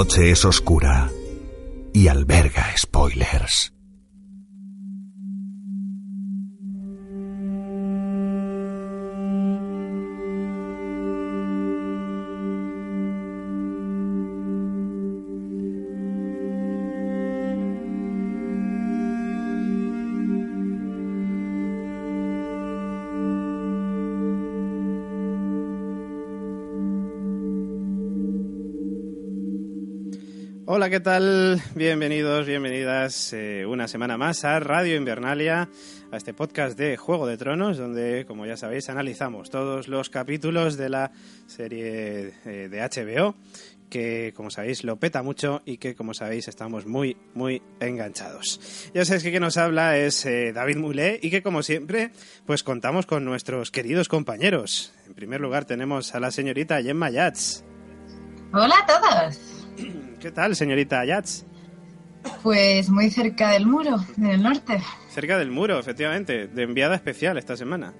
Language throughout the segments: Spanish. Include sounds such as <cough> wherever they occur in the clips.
Noche es oscura Hola, ¿qué tal? Bienvenidos, bienvenidas eh, una semana más a Radio Invernalia, a este podcast de Juego de Tronos, donde, como ya sabéis, analizamos todos los capítulos de la serie eh, de HBO, que, como sabéis, lo peta mucho y que, como sabéis, estamos muy, muy enganchados. Ya sabéis que quien nos habla es eh, David Mulé y que, como siempre, pues contamos con nuestros queridos compañeros. En primer lugar tenemos a la señorita Gemma Yats. Hola a todos. <clears throat> ¿Qué tal, señorita Yats? Pues muy cerca del muro, del norte. Cerca del muro, efectivamente, de enviada especial esta semana.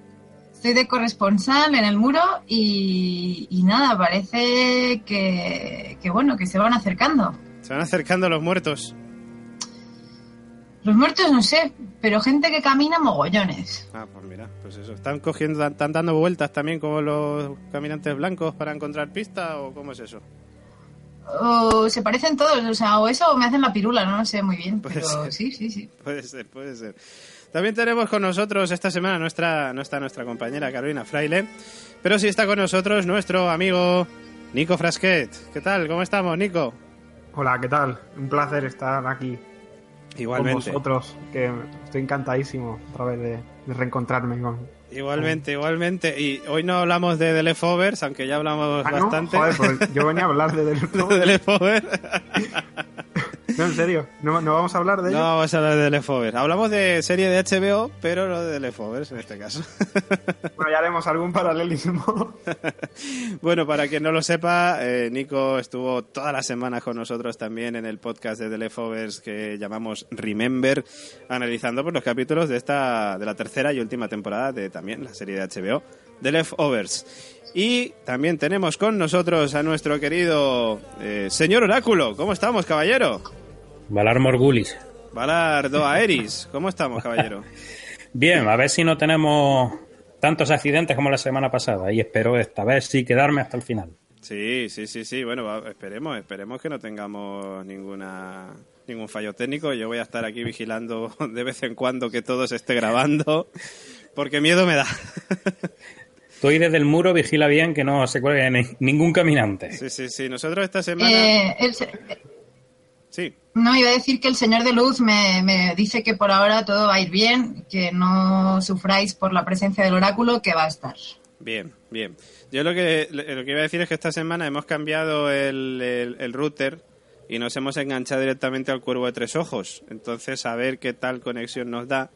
Estoy de corresponsal en el muro y, y nada, parece que, que, bueno, que se van acercando. Se van acercando los muertos. Los muertos no sé, pero gente que camina mogollones. Ah, pues mira, pues eso. ¿Están cogiendo, están dando vueltas también como los caminantes blancos para encontrar pista o cómo es eso? O se parecen todos, o sea, o eso o me hacen la pirula, no lo sé muy bien, Puede pero ser. sí, sí, sí. Puede ser, puede ser. También tenemos con nosotros esta semana nuestra, no está nuestra compañera Carolina Fraile, pero sí está con nosotros nuestro amigo Nico Frasquet. ¿Qué tal? ¿Cómo estamos, Nico? Hola, ¿qué tal? Un placer estar aquí Igualmente. con vosotros, que estoy encantadísimo otra vez de, de reencontrarme con... Igualmente, igualmente. Y hoy no hablamos de The Leftovers, aunque ya hablamos Ah, ¿no? bastante. Joder, pues yo venía a hablar de... <laughs> de The Leftovers. <laughs> No, en serio, ¿no, no vamos a hablar de No ello? vamos a hablar de The Leftovers. Hablamos de serie de HBO, pero no de The Leftovers en este caso. <laughs> Bueno, ya haremos algún paralelismo. <laughs> Bueno, para quien no lo sepa, eh, Nico estuvo todas las semanas con nosotros también en el podcast de The Leftovers que llamamos Remember, analizando pues, los capítulos de esta de la tercera y última temporada de también la serie de HBO, The Leftovers. Y también tenemos con nosotros a nuestro querido eh, señor Oráculo. ¿Cómo estamos, caballero? Valar Morgulis. Valar Doaeris. ¿Cómo estamos, caballero? <laughs> Bien, a ver si no tenemos tantos accidentes como la semana pasada y espero esta vez sí quedarme hasta el final. Sí, sí, sí, sí. Bueno, va- esperemos, esperemos que no tengamos ninguna ningún fallo técnico. Yo voy a estar aquí vigilando <laughs> de vez en cuando que todo se esté grabando, porque miedo me da. <laughs> Estoy desde el muro, vigila bien que no se cuelgue ni- ningún caminante. Sí, sí, sí. Nosotros esta semana... Eh, el, Sí. No, iba a decir que el Señor de Luz me, me dice que por ahora todo va a ir bien, que no sufráis por la presencia del oráculo, que va a estar. Bien, bien. Yo lo que, lo que iba a decir es que esta semana hemos cambiado el, el- el router y nos hemos enganchado directamente al cuervo de tres ojos. Entonces, a ver qué tal conexión nos da.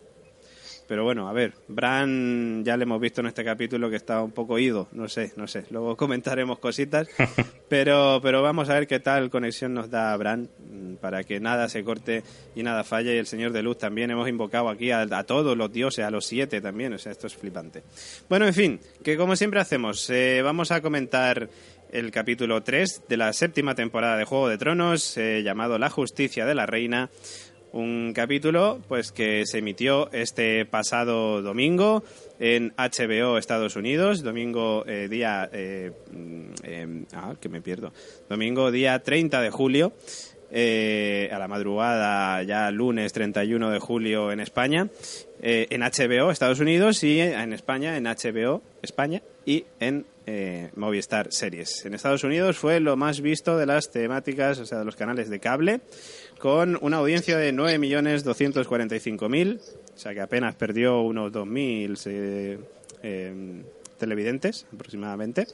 Pero bueno, a ver, Bran ya le hemos visto en este capítulo que estaba un poco ido, no sé, no sé, luego <laughs> comentaremos cositas, <laughs> pero, pero vamos a ver qué tal conexión nos da Bran mm, para que nada se corte y nada falle. Y el Señor de Luz también, hemos invocado aquí a, a todos los dioses, a los siete también, o sea, esto es flipante. Bueno, en fin, que como siempre hacemos, eh, vamos a comentar el capítulo 3 de la séptima temporada de Juego de Tronos, eh, llamado La Justicia de la Reina, un capítulo pues que se emitió este pasado domingo en HBO Estados Unidos, domingo eh, día eh, mm, eh, ah, que me pierdo. Domingo día 30 de julio. eh, a la madrugada, ya lunes 31 de julio en España, eh, en HBO Estados Unidos y en España, en HBO España y en eh, Movistar Series. En Estados Unidos fue lo más visto de las temáticas, o sea, de los canales de cable, con una audiencia de 9.245.000, o sea que apenas perdió unos 2.000 eh, eh, televidentes aproximadamente.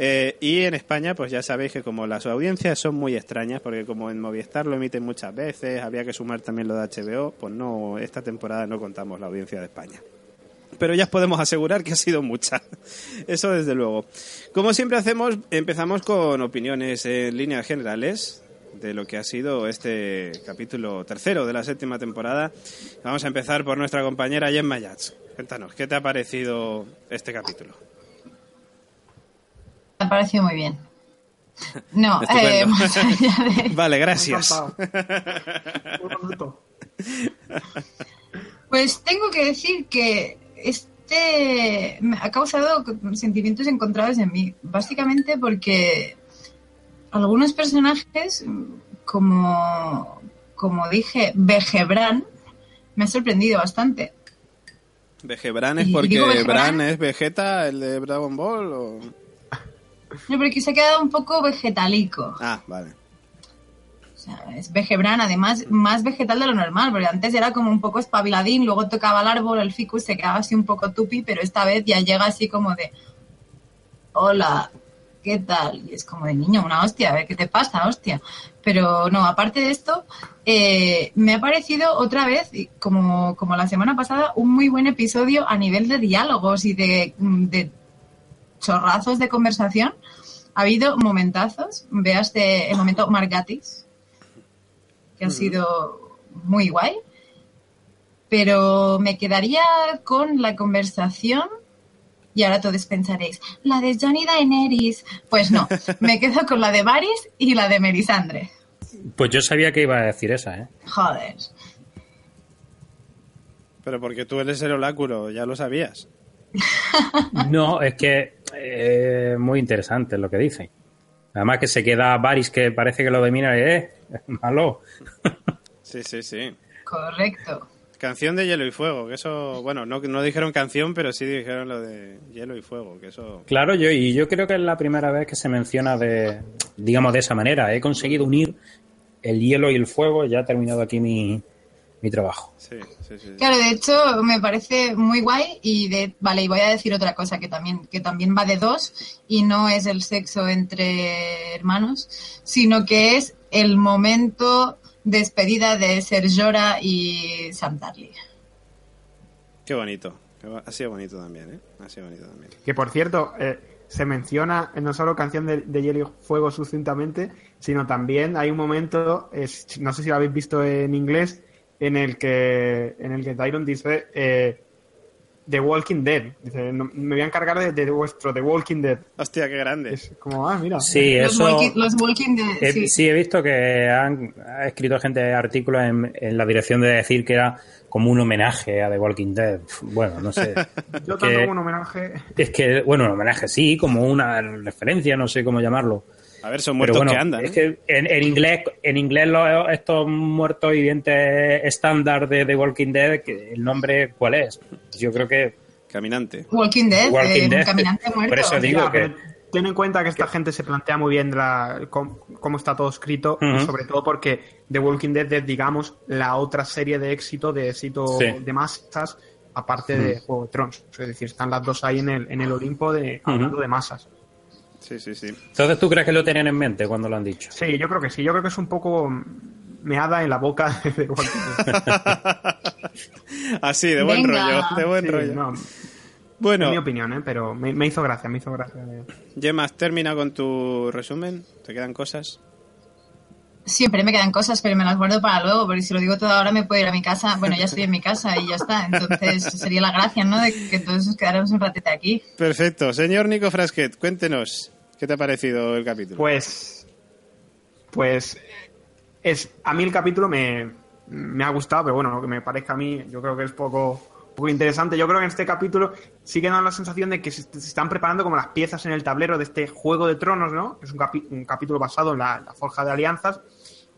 Eh, y en España, pues ya sabéis que como las audiencias son muy extrañas, porque como en Movistar lo emiten muchas veces, había que sumar también lo de HBO, pues no, esta temporada no contamos la audiencia de España. Pero ya os podemos asegurar que ha sido mucha. <laughs> Eso desde luego. Como siempre hacemos, empezamos con opiniones en líneas generales de lo que ha sido este capítulo tercero de la séptima temporada. Vamos a empezar por nuestra compañera Gemma Yats. Cuéntanos, ¿qué te ha parecido este capítulo? Me ha parecido muy bien. <laughs> No, eh, más allá de- <laughs> Vale, gracias. Pues tengo que decir que este me ha causado sentimientos encontrados en mí, básicamente porque algunos personajes, como, como dije, Vegebran, me ha sorprendido bastante. ¿Vegebran es porque Vegebran- Bran es Vegeta, el de Dragon Ball? O... No, porque se ha quedado un poco vegetalico. Ah, vale. O sea, es vegebran, además, más vegetal de lo normal, porque antes era como un poco espabiladín, luego tocaba el árbol, el ficus se quedaba así un poco tupi, pero esta vez ya llega así como de, hola, ¿qué tal? Y es como de niño, una hostia, a ver qué te pasa, hostia. Pero no, aparte de esto, eh, me ha parecido otra vez, como, como la semana pasada, un muy buen episodio a nivel de diálogos y de, de chorrazos de conversación. Ha habido momentazos, veas el momento Margatis, que ha sido muy guay, pero me quedaría con la conversación y ahora todos pensaréis, la de Johnny Daenerys. Pues no, <laughs> me quedo con la de Varys y la de Melisandre. Pues yo sabía que iba a decir esa, ¿eh? Joder. Pero porque tú eres el oráculo, ya lo sabías. <laughs> No, es que eh, muy interesante lo que dice. Además que se queda Varys que parece que lo domina y eh, <laughs> malo. Sí, sí, sí. Correcto. Canción de Hielo y Fuego, que eso, bueno, no, no dijeron canción, pero sí dijeron lo de Hielo y Fuego, que eso... Claro, yo y yo creo que es la primera vez que se menciona de, digamos, de esa manera. He conseguido unir el hielo y el fuego. Ya ha terminado aquí mi, mi trabajo. Sí, sí, sí. sí. Claro, de hecho me parece muy guay y de vale, y voy a decir otra cosa que también que también va de dos y no es el sexo entre hermanos, sino que es el momento despedida de Ser Jorah y Sam. Qué bonito. Ha sido bonito también, ¿eh? Ha sido bonito también. Que por cierto, eh, se menciona no solo canción de, de Hielo y Fuego sucintamente, sino también hay un momento, es- no sé si lo habéis visto en inglés, en el que en el que Tyron dice eh, The Walking Dead. Dice, "No- me voy a encargar de, de vuestro The Walking Dead. Hostia, qué grande. Es como, ah, mira. Sí, Los, eso. walking, los walking Dead, He- sí. sí. he visto que han ha escrito gente artículos en, en la dirección de decir que era como un homenaje a The Walking Dead. Bueno, no sé. <laughs> Yo que- tanto como un homenaje. es que, bueno, un homenaje sí, como una referencia, no sé cómo llamarlo. A ver, son muertos bueno, que andan. es ¿eh? que en, en inglés, en inglés los- estos muertos vivientes estándar de The Walking Dead, que ¿el nombre cuál es? Yo creo que Caminante. Walking Dead, Walking eh, Dead, caminante muerto. por eso digo Ya, que ten en cuenta que esta gente se plantea muy bien la, cómo, cómo está todo escrito, y Ujú. sobre todo porque The Walking Dead es, digamos, la otra serie de éxito, de éxito Sí. de masas, aparte de Juego de Tronos. Es decir, están las dos ahí en el, en el Olimpo de, hablando de masas. Sí, sí, sí. Entonces, ¿tú crees que lo tenían en mente cuando lo han dicho? Sí, yo creo que sí. Yo creo que es un poco meada en la boca <laughs> de The Walking Dead. Así, de buen Venga. rollo, de buen Sí, rollo. no, es Bueno, mi opinión, ¿eh? pero me, me hizo gracia, me hizo gracia. Gemma, termina con tu resumen. ¿Te quedan cosas? Siempre me quedan cosas, pero me las guardo para luego, porque si lo digo todo ahora me puedo ir a mi casa. Bueno, ya estoy en mi casa y ya está. Entonces sería la gracia, ¿no? De que todos nos quedáramos un ratito aquí. Perfecto. Señor Nico Frasquet, cuéntenos, ¿qué te ha parecido el capítulo? Pues. Pues. Es, a mí el capítulo me, me ha gustado, pero bueno, lo que me parezca a mí, yo creo que es poco, poco interesante. Yo creo que en este capítulo sí que da la sensación de que se, se están preparando como las piezas en el tablero de este Juego de Tronos, ¿no? Es un, capi- un capítulo basado en la, la forja de alianzas.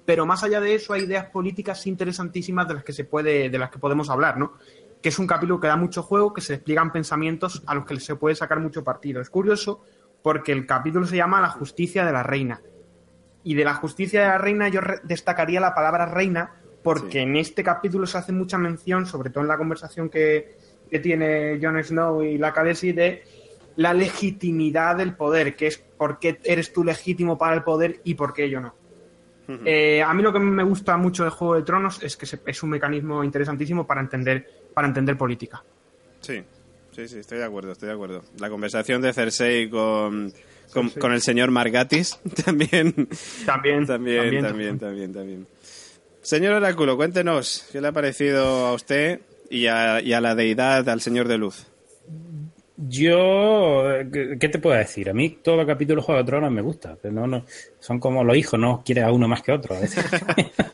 Pero más allá de eso, hay ideas políticas interesantísimas de las que se puede, de las que podemos hablar, ¿no? Que es un capítulo que da mucho juego, que se despliegan pensamientos a los que se puede sacar mucho partido. Es curioso porque el capítulo se llama La justicia de la reina. Y de la justicia de la reina yo re- destacaría la palabra reina porque Sí. en este capítulo se hace mucha mención, sobre todo en la conversación que, que tiene Jon Snow y la Khaleesi, de la legitimidad del poder, que es por qué eres tú legítimo para el poder y por qué yo no. Eh, a mí lo que me gusta mucho de Juego de Tronos es que se- es un mecanismo interesantísimo para entender, para entender política. Sí, sí, sí, estoy de acuerdo, estoy de acuerdo. La conversación de Cersei con, con, Sí, sí. con el señor Margatis <laughs> también, También, también, también, también, también. Señor Oráculo, cuéntenos, ¿qué le ha parecido a usted y a, y a la deidad, al señor de luz? Yo, ¿qué te puedo decir? A mí todo el capítulo de Juego de Tronos me gusta. Pero no, no, son como los hijos, no quieres a uno más que a otro. a veces. <laughs>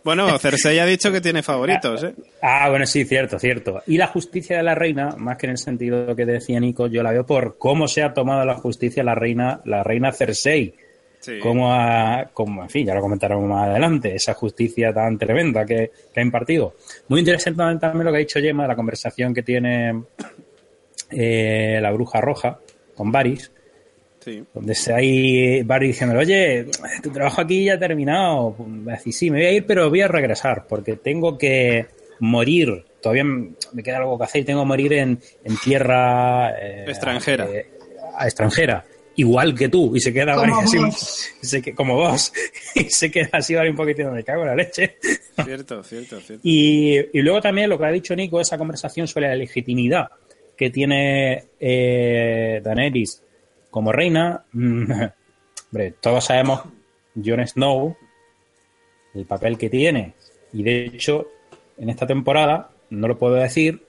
Bueno, Cersei ha dicho que tiene favoritos, ¿eh? ah, bueno, sí, cierto, cierto. Y la justicia de la reina, más que en el sentido que decía Nico, yo la veo por cómo se ha tomado la justicia la reina, la reina Cersei. Sí. Cómo ha, como, en fin, ya lo comentaremos más adelante, esa justicia tan tremenda que, que ha impartido. Muy interesante también lo que ha dicho Gemma, de la conversación que tiene eh, la bruja roja con Varys, Sí. donde se hay Varys diciendo, oye, tu trabajo aquí ya ha terminado. Va a decir, sí, me voy a ir, pero voy a regresar, porque tengo que morir. Todavía me queda algo que hacer y tengo que morir en, en tierra eh, Extranjera. eh, a- extranjera. Igual que tú, y se queda Como Varys así, <laughs> se que- como vos, <laughs> y se queda así Varys un poquitito, me cago en la leche. Cierto, cierto, cierto. <laughs> Y, y luego también lo que ha dicho Nico, esa conversación sobre la legitimidad que tiene eh, Daenerys como reina. Mm, <laughs> Hombre, todos sabemos Jon Snow, el papel que tiene. Y de hecho, en esta temporada, no lo puedo decir,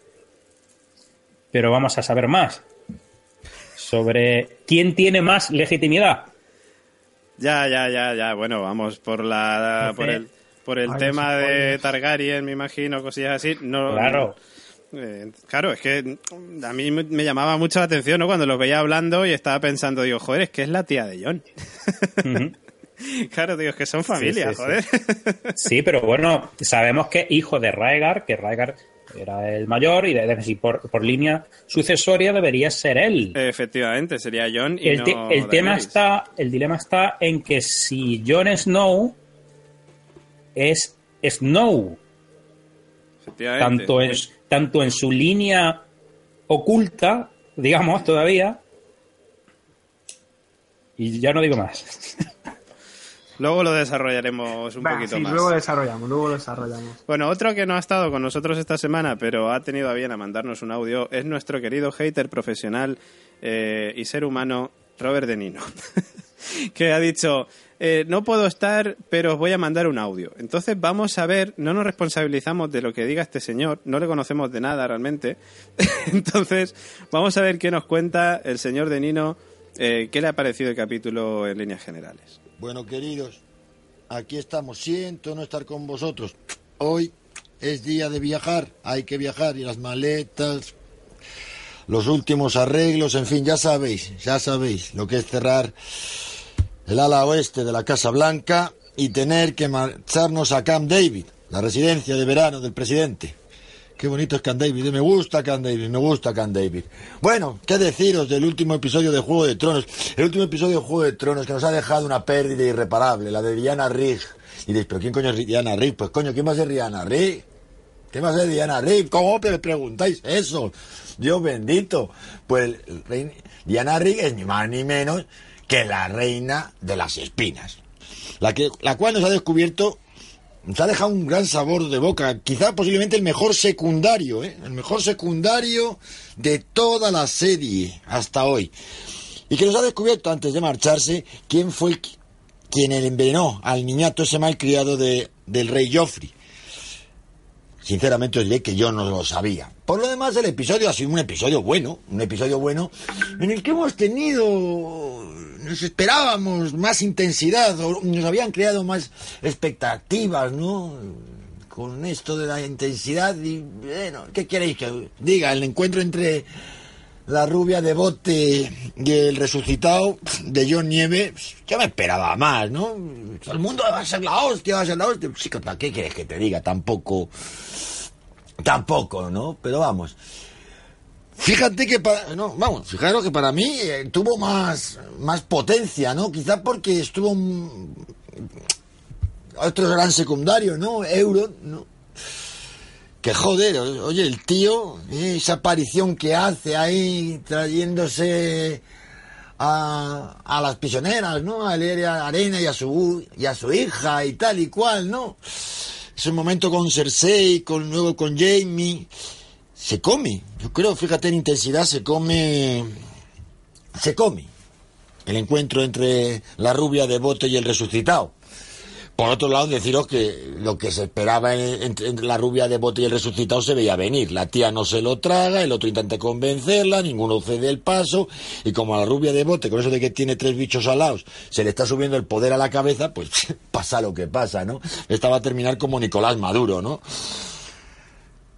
pero vamos a saber más sobre quién tiene más legitimidad. Ya, ya, ya, ya. Bueno, vamos por la por el por el Ay, tema de. Targaryen, me imagino, cosillas así. No, Claro. Eh, claro, es que a mí me llamaba mucho la atención, ¿no? Cuando los veía hablando y estaba pensando, digo, joder, es que es la tía de John. <laughs> Claro, digo, es que son familia, sí, sí. joder. Sí, pero bueno, sabemos que hijo de Raegar, que Raegar era el mayor y de, de- si por, por línea sucesoria debería ser él. Efectivamente, sería John y el, no el tema Daenerys. está, el dilema está en que si Jon Snow es Snow, Efectivamente. tanto en, tanto en su línea oculta, digamos todavía, y ya no digo más. <laughs> Luego lo desarrollaremos un Va, poquito sí, más. luego desarrollamos, luego desarrollamos. Bueno, otro que no ha estado con nosotros esta semana, pero ha tenido a bien a mandarnos un audio, es nuestro querido hater profesional eh, y ser humano, Robert De Nino, <laughs> que ha dicho, eh, no puedo estar, pero os voy a mandar un audio. Entonces vamos a ver, no nos responsabilizamos de lo que diga este señor, no le conocemos de nada realmente. <laughs> Entonces vamos a ver qué nos cuenta el señor De Nino, eh, qué le ha parecido el capítulo en líneas generales. Bueno, queridos, aquí estamos. Siento no estar con vosotros. Hoy es día de viajar. Hay que viajar y las maletas, los últimos arreglos, en fin, ya sabéis, ya sabéis lo que es cerrar el ala oeste de la Casa Blanca y tener que marcharnos a Camp David, la residencia de verano del presidente. Qué bonito es Can David. Me gusta Can David, me gusta Can David. Bueno, qué deciros del último episodio de Juego de Tronos. El último episodio de Juego de Tronos que nos ha dejado una pérdida irreparable, la de Diana Rigg. Y diréis, ¿pero quién coño es Diana Rigg? Pues coño, ¿quién va a ser Diana Rigg? ¿Qué va a ser Diana Rigg? ¿Cómo me preguntáis eso? Dios bendito. Pues Diana Rigg es ni más ni menos que la reina de las espinas. La, que, la cual nos ha descubierto nos ha dejado un gran sabor de boca. Quizá posiblemente el mejor secundario, ¿eh? el mejor secundario de toda la serie hasta hoy. Y que nos ha descubierto antes de marcharse quién fue el, quien envenenó al niñato ese malcriado de, del rey Joffrey. Sinceramente os diré que yo no lo sabía. Por lo demás, el episodio ha sido un episodio bueno, un episodio bueno, en el que hemos tenido, nos esperábamos más intensidad, nos habían creado más expectativas, ¿no? Con esto de la intensidad y, bueno, ¿qué queréis que diga? El encuentro entre la rubia de bote y el resucitado de John Nieve, yo me esperaba más, ¿no? el mundo va a ser la hostia, va a ser la hostia. Sí, ¿qué quieres que te diga? Tampoco, tampoco, ¿no? Pero vamos. Fíjate que para, no, vamos, fijaros que para mí eh, tuvo más, más potencia, ¿no? Quizá porque estuvo un, otro gran secundario, ¿no? Euro, ¿no? que joder, oye, el tío, esa aparición que hace ahí trayéndose a, a las prisioneras, ¿no? A Arena y a su y a su hija y tal y cual, ¿no? Ese momento con Cersei, con luego con Jamie, se come. Yo creo, fíjate en intensidad, se come, se come. El encuentro entre la rubia de bote y el resucitado. Por otro lado, deciros que lo que se esperaba entre la rubia de bote y el resucitado se veía venir. La tía no se lo traga, el otro intenta convencerla, ninguno cede el paso, y como a la rubia de bote, con eso de que tiene tres bichos alados, se le está subiendo el poder a la cabeza, pues <laughs> pasa lo que pasa, ¿no? Esta va a terminar como Nicolás Maduro, ¿no?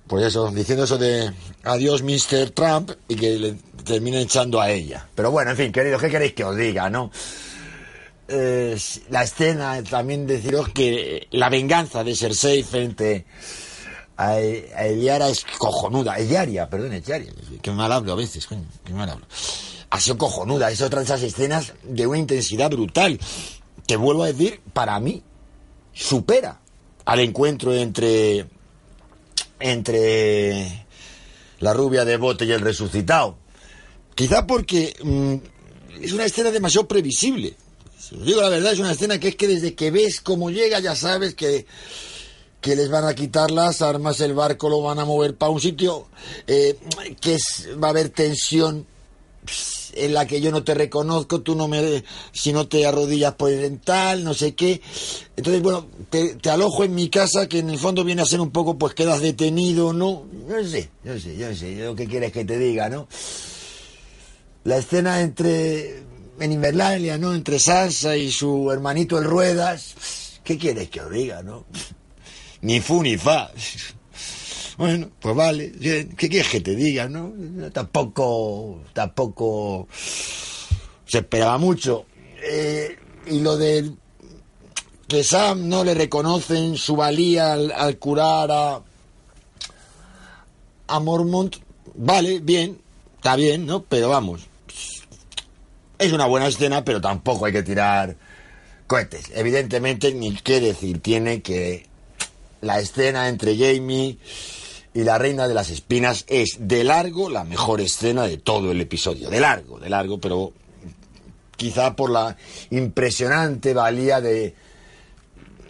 Pues eso, diciendo eso de adiós Mr. Trump y que le termine echando a ella. Pero bueno, en fin, queridos, ¿qué queréis que os diga, no? Eh, la escena, también deciros que la venganza de Cersei frente a, Eliara es cojonuda. Eliaria, perdón, Eliaria. Que mal hablo a veces, coño, que mal hablo. Ha sido cojonuda. Es otra de esas escenas de una intensidad brutal. Que vuelvo a decir, para mí, supera al encuentro entre. Entre. la rubia de bote y el resucitado. Quizá porque. Mm, es una escena demasiado previsible os digo la verdad, es una escena que es que desde que ves cómo llega ya sabes que, que les van a quitar las armas, el barco lo van a mover para un sitio, eh, que va a haber tensión en la que yo no te reconozco, tú no me, si no te arrodillas por el tal, no sé qué. Entonces, bueno, te, te, alojo en mi casa, que en el fondo viene a ser un poco, pues quedas detenido, ¿no? Yo sé, yo sé, yo sé, lo que quieres que te diga, ¿no? La escena entre en Invernalia, ¿no? Entre Sansa y su hermanito el Ruedas. ¿Qué quieres que os diga, no? <laughs> Ni fu ni fa. Bueno, pues vale. ¿Qué quieres que te diga, no? Tampoco, tampoco se esperaba mucho. Eh, y lo de que Sam no le reconocen su valía al, curar a, a Mormont, vale, bien, está bien, ¿no? Pero vamos, es una buena escena, pero tampoco hay que tirar cohetes. Evidentemente, ni qué decir, tiene que la escena entre Jamie y la reina de las espinas es de largo la mejor escena de todo el episodio. De largo, de largo, pero quizá por la impresionante valía de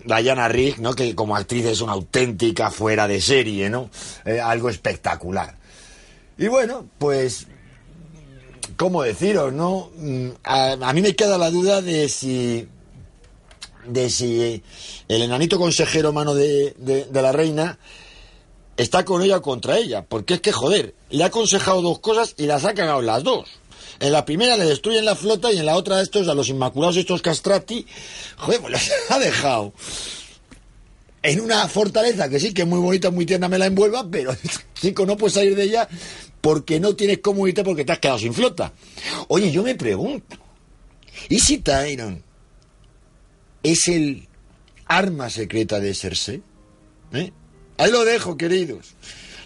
Diana Rigg, ¿no? que como actriz es una auténtica fuera de serie, ¿no? Eh, algo espectacular. Y bueno, pues ¿cómo deciros, no? Mm, a, mí me queda la duda de si de si el enanito consejero mano de, de, la reina está con ella o contra ella, porque es que joder, le ha aconsejado dos cosas y las ha cagado las dos. En la primera le destruyen la flota y en la otra estos, a los inmaculados estos castrati, joder, pues <laughs> les ha dejado en una fortaleza que sí, que es muy bonita, muy tierna, me la envuelva, pero <laughs> chico, no puedes salir de ella porque no tienes cómo irte porque te has quedado sin flota. Oye, yo me pregunto, ¿y si Tyron es el arma secreta de Cersei? ¿Eh? Ahí lo dejo, queridos.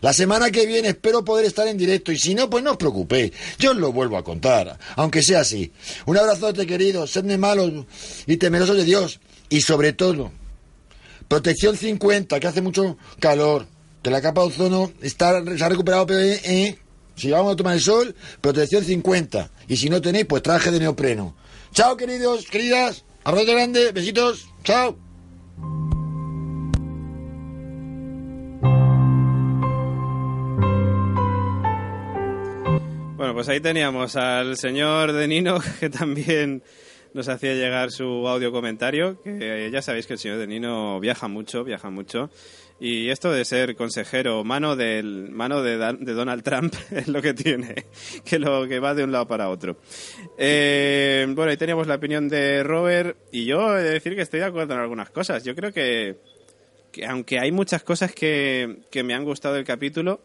La semana que viene espero poder estar en directo y si no, pues no os preocupéis. Yo os lo vuelvo a contar, aunque sea así. Un abrazote, queridos. Sedme malos y temerosos de Dios. Y sobre todo, protección 50, que hace mucho calor. Que la capa de ozono está, se ha recuperado, pero eh, eh, si vamos a tomar el sol, protección 50. Y si no tenéis, pues traje de neopreno. Chao, queridos, queridas. Abrazo grande, besitos. Chao. Bueno, pues ahí teníamos al señor de Nino, <laughs> que también nos hacía llegar su audio comentario, que ya sabéis que el señor de Nino viaja mucho, viaja mucho. Y esto de ser consejero, mano del mano de, Dan- de Donald Trump <laughs> es lo que tiene, que lo que va de un lado para otro. Eh, bueno, ahí teníamos la opinión de Robert y yo he de decir que estoy de acuerdo en algunas cosas. Yo creo que, que aunque hay muchas cosas que, que me han gustado del capítulo,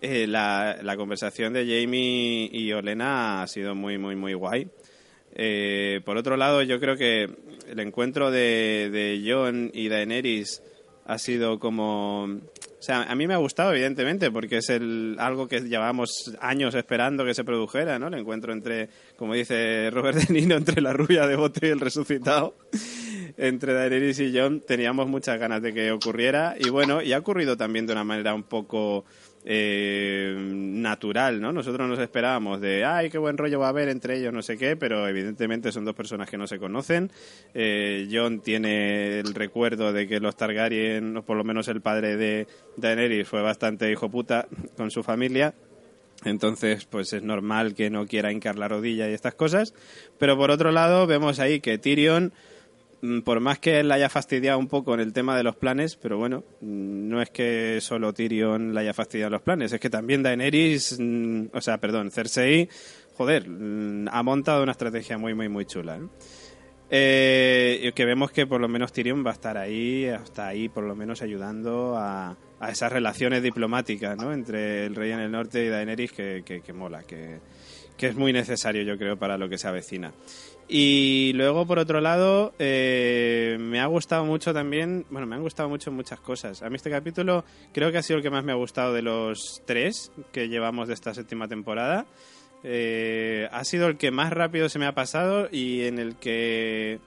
eh, la, la conversación de Jamie y Olena ha sido muy, muy, muy guay. Eh, por otro lado, yo creo que el encuentro de, de Jon y Daenerys ha sido como... O sea, a mí me ha gustado, evidentemente, porque es el, algo que llevamos años esperando que se produjera, ¿no? El encuentro entre, como dice Robert De Niro, entre la rubia de bote y el resucitado. Entre Daenerys y Jon teníamos muchas ganas de que ocurriera. Y bueno, y ha ocurrido también de una manera un poco eh, natural, ¿no? Nosotros nos esperábamos de, ay, qué buen rollo va a haber entre ellos, no sé qué, pero evidentemente son dos personas que no se conocen. Eh, Jon tiene el recuerdo de que los Targaryen, o por lo menos el padre de Daenerys, fue bastante hijo puta con su familia. Entonces, pues es normal que no quiera hincar la rodilla y estas cosas. Pero por otro lado, vemos ahí que Tyrion por más que él la haya fastidiado un poco en el tema de los planes, pero bueno, mm, no es que solo Tyrion la haya fastidiado los planes, es que también Daenerys, mm, o sea, perdón, Cersei, joder, mm, ha montado una estrategia muy, muy, muy chula. Eh, y que vemos que por lo menos Tyrion va a estar ahí, hasta ahí por lo menos ayudando a, a esas relaciones diplomáticas ¿no? entre el rey en el norte y Daenerys que, que, mola, que, que es muy necesario yo creo para lo que se avecina. Y luego, por otro lado, eh, me ha gustado mucho también, bueno, me han gustado mucho muchas cosas. A mí este capítulo creo que ha sido el que más me ha gustado de los tres que llevamos de esta séptima temporada. Eh, ha sido el que más rápido se me ha pasado y en el que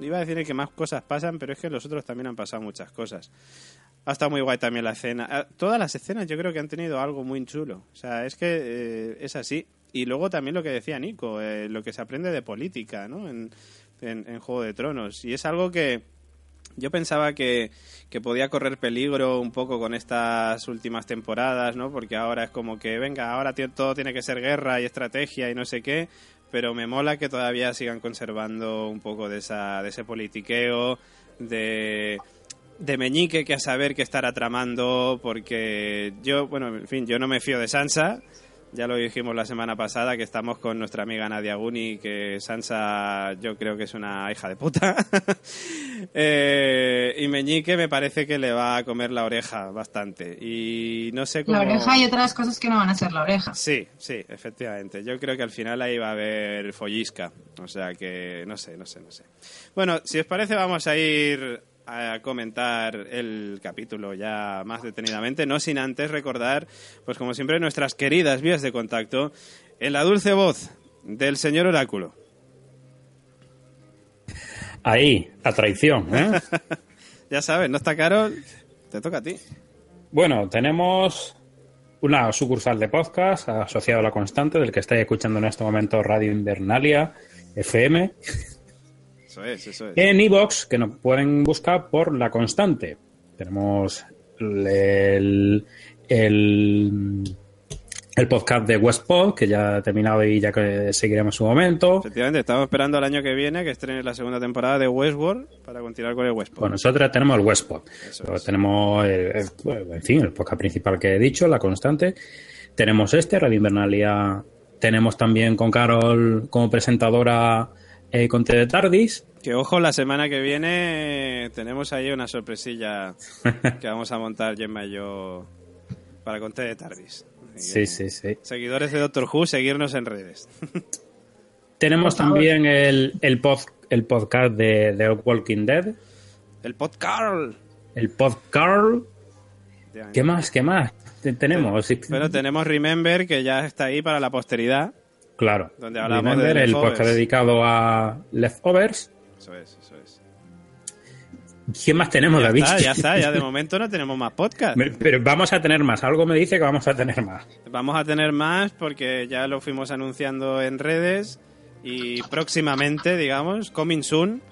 iba a decir que más cosas pasan, pero es que los otros también han pasado muchas cosas. Ha estado muy guay también la escena. Ah, Todas las escenas yo creo que han tenido algo muy chulo. O sea, es que eh, es así. Y luego también lo que decía Nico, eh, lo que se aprende de política, ¿no? En, en, en Juego de Tronos. Y es algo que yo pensaba que, que podía correr peligro un poco con estas últimas temporadas, ¿no? Porque ahora es como que, venga, ahora todo tiene que ser guerra y estrategia y no sé qué. Pero me mola que todavía sigan conservando un poco de, esa, de ese politiqueo, de de Meñique que a saber qué estará tramando, porque yo, bueno, en fin, yo no me fío de Sansa. Ya lo dijimos la semana pasada que estamos con nuestra amiga Nadia Guni, que Sansa yo creo que es una hija de puta. <laughs> Eh, y Meñique me parece que le va a comer la oreja bastante. Y no sé cómo... La oreja y otras cosas que no van a ser la oreja. Sí, sí, efectivamente. Yo creo que al final ahí va a haber follisca. O sea que no sé, no sé, no sé. Bueno, si os parece vamos a ir a comentar el capítulo ya más detenidamente, no sin antes recordar, pues como siempre, nuestras queridas vías de contacto en la dulce voz del señor Oráculo. Ahí, a traición, ¿eh? <laughs> Ya sabes, no está caro, te toca a ti. Bueno, tenemos una sucursal de podcast asociado a la constante, del que estáis escuchando en este momento Radio Invernalia FM, Eso es, eso es. en iBox que nos pueden buscar por la constante. Tenemos el, el, el podcast de Westpod, que ya ha terminado y ya que seguiremos su momento. Efectivamente, estamos esperando al año que viene que estrene la segunda temporada de Westworld para continuar con el Westworld. Bueno, nosotros tenemos el Westpod. Tenemos, el- el- en fin, el podcast principal que he dicho, la constante. Tenemos este, Radio Invernalia. Tenemos también con Carol como presentadora eh, Conte de Tardis. Que ojo, la semana que viene tenemos ahí una sorpresilla <laughs> que vamos a montar Gemma y yo para Conte de Tardis. Sí, sí, sí. Seguidores de Doctor Who, seguirnos en redes. <laughs> Tenemos también el, el, pod- el podcast de, de Walking Dead. El podcast. El podcast. ¿Qué más? ¿Qué más? te- tenemos. Pero tenemos Remember, que ya está ahí para la posteridad. Claro. Donde hablamos Remember, de el podcast dedicado a Leftovers. Eso es, eso es. ¿Quién más tenemos, Ya David? está, ya está, ya de <laughs> momento no tenemos más podcast. Pero vamos a tener más. Algo me dice que vamos a tener más. Vamos a tener más porque ya lo fuimos anunciando en redes y próximamente, digamos, coming soon,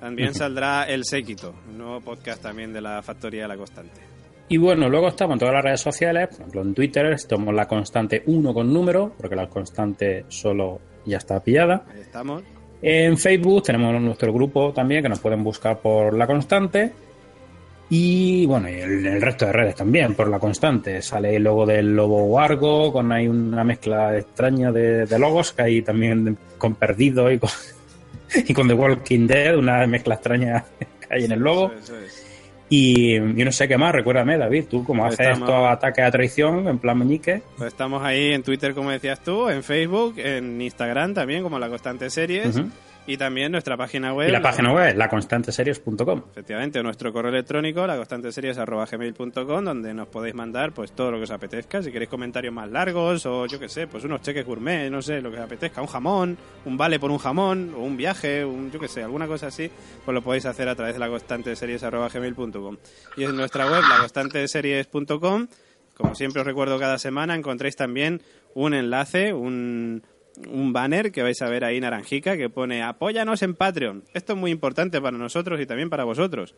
también saldrá El Séquito, un nuevo podcast también de la Factoría de la Constante. Y bueno, luego estamos en todas las redes sociales, por ejemplo en Twitter estamos la constante 1 con número, porque la constante solo ya está pillada. Ahí estamos. En Facebook tenemos nuestro grupo también, que nos pueden buscar por la constante. Y bueno, y el, el resto de redes también, por la constante. Sale el logo del lobo Wargo, con ahí una mezcla extraña de, de logos, que hay también con Perdido y con, <laughs> y con The Walking Dead, una mezcla extraña que hay en el logo. Eso es, eso es. Y yo no sé qué más, recuérdame, David, tú como Pues haces estos ataques a traición, en plan meñique. Pues estamos ahí en Twitter, como decías tú, en Facebook, en Instagram también, como La Constante Series. Y también nuestra página web. Y la página web, laconstanteseries.com. Efectivamente, nuestro correo electrónico, laconstanteseries.gmail.com, donde nos podéis mandar pues todo lo que os apetezca. Si queréis comentarios más largos o yo qué sé, pues unos cheques gourmet, no sé, lo que os apetezca, un jamón, un vale por un jamón, o un viaje, un, yo qué sé, alguna cosa así, pues lo podéis hacer a través de laconstanteseries.gmail.com. Y en nuestra web, laconstanteseries.com, como siempre os recuerdo cada semana, encontréis también un enlace, un, un banner que vais a ver ahí naranjica que pone apóyanos en Patreon. Esto es muy importante para nosotros y también para vosotros.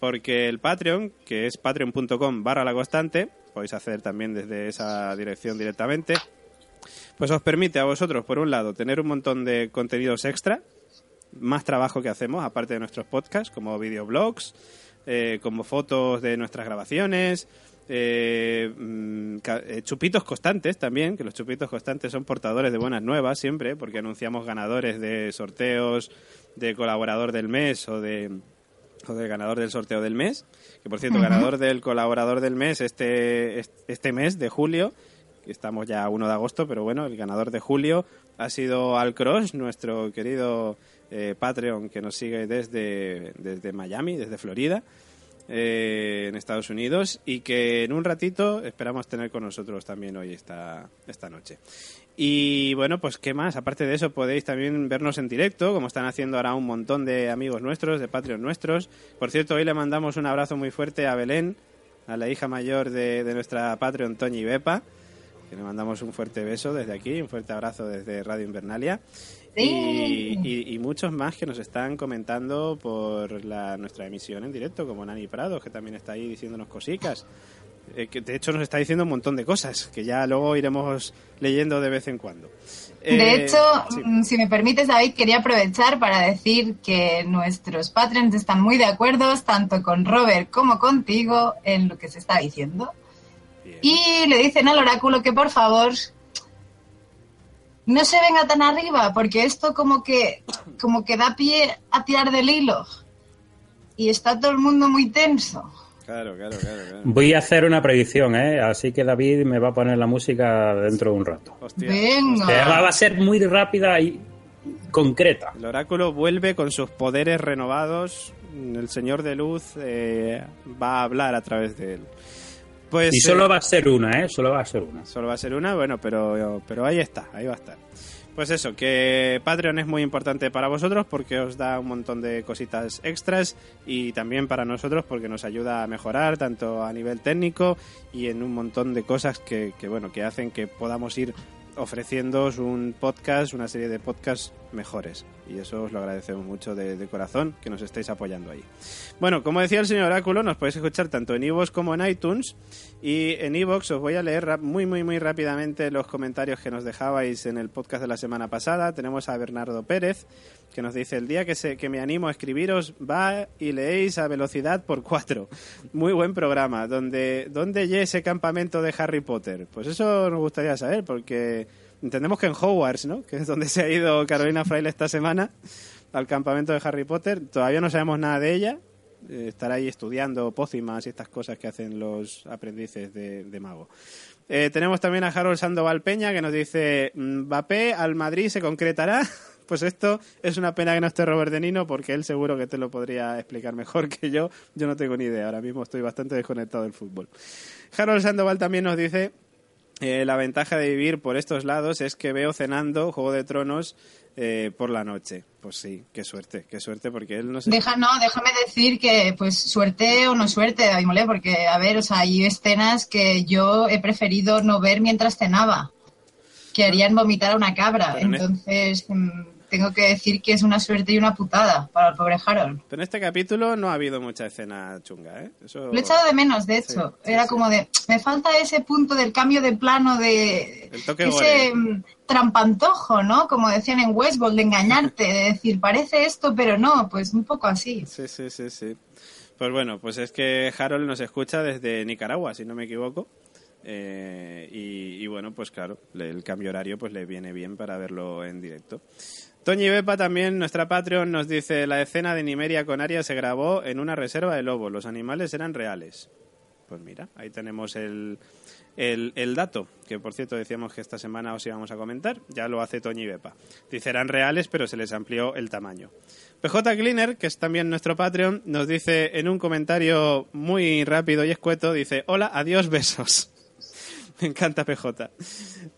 Porque el Patreon, que es patreon.com barra la constante, podéis hacer también desde esa dirección directamente, pues os permite a vosotros, por un lado, tener un montón de contenidos extra, más trabajo que hacemos, aparte de nuestros podcasts, como videoblogs, eh, como fotos de nuestras grabaciones, eh, mm, eh, chupitos constantes también, que los chupitos constantes son portadores de buenas nuevas siempre, porque anunciamos ganadores de sorteos de colaborador del mes o de o del ganador del sorteo del mes, que por cierto, ganador del colaborador del mes este, este mes de julio, que estamos ya a 1 de agosto, pero bueno, el ganador de julio ha sido Al Cross, nuestro querido eh, Patreon que nos sigue desde, desde Miami, desde Florida, eh, en Estados Unidos, y que en un ratito esperamos tener con nosotros también hoy esta, esta noche. Y bueno, pues qué más, aparte de eso podéis también vernos en directo, como están haciendo ahora un montón de amigos nuestros, de Patreon nuestros. Por cierto, hoy le mandamos un abrazo muy fuerte a Belén, a la hija mayor de, de nuestra Patreon Toñi Bepa, que le mandamos un fuerte beso desde aquí, un fuerte abrazo desde Radio Invernalia. Sí. Y, y- y muchos más que nos están comentando por la, nuestra emisión en directo, como Nani Prado, que también está ahí diciéndonos cositas. Eh, que de hecho nos está diciendo un montón de cosas, que ya luego iremos leyendo de vez en cuando. De Eh, hecho, sí. mm, si me permites, David, quería aprovechar para decir que nuestros patrons están muy de acuerdo, tanto con Robert como contigo, en lo que se está diciendo. Bien. Y le dicen al oráculo que por favor no se venga tan arriba, porque esto como que, como que da pie a tirar del hilo. Y está todo el mundo muy tenso. Claro, claro, claro. claro. Voy a hacer una predicción, ¿eh? Así que David me va a poner la música dentro de un rato. Hostia. Venga. Va va a ser muy rápida y concreta. El oráculo vuelve con sus poderes renovados. El Señor de Luz eh, va a hablar a través de él. Pues, Y eh, solo va a ser una, ¿eh? Solo va a ser una. Solo va a ser una, bueno, pero, pero ahí está, ahí va a estar. Pues eso, que Patreon es muy importante para vosotros porque os da un montón de cositas extras y también para nosotros porque nos ayuda a mejorar tanto a nivel técnico y en un montón de cosas que, que, bueno, que hacen que podamos ir ofreciéndoos un podcast, una serie de podcasts mejores. Y eso os lo agradecemos mucho de, corazón que nos estéis apoyando ahí. Bueno, como decía el señor Oráculo, nos podéis escuchar tanto en iVoox como en iTunes. Y en iVoox os voy a leer muy, muy, muy rápidamente los comentarios que nos dejabais en el podcast de la semana pasada. Tenemos a Bernardo Pérez, que nos dice, el día que, se, que me animo a escribiros, va y leéis a velocidad por cuatro. <laughs> Muy buen programa. ¿Dónde, ¿Dónde ese campamento de Harry Potter? Pues eso nos gustaría saber, porque entendemos que en Hogwarts, ¿no? Que es donde se ha ido Carolina Fraile esta semana, al campamento de Harry Potter. Todavía no sabemos nada de ella. Eh, estar ahí estudiando pócimas y estas cosas que hacen los aprendices de, mago. Eh, tenemos también a Harold Sandoval Peña que nos dice Mbappé al Madrid se concretará. <laughs> Pues esto es una pena que no esté Robert De Nino porque él seguro que te lo podría explicar mejor <laughs> que yo. Yo no tengo ni idea, ahora mismo estoy bastante desconectado del fútbol. Harold Sandoval también nos dice eh, la ventaja de vivir por estos lados es que veo cenando Juego de Tronos eh, por la noche. Pues sí, qué suerte, qué suerte, porque él no se... Deja, no, déjame decir que, pues, suerte o no suerte, David Molé, porque, a ver, o sea, hay escenas que yo he preferido no ver mientras cenaba, que harían vomitar a una cabra. Pero e- Entonces, mm, tengo que decir que es una suerte y una putada para el pobre Harold. Pero en este capítulo no ha habido mucha escena chunga, ¿eh? Eso... Lo he echado de menos, de hecho. Sí, Era sí. como de, me falta ese punto del cambio de plano de El toque ese gore. mm, trampantojo, ¿no? Como decían en Westworld, de engañarte, de decir, parece esto, pero no, pues un poco así. Sí, sí, sí, sí. Pues bueno, pues es que Harold nos escucha desde Nicaragua, si no me equivoco. Eh, y, y bueno, pues claro, el cambio horario pues le viene bien para verlo en directo. Toñi Bepa también, nuestra Patreon, nos dice la escena de Nimeria con Aria se grabó en una reserva de lobos. Los animales eran reales. Pues mira, ahí tenemos el, el, dato, que por cierto decíamos que esta semana os íbamos a comentar. Ya lo hace Toñi Bepa. Dice eran reales, pero se les amplió el tamaño. PJ Cleaner, que es también nuestro Patreon, nos dice en un comentario muy rápido y escueto, dice, hola, adiós, besos. <laughs> Me encanta PJ.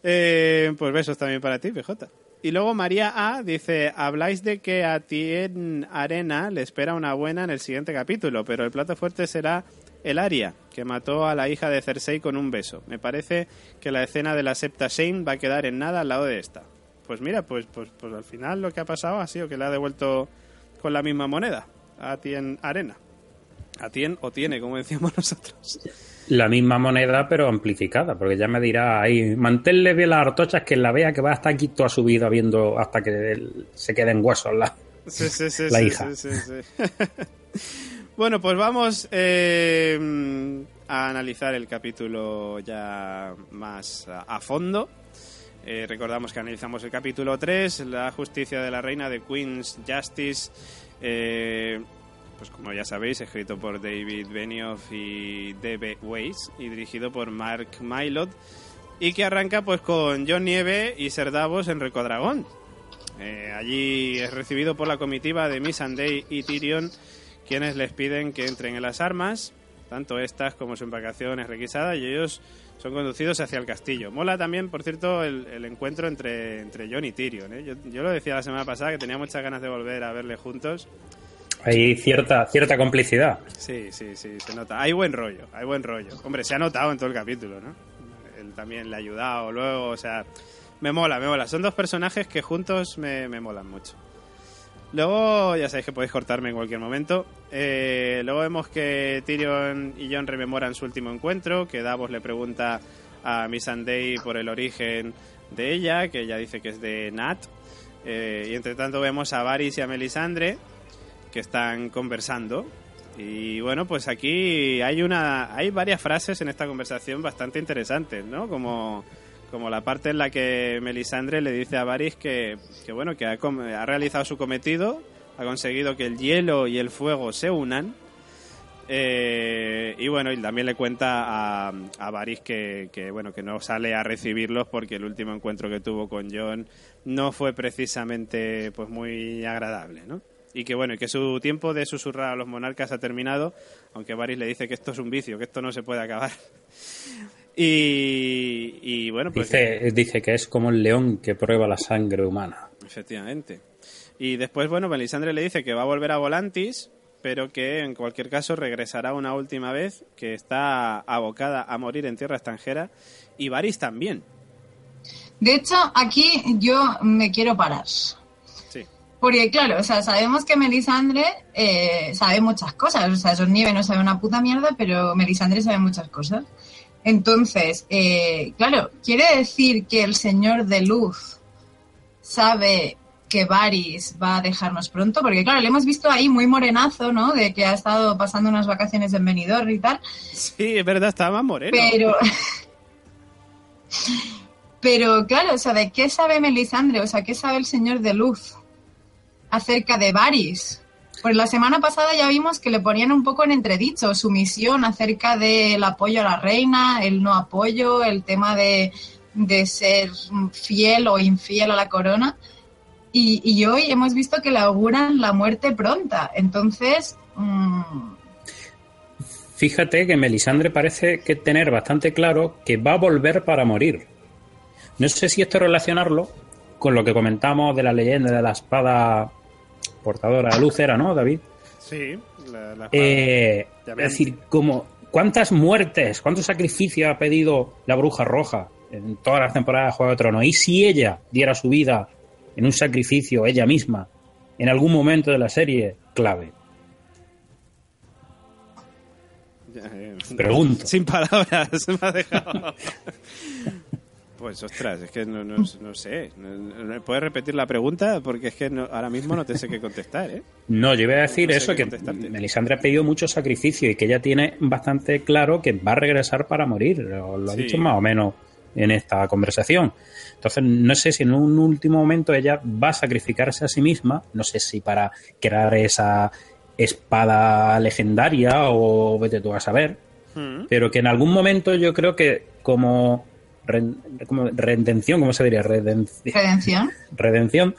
Eh, pues besos también para ti, PJ. Y luego María A dice, habláis de que a Tien Arena le espera una buena en el siguiente capítulo, pero el plato fuerte será el Aria, que mató a la hija de Cersei con un beso. Me parece que la escena de la Septa Shane va a quedar en nada al lado de esta. Pues mira, pues, pues, pues al final lo que ha pasado ha sido que le ha devuelto con la misma moneda a Tien Arena. A Tien o tiene, como decíamos <laughs> nosotros. La misma moneda, pero amplificada, porque ya me dirá ahí, manténle bien las artochas que la vea que va a estar aquí toda su vida viendo hasta que se quede en huesos la, Sí, sí, sí, <laughs> La sí, hija. sí, sí, sí. <laughs> bueno, pues vamos eh, a analizar el capítulo ya más a, a fondo. Eh, recordamos que analizamos el capítulo 3, la justicia de la reina de Queen's Justice. eh, pues como ya sabéis, escrito por David Benioff y D.B. Weiss y dirigido por Mark Mylod. Y que arranca pues con John Nieve y Ser Davos en Recodragón. Eh, allí es recibido por la comitiva de Missandei y Tyrion, quienes les piden que entren en las armas, tanto estas como su embarcación es requisada, y ellos son conducidos hacia el castillo. Mola también, por cierto, el, el encuentro entre, entre Jon y Tyrion. ¿eh? Yo, yo lo decía la semana pasada que tenía muchas ganas de volver a verle juntos. Hay cierta, cierta complicidad. Sí, sí, sí, se nota. Hay buen rollo, hay buen rollo. Hombre, se ha notado en todo el capítulo, ¿no? Él también le ha ayudado luego, o sea, me mola, me mola. Son dos personajes que juntos me, me molan mucho. Luego, ya sabéis que podéis cortarme en cualquier momento. Eh, luego vemos que Tyrion y Jon rememoran su último encuentro, que Davos le pregunta a Missandei por el origen de ella, que ella dice que es de Nat. Eh, y entre tanto vemos a Varys y a Melisandre, que están conversando. Y bueno, pues aquí hay una hay varias frases en esta conversación bastante interesantes, ¿no? Como, como la parte en la que Melisandre le dice a Varys que, que bueno, que ha, realizado su cometido, ha conseguido que el hielo y el fuego se unan. Eh, y bueno, y también le cuenta a, a Varys que, que, bueno, que no sale a recibirlos porque el último encuentro que tuvo con John no fue precisamente pues muy agradable, ¿no? Y que bueno, y que su tiempo de susurrar a los monarcas ha terminado, aunque Varys le dice que esto es un vicio, que esto no se puede acabar. <laughs> Y, y bueno, pues Dice, dice que es como el león que prueba la sangre humana. Efectivamente. Y después, bueno, Melisandre le dice que va a volver a Volantis, pero que en cualquier caso regresará una última vez, que está abocada a morir en tierra extranjera, y Varys también. De hecho, aquí yo me quiero parar. Porque, claro, o sea, sabemos que Melisandre eh, sabe muchas cosas. O sea, Son Nieve no sabe una puta mierda, pero Melisandre sabe muchas cosas. Entonces, eh, claro, quiere decir que el Señor de Luz sabe que Varys va a dejarnos pronto, porque claro, le hemos visto ahí muy morenazo, ¿no? De que ha estado pasando unas vacaciones en Benidorm y tal, Sí, es verdad, estaba más moreno. pero... <laughs> Pero claro, o sea, ¿de qué sabe Melisandre? O sea, ¿qué sabe el Señor de Luz acerca de Varys? Pues la semana pasada ya vimos que le ponían un poco en entredicho su misión acerca del apoyo a la reina, el no apoyo, el tema de, de ser fiel o infiel a la corona. Y, y hoy hemos visto que le auguran la muerte pronta. Entonces, mm, Fíjate que Melisandre parece que tener bastante claro que va a volver para morir. No sé si esto relacionarlo con lo que comentamos de la leyenda de la espada portadora de luz era, ¿no, David? Sí, la, la espada. Eh, es decir, como cuántas muertes, cuántos sacrificios ha pedido la bruja roja en todas las temporadas de Juego de Tronos. Y si ella diera su vida en un sacrificio, ella misma, en algún momento de la serie, clave. Pregunto. Sin palabras, <laughs> me ha dejado. Pues ostras, es que no, no, no sé. ¿Puedes repetir la pregunta? Porque es que no- ahora mismo no te sé qué contestar, ¿eh? No, yo iba a decir eso, que. Melisandre ha pedido mucho sacrificio y que ella tiene bastante claro que va a regresar para morir. Lo, lo ha Sí. dicho más o menos en esta conversación. Entonces, no sé si en un último momento ella va a sacrificarse a sí misma, no sé si para crear esa espada legendaria o vete tú a saber, Mm. pero que en algún momento yo creo que como redención, ¿cómo se diría? Redención redención. redención,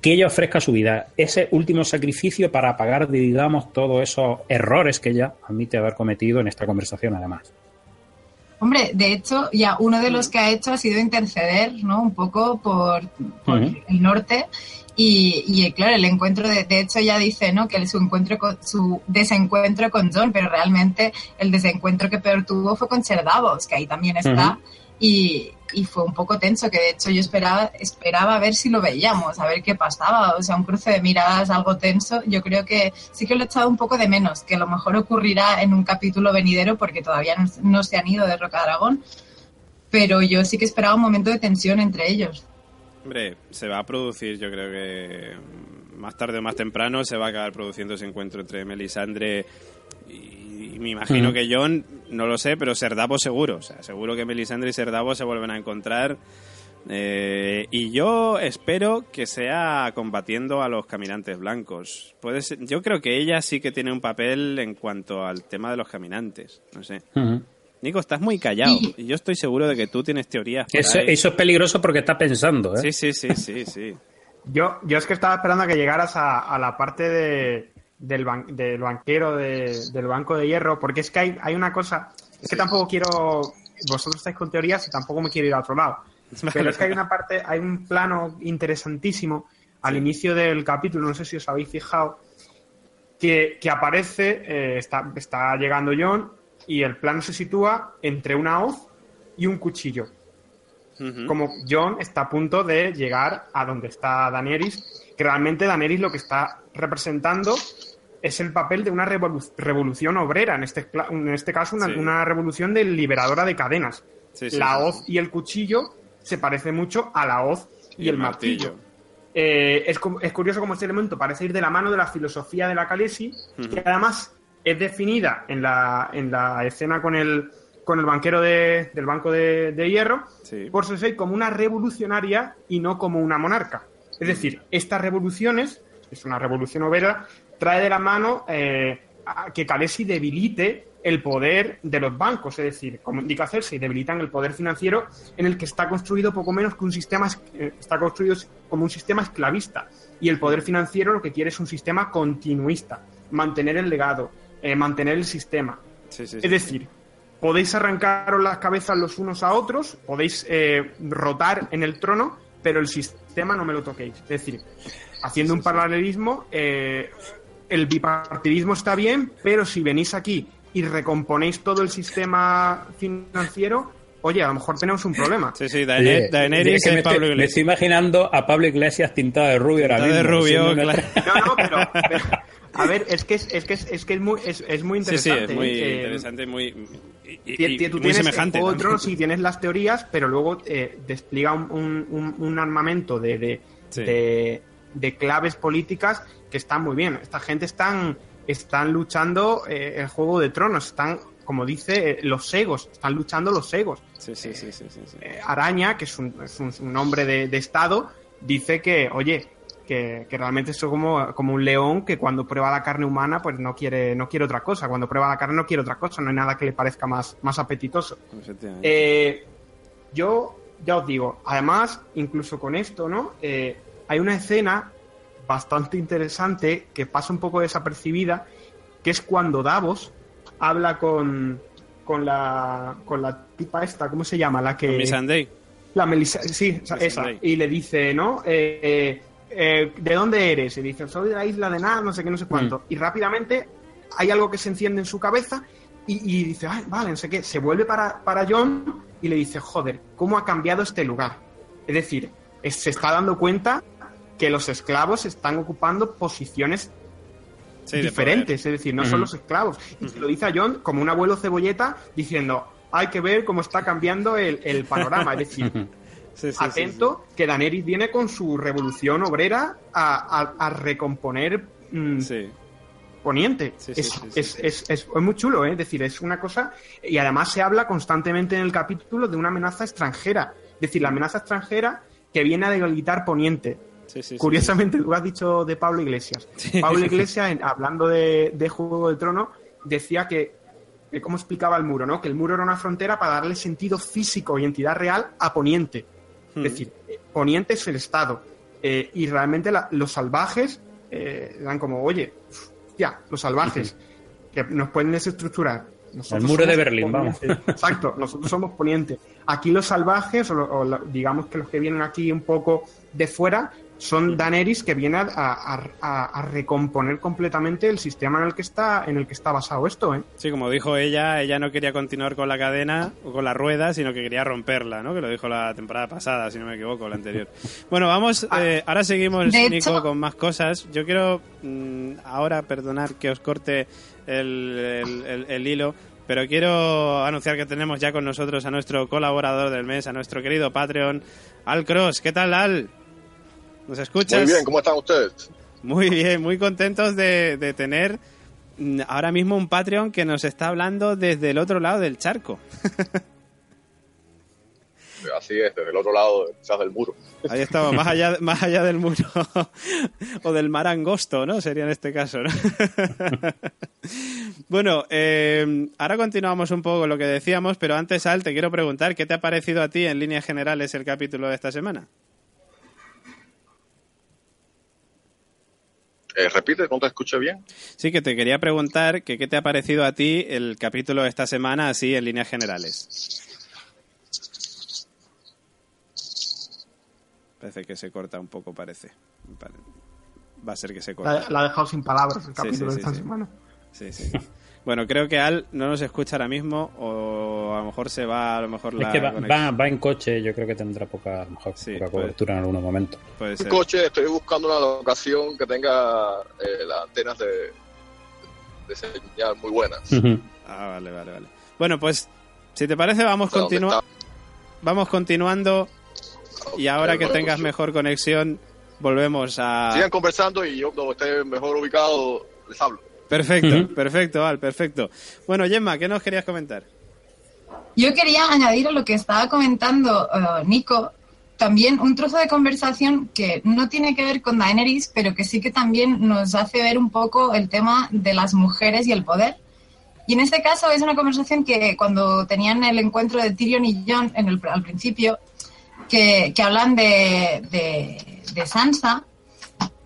que ella ofrezca su vida, ese último sacrificio para pagar, digamos, todos esos errores que ella admite haber cometido en esta conversación, además. Hombre, de hecho, ya uno de los que ha hecho ha sido interceder, ¿no? Un poco por, el norte. Y, y, claro, el encuentro, de, de hecho, ya dice, ¿no? Que su encuentro con, su desencuentro con John, pero realmente el desencuentro que peor tuvo fue con Ser Davos, que ahí también está. Y, y fue un poco tenso, que de hecho yo esperaba, esperaba a ver si lo veíamos, a ver qué pasaba. O sea, un cruce de miradas algo tenso. Yo creo que sí que lo he echado un poco de menos, que a lo mejor ocurrirá en un capítulo venidero porque todavía no, no se han ido de Roca Dragón. Pero yo sí que esperaba un momento de tensión entre ellos. Hombre, se va a producir, yo creo que más tarde o más temprano se va a acabar produciendo ese encuentro entre Melisandre y, y me imagino Ujú. que John, no lo sé, pero Serdavo seguro. O sea, seguro que Melisandre y Serdavo se vuelven a encontrar. Eh, y yo espero que sea combatiendo a los caminantes blancos. Puede ser, yo creo que ella sí que tiene un papel en cuanto al tema de los caminantes. No sé. Nico, estás muy callado. Y- yo estoy seguro de que tú tienes teorías. Eso, eso es peligroso porque está pensando, ¿eh? Sí, sí, sí, sí, sí. <laughs> Yo, yo es que estaba esperando a que llegaras a, a la parte de, del, ban- del banquero de- del Banco de Hierro, porque es que hay, hay una cosa, es que tampoco quiero, vosotros estáis con teorías y tampoco me quiero ir a otro lado, pero es que hay una parte, hay un plano interesantísimo al inicio del capítulo, no sé si os habéis fijado, que, que aparece, eh, está, está llegando John y el plano se sitúa entre una hoz y un cuchillo. Como John está a punto de llegar a donde está Daenerys, que realmente Daenerys lo que está representando es el papel de una revolu- revolución obrera, en este, en este caso una, Sí. una revolución de liberadora de cadenas. Sí, sí, la hoz y el cuchillo se parece mucho a la hoz y, el martillo. martillo. Eh, es, cu- es curioso como este elemento parece ir de la mano de la filosofía de la Ujú. que además es definida en la, en la escena con el, con el banquero de- del Banco de, de Hierro por Cersei como una revolucionaria y no como una monarca. Es decir, estas revoluciones, es una revolución obrera, trae de la mano eh, a que Khaleesi debilite el poder de los bancos, es decir, como indica Cersei, debilitan el poder financiero en el que está construido poco menos que un sistema, eh, está construido como un sistema esclavista. Y el poder financiero lo que quiere es un sistema continuista, mantener el legado, eh, mantener el sistema. Sí, sí, sí. Es decir, podéis arrancaros las cabezas los unos a otros, podéis eh, rotar en el trono, pero el sistema no me lo toquéis. Es decir, haciendo un paralelismo, eh, el bipartidismo está bien, pero si venís aquí y recomponéis todo el sistema financiero, oye, a lo mejor tenemos un problema. Sí, sí, Oye, Daener- Daenerys es que me, Pablo estoy, me Iglesias. estoy imaginando a Pablo Iglesias tintado de rubio ahora Tintado de mismo, rubio, claro. No, no, pero, <laughs> pero, a ver, es que es, es que es, es que es muy es, es muy Sí, sí, interesante. es muy eh, interesante, muy. Y, y- y tú muy tienes. Tronos sí <laughs> tienes las teorías, pero luego eh, despliega un, un- un- un armamento de, de, Sí. de- de claves políticas que están muy bien. Esta gente están, están luchando eh, el Juego de Tronos, están, como dice, eh, los egos, están luchando los egos. Sí, sí, sí, sí, sí, sí. Eh, Araña, que es un, es un- hombre de, de Estado, dice que, oye, que, que realmente es como, como un león que cuando prueba la carne humana, pues no quiere, no quiere otra cosa. Cuando prueba la carne no quiere otra cosa, no hay nada que le parezca más, más apetitoso. Eh, yo ya os digo, además, incluso con esto, ¿no? Eh, hay una escena bastante interesante que pasa un poco desapercibida, que es cuando Davos habla con, con la con la tipa esta, ¿cómo se llama? La que Sunday. la Melissa, sí, esa, y le dice, ¿no? Eh, eh, eh, ¿De dónde eres? Y dice, soy de la isla de nada, no sé qué, no sé cuánto. Y rápidamente hay algo que se enciende en su cabeza y, y dice, Ay, vale, no sé qué. Se vuelve para, para John y le dice, joder, ¿cómo ha cambiado este lugar? Es decir, se está dando cuenta que los esclavos están ocupando posiciones Sí, diferentes, es decir, no son los esclavos. Y se lo dice a John como un abuelo cebolleta diciendo, hay que ver cómo está cambiando el, el panorama. Es decir. Sí, sí, atento que Daenerys viene con su revolución obrera a, a- a recomponer. Poniente. Es, sí, sí, es- sí. es- es- es muy chulo, ¿eh? es decir, es una cosa... Y además se habla constantemente en el capítulo de una amenaza extranjera. Es decir, la amenaza extranjera que viene a debilitar Poniente. Sí, sí, sí. Curiosamente, tú has dicho de Pablo Iglesias. <laughs> Pablo Iglesias, en- hablando de, de Juego de Trono, decía que, que cómo explicaba el muro, ¿no? Que el muro era una frontera para darle sentido físico y entidad real a Poniente. Hmm. Es decir, eh, Poniente es el Estado. Eh, y realmente la- los salvajes eh, eran como, oye, ya, los salvajes, <laughs> que nos pueden desestructurar. Nosotros El muro de Berlín, vamos. Exacto, nosotros somos Poniente. Aquí los salvajes, o, digamos que los que vienen aquí un poco de fuera, son Daenerys que viene a, a- a- a recomponer completamente el sistema en el que está en el que está basado esto, ¿eh? Sí, como dijo ella, ella no quería continuar con la cadena o con la rueda, sino que quería romperla, ¿no? Que lo dijo la temporada pasada, si no me equivoco, la anterior. Bueno, vamos, eh, ahora seguimos, De Nico, hecho- con más cosas. Yo quiero mm, ahora perdonar que os corte el, el- el- el hilo, pero quiero anunciar que tenemos ya con nosotros a nuestro colaborador del mes, a nuestro querido Patreon, Al Cross. ¿Qué tal, Al? ¿Nos escuchas? Muy bien, ¿cómo están ustedes? Muy bien, muy contentos de, de tener mm, ahora mismo un Patreon que nos está hablando desde el otro lado del charco. <laughs> Así es, desde el otro lado, quizás del muro. Ahí estamos, más allá, <laughs> más allá del muro <laughs> o del mar angosto, ¿no? Sería en este caso, ¿no? bueno, eh, ahora continuamos un poco con lo que decíamos, pero antes, Al, te quiero preguntar, ¿qué te ha parecido a ti en líneas generales el capítulo de esta semana? Eh, repite, no te escuché bien. Sí, que te quería preguntar que qué te ha parecido a ti el capítulo de esta semana así en líneas generales. Parece que se corta un poco, parece. Va a ser que se corta. La, la ha dejado sin palabras el capítulo sí, de esta sí. semana. Sí, sí. Bueno, creo que Al no nos escucha ahora mismo o a lo mejor se va a lo mejor la Es que va, conexión. va, va en coche, yo creo que tendrá poca, a lo mejor, Sí, poca puede- cobertura en algún momento. Ser. coche, estoy buscando una locación que tenga eh, las antenas de, de señal muy buenas. Ah, vale, vale, vale. Bueno, pues si te parece vamos O sea, ¿dónde continua está? vamos continuando y ahora Eh, que tengas mejor conexión volvemos a Sigan conversando y yo cuando esté mejor ubicado les hablo. Perfecto, perfecto, Al, perfecto. Bueno, Gemma, ¿qué nos querías comentar? Yo quería añadir a lo que estaba comentando eh, Nico, también un trozo de conversación que no tiene que ver con Daenerys, pero que sí que también nos hace ver un poco el tema de las mujeres y el poder. Y en este caso es una conversación que cuando tenían el encuentro de Tyrion y Jon en el, al principio, que, que hablan de, de, de Sansa,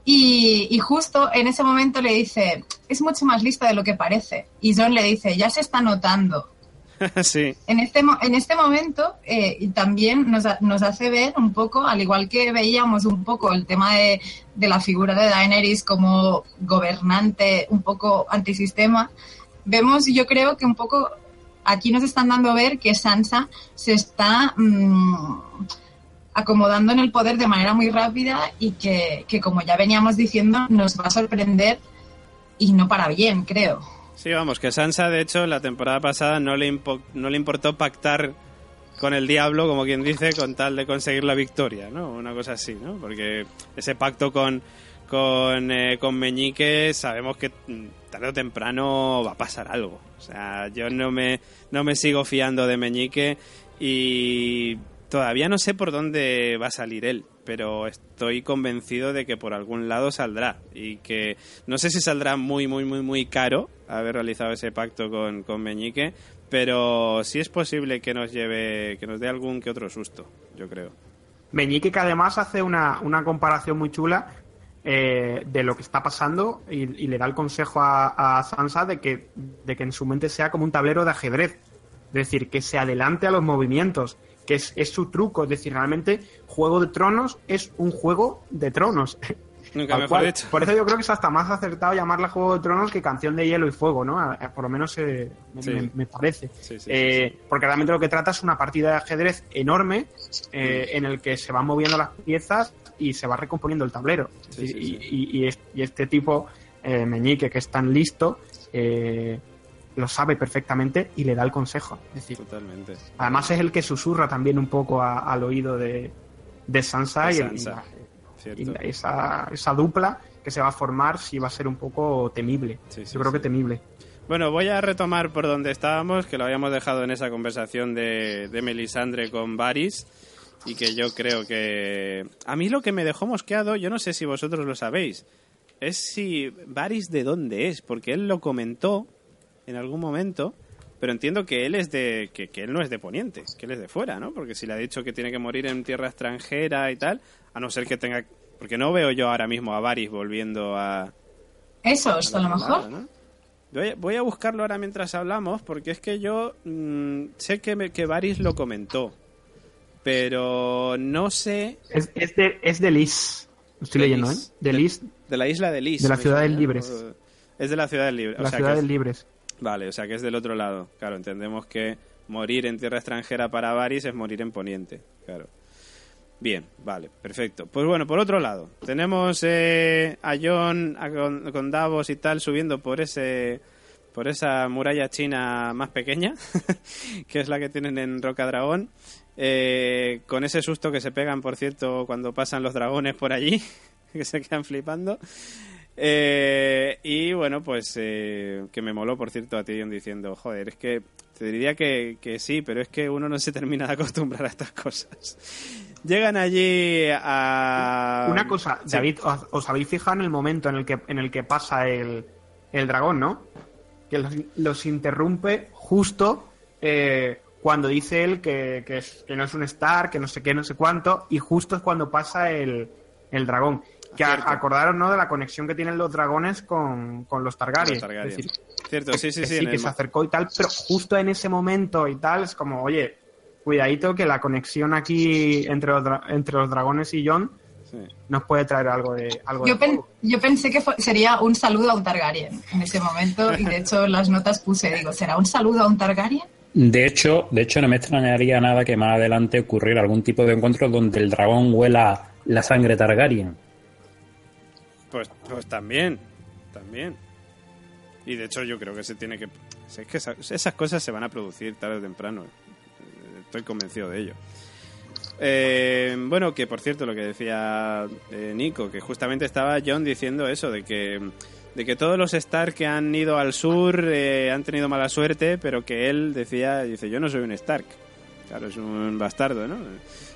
y, y justo en ese momento le dice, es mucho más lista de lo que parece. Y Jon le dice, ya se está notando <laughs> sí, en este, en este momento eh, también nos, nos hace ver un poco, al igual que veíamos un poco el tema de, de la figura de Daenerys como gobernante un poco antisistema, vemos yo creo que un poco aquí nos están dando a ver que Sansa se está mm, acomodando en el poder de manera muy rápida y que, que como ya veníamos diciendo nos va a sorprender y no para bien, creo. sí, vamos, que Sansa, de hecho, la temporada pasada no le, no le importó pactar con el diablo, como quien dice, con tal de conseguir la victoria, ¿no? Una cosa así, ¿no? Porque ese pacto con, con, eh, con Meñique sabemos que mm, tarde o temprano va a pasar algo. O sea, yo no me, no me sigo fiando de Meñique y todavía no sé por dónde va a salir él, pero estoy convencido de que por algún lado saldrá y que no sé si saldrá muy, muy, muy, muy caro haber realizado ese pacto con, con Meñique, pero sí es posible que nos lleve, que nos dé algún que otro susto, yo creo. Meñique que además hace una, una comparación muy chula eh, de lo que está pasando y, le da el consejo a, a Sansa de que, de que en su mente sea como un tablero de ajedrez. Es decir, que se adelante a los movimientos, que es, es su truco. Es decir, realmente Juego de Tronos es un juego de tronos. Nunca Tal mejor cual. dicho. Por eso yo creo que es hasta más acertado llamarla Juego de Tronos que Canción de Hielo y Fuego, ¿no? A- a- por lo menos eh, me, Sí. me- me parece. Sí, sí, Eh. Porque realmente lo que trata es una partida de ajedrez enorme eh, en el que se van moviendo las piezas y se va recomponiendo el tablero. Y, y este tipo, eh, Meñique, que es tan listo, eh, lo sabe perfectamente y le da el consejo. Es decir, Totalmente. además es el que susurra también un poco a- al oído de, de Sansa, De y, el- esa, esa dupla que se va a formar sí va a ser un poco temible. Sí, sí, Yo creo sí. que temible. Bueno, voy a retomar por donde estábamos, que lo habíamos dejado en esa conversación de, de Melisandre con Varys, y que yo creo que... A mí lo que me dejó mosqueado, yo no sé si vosotros lo sabéis, es si Varys de dónde es, porque él lo comentó en algún momento, pero entiendo que él es de que, que él no es de Poniente, que él es de fuera, ¿no? Porque si le ha dicho que tiene que morir en tierra extranjera y tal, a no ser que tenga... Porque no veo yo ahora mismo a Varys volviendo a, Esos, a lo mejor. ¿no? Voy a, buscarlo ahora mientras hablamos, porque es que yo mm, sé que, me, que Varys lo comentó, pero no sé Es, es de, es de Lis. Lo estoy De leyendo, ¿eh? De Lis, de la isla de Lis. De la ciudad del Libres. o- Es de la ciudad del Libre. o la sea, ciudad que del es- Libres. Vale, o sea que es del otro lado. Claro, entendemos que morir en tierra extranjera para Varys es morir en Poniente. Claro. Bien, vale, perfecto. Pues bueno, por otro lado, tenemos eh, a John a- con, con Davos y tal subiendo por ese por esa muralla china más pequeña, <laughs> que es la que tienen en Roca Dragón, eh, con ese susto que se pegan, por cierto, cuando pasan los dragones por allí, <laughs> que se quedan flipando. Eh, y bueno, pues eh, que me moló, por cierto, a Tyrion diciendo, joder, es que te diría que, que sí, pero es que uno no se termina de acostumbrar a estas cosas. Llegan allí a... Una cosa. David, os, os habéis fijado en el momento en el que, en el que pasa el, el dragón, ¿no? Que los, los interrumpe justo eh, cuando dice él que, que, es- que no es un Star, que no sé qué, no sé cuánto, y justo es cuando pasa el, el dragón. Que a- Cierto. acordaros, ¿no? De la conexión que tienen los dragones con, con los Targaryen. Los Targaryen. Es decir, Cierto, sí, sí, que sí. que el se acercó y tal, pero justo en ese momento y tal, es como, oye, cuidadito que la conexión aquí entre los, dra- entre los dragones y John sí. nos puede traer algo de algo Yo, de pen- yo pensé que sería un saludo a un Targaryen en ese momento y de hecho las notas puse, digo, ¿será un saludo a un Targaryen? De hecho, de hecho, no me extrañaría nada que más adelante ocurriera algún tipo de encuentro donde el dragón huela la sangre Targaryen. Pues, pues también, también. Y de hecho yo creo que se tiene que... Es que esa- esas cosas se van a producir tarde o temprano. Eh, Estoy convencido de ello. Eh, bueno, que por cierto, lo que decía eh, Nico, que justamente estaba John diciendo eso, de que, de que todos los Stark que han ido al sur eh, han tenido mala suerte, pero que él decía, dice, yo no soy un Stark. Claro, es un bastardo, ¿no?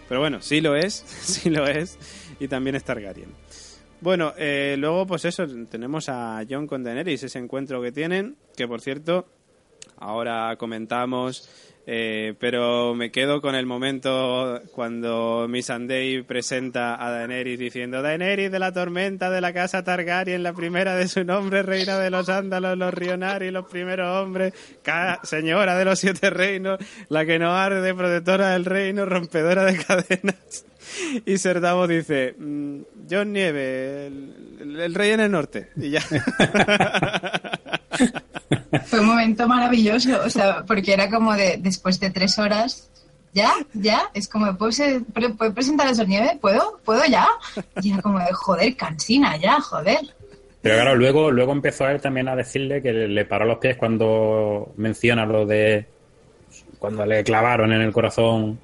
Pero bueno, sí lo es, <laughs> sí lo es, y también es Targaryen. Bueno, eh, luego pues eso, tenemos a John con Daenerys, ese encuentro que tienen, que por cierto, ahora comentamos, eh, pero me quedo con el momento cuando Missandei presenta a Daenerys diciendo Daenerys de la tormenta de la casa Targaryen, la primera de su nombre, reina de los ándalos, los Rionari, los primeros hombres, señora de los siete reinos, la que no arde, protectora del reino, rompedora de cadenas. <laughs> Y Ser Davos dice, mm, John Nieve, el, el rey en el norte. Y ya. <laughs> Fue un momento maravilloso, o sea, porque era como de después de tres horas, ¿ya? ¿Ya? Es como, ¿puedo, se- pre- ¿puedo presentar a nieve? ¿Puedo? ¿Puedo ya? Y era como de, joder, cansina ya, joder. Pero claro, luego, luego empezó él también a decirle que le paró los pies cuando menciona lo de cuando le clavaron en el corazón.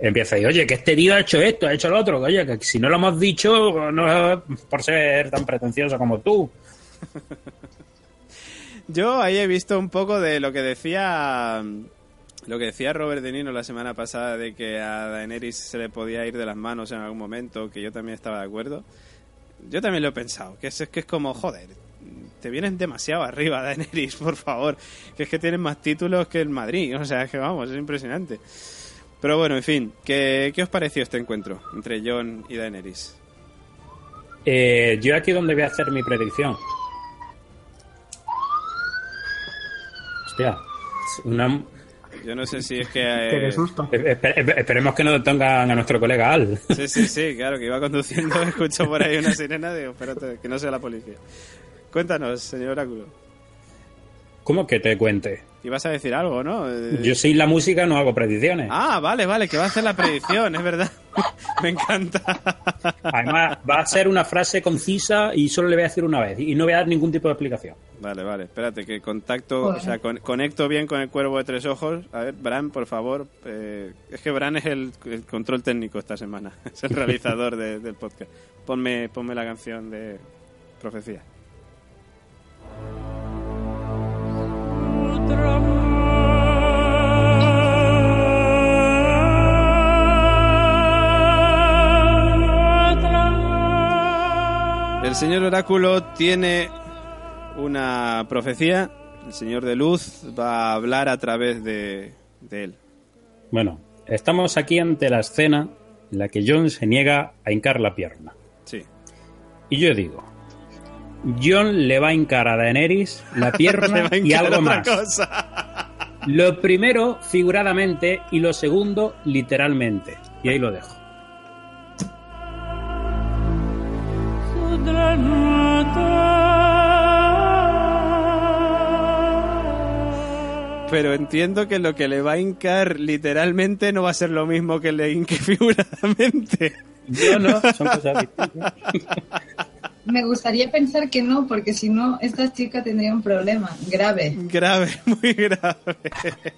Empieza y oye, que este tío ha hecho esto, ha hecho lo otro, oye, que si no lo hemos dicho, no es por ser tan pretencioso como tú. <laughs> Yo ahí he visto un poco de lo que decía lo que decía Robert De Nino la semana pasada de que a Daenerys se le podía ir de las manos en algún momento, que yo también estaba de acuerdo. Yo también lo he pensado, que es, que es como, joder, te vienen demasiado arriba <laughs> Daenerys, por favor, que es que tienen más títulos que el Madrid, o sea, es que vamos, es impresionante. Pero bueno, en fin, ¿qué, qué os pareció este encuentro entre Jon y Daenerys? Eh, yo aquí donde voy a hacer mi predicción. Hostia, una, Yo no sé si es que... <laughs> Qué eh, susto. espe- espe- esperemos que no detengan a nuestro colega Al. Sí, sí, sí, <laughs> claro, que iba conduciendo, <laughs> escucho por ahí una sirena, digo, espérate, que no sea la policía. Cuéntanos, señor Oráculo. ¿Cómo que te cuente? Ibas a decir algo, ¿no? Eh, Yo soy la música, no hago predicciones. Ah, vale, vale, que va a hacer la predicción, es verdad. <laughs> Me encanta. Además, va a ser una frase concisa y solo le voy a decir una vez. Y no voy a dar ningún tipo de explicación. Vale, vale, espérate, que contacto, o sea, con- conecto bien con el cuervo de tres ojos. A ver, Bran, por favor. eh, es que Bran es el, el control técnico esta semana, <laughs> es el realizador de- del podcast. Ponme, ponme la canción de Profecía. El señor Oráculo tiene una profecía. El señor de luz va a hablar a través de, de él. Bueno, estamos aquí ante la escena en la que John se niega a hincar la pierna. Sí. Y yo digo, John le va a hincar a Daenerys la <laughs> pierna y algo más. cosa. Lo primero, figuradamente, y lo segundo, literalmente. Y ahí lo dejo. Pero entiendo que lo que le va a hincar literalmente no va a ser lo mismo que le hinque <laughs> figuradamente. Yo no, son cosas distintas. <laughs> Me gustaría pensar que no, porque si no, esta chica tendría un problema grave. Grave, <laughs> muy grave.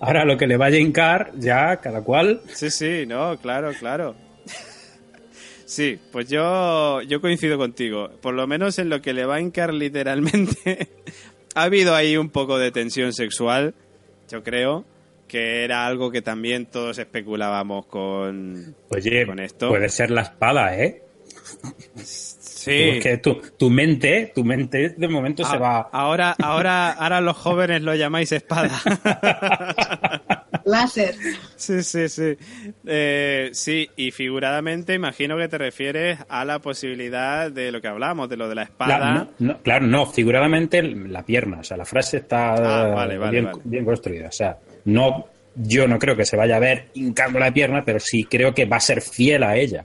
Ahora lo que le vaya a hincar, ya cada cual. Sí, sí, no, claro, claro. Sí, pues yo, yo coincido contigo. Por lo menos en lo que le va a hincar literalmente, <laughs> ha habido ahí un poco de tensión sexual, yo creo, que era algo que también todos especulábamos con, Oye, con esto. puede ser la espada, ¿eh? <laughs> Sí. Es que tu, tu mente, tu mente de momento se A- va. Ahora, ahora, ahora los jóvenes lo llamáis espada. <laughs> Láser. Sí, sí, sí. Eh, sí, y figuradamente imagino que te refieres a la posibilidad de lo que hablamos, de lo de la espada. La- no, no, claro, no, figuradamente la pierna, o sea, la frase está Ah, vale, vale, bien, vale. bien construida. O sea, no, yo no creo que se vaya a ver hincando la pierna, pero sí creo que va a ser fiel a ella.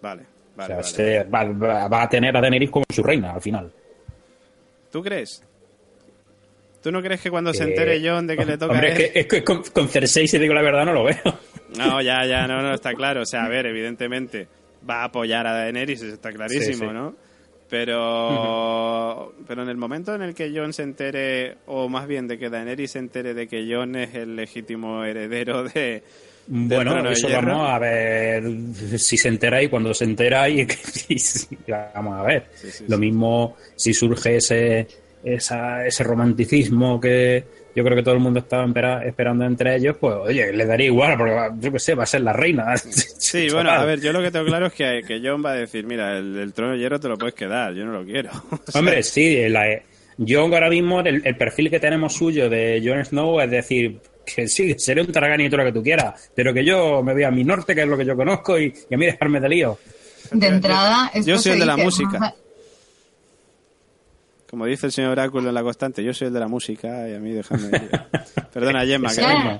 Vale, O vale, sea, vale. se- va, a tener a Daenerys como su reina al final. ¿Tú crees? ¿Tú no crees que cuando se entere John de que le toca Hombre, a es que, es que con, con Cersei, si digo la verdad, no lo veo. No, ya, ya, no, no, está claro. O sea, a ver, evidentemente va a apoyar a Daenerys, eso está clarísimo, Sí, sí. ¿no? Pero, pero en el momento en el que John se entere, o más bien de que Daenerys se entere de que John es el legítimo heredero de, Bueno, trono eso vamos a ver si se entera y cuando se entera y, <laughs> vamos a ver. Sí, sí, Lo mismo si surge ese esa- ese romanticismo que yo creo que todo el mundo estaba espera- esperando entre ellos, pues oye, le daría igual, porque yo qué sé, va a ser la reina. <laughs> Sí, bueno, a ver, yo lo que tengo claro es que, que John va a decir, mira, el, el trono de hierro te lo puedes quedar, yo no lo quiero. <laughs> O sea, Hombre, sí, la, yo ahora mismo el, el perfil que tenemos suyo de Jon Snow es decir, <laughs> que sí, seré un Targaryen y todo lo que tú quieras, pero que yo me voy a mi norte, que es lo que yo conozco, y, y a mí dejarme de lío. De entrada, Yo esto soy el de la dice, música. "Vamos Como dice el señor Oráculo en la constante, yo soy el de la música y a mí déjame... <laughs> Perdona, Gemma,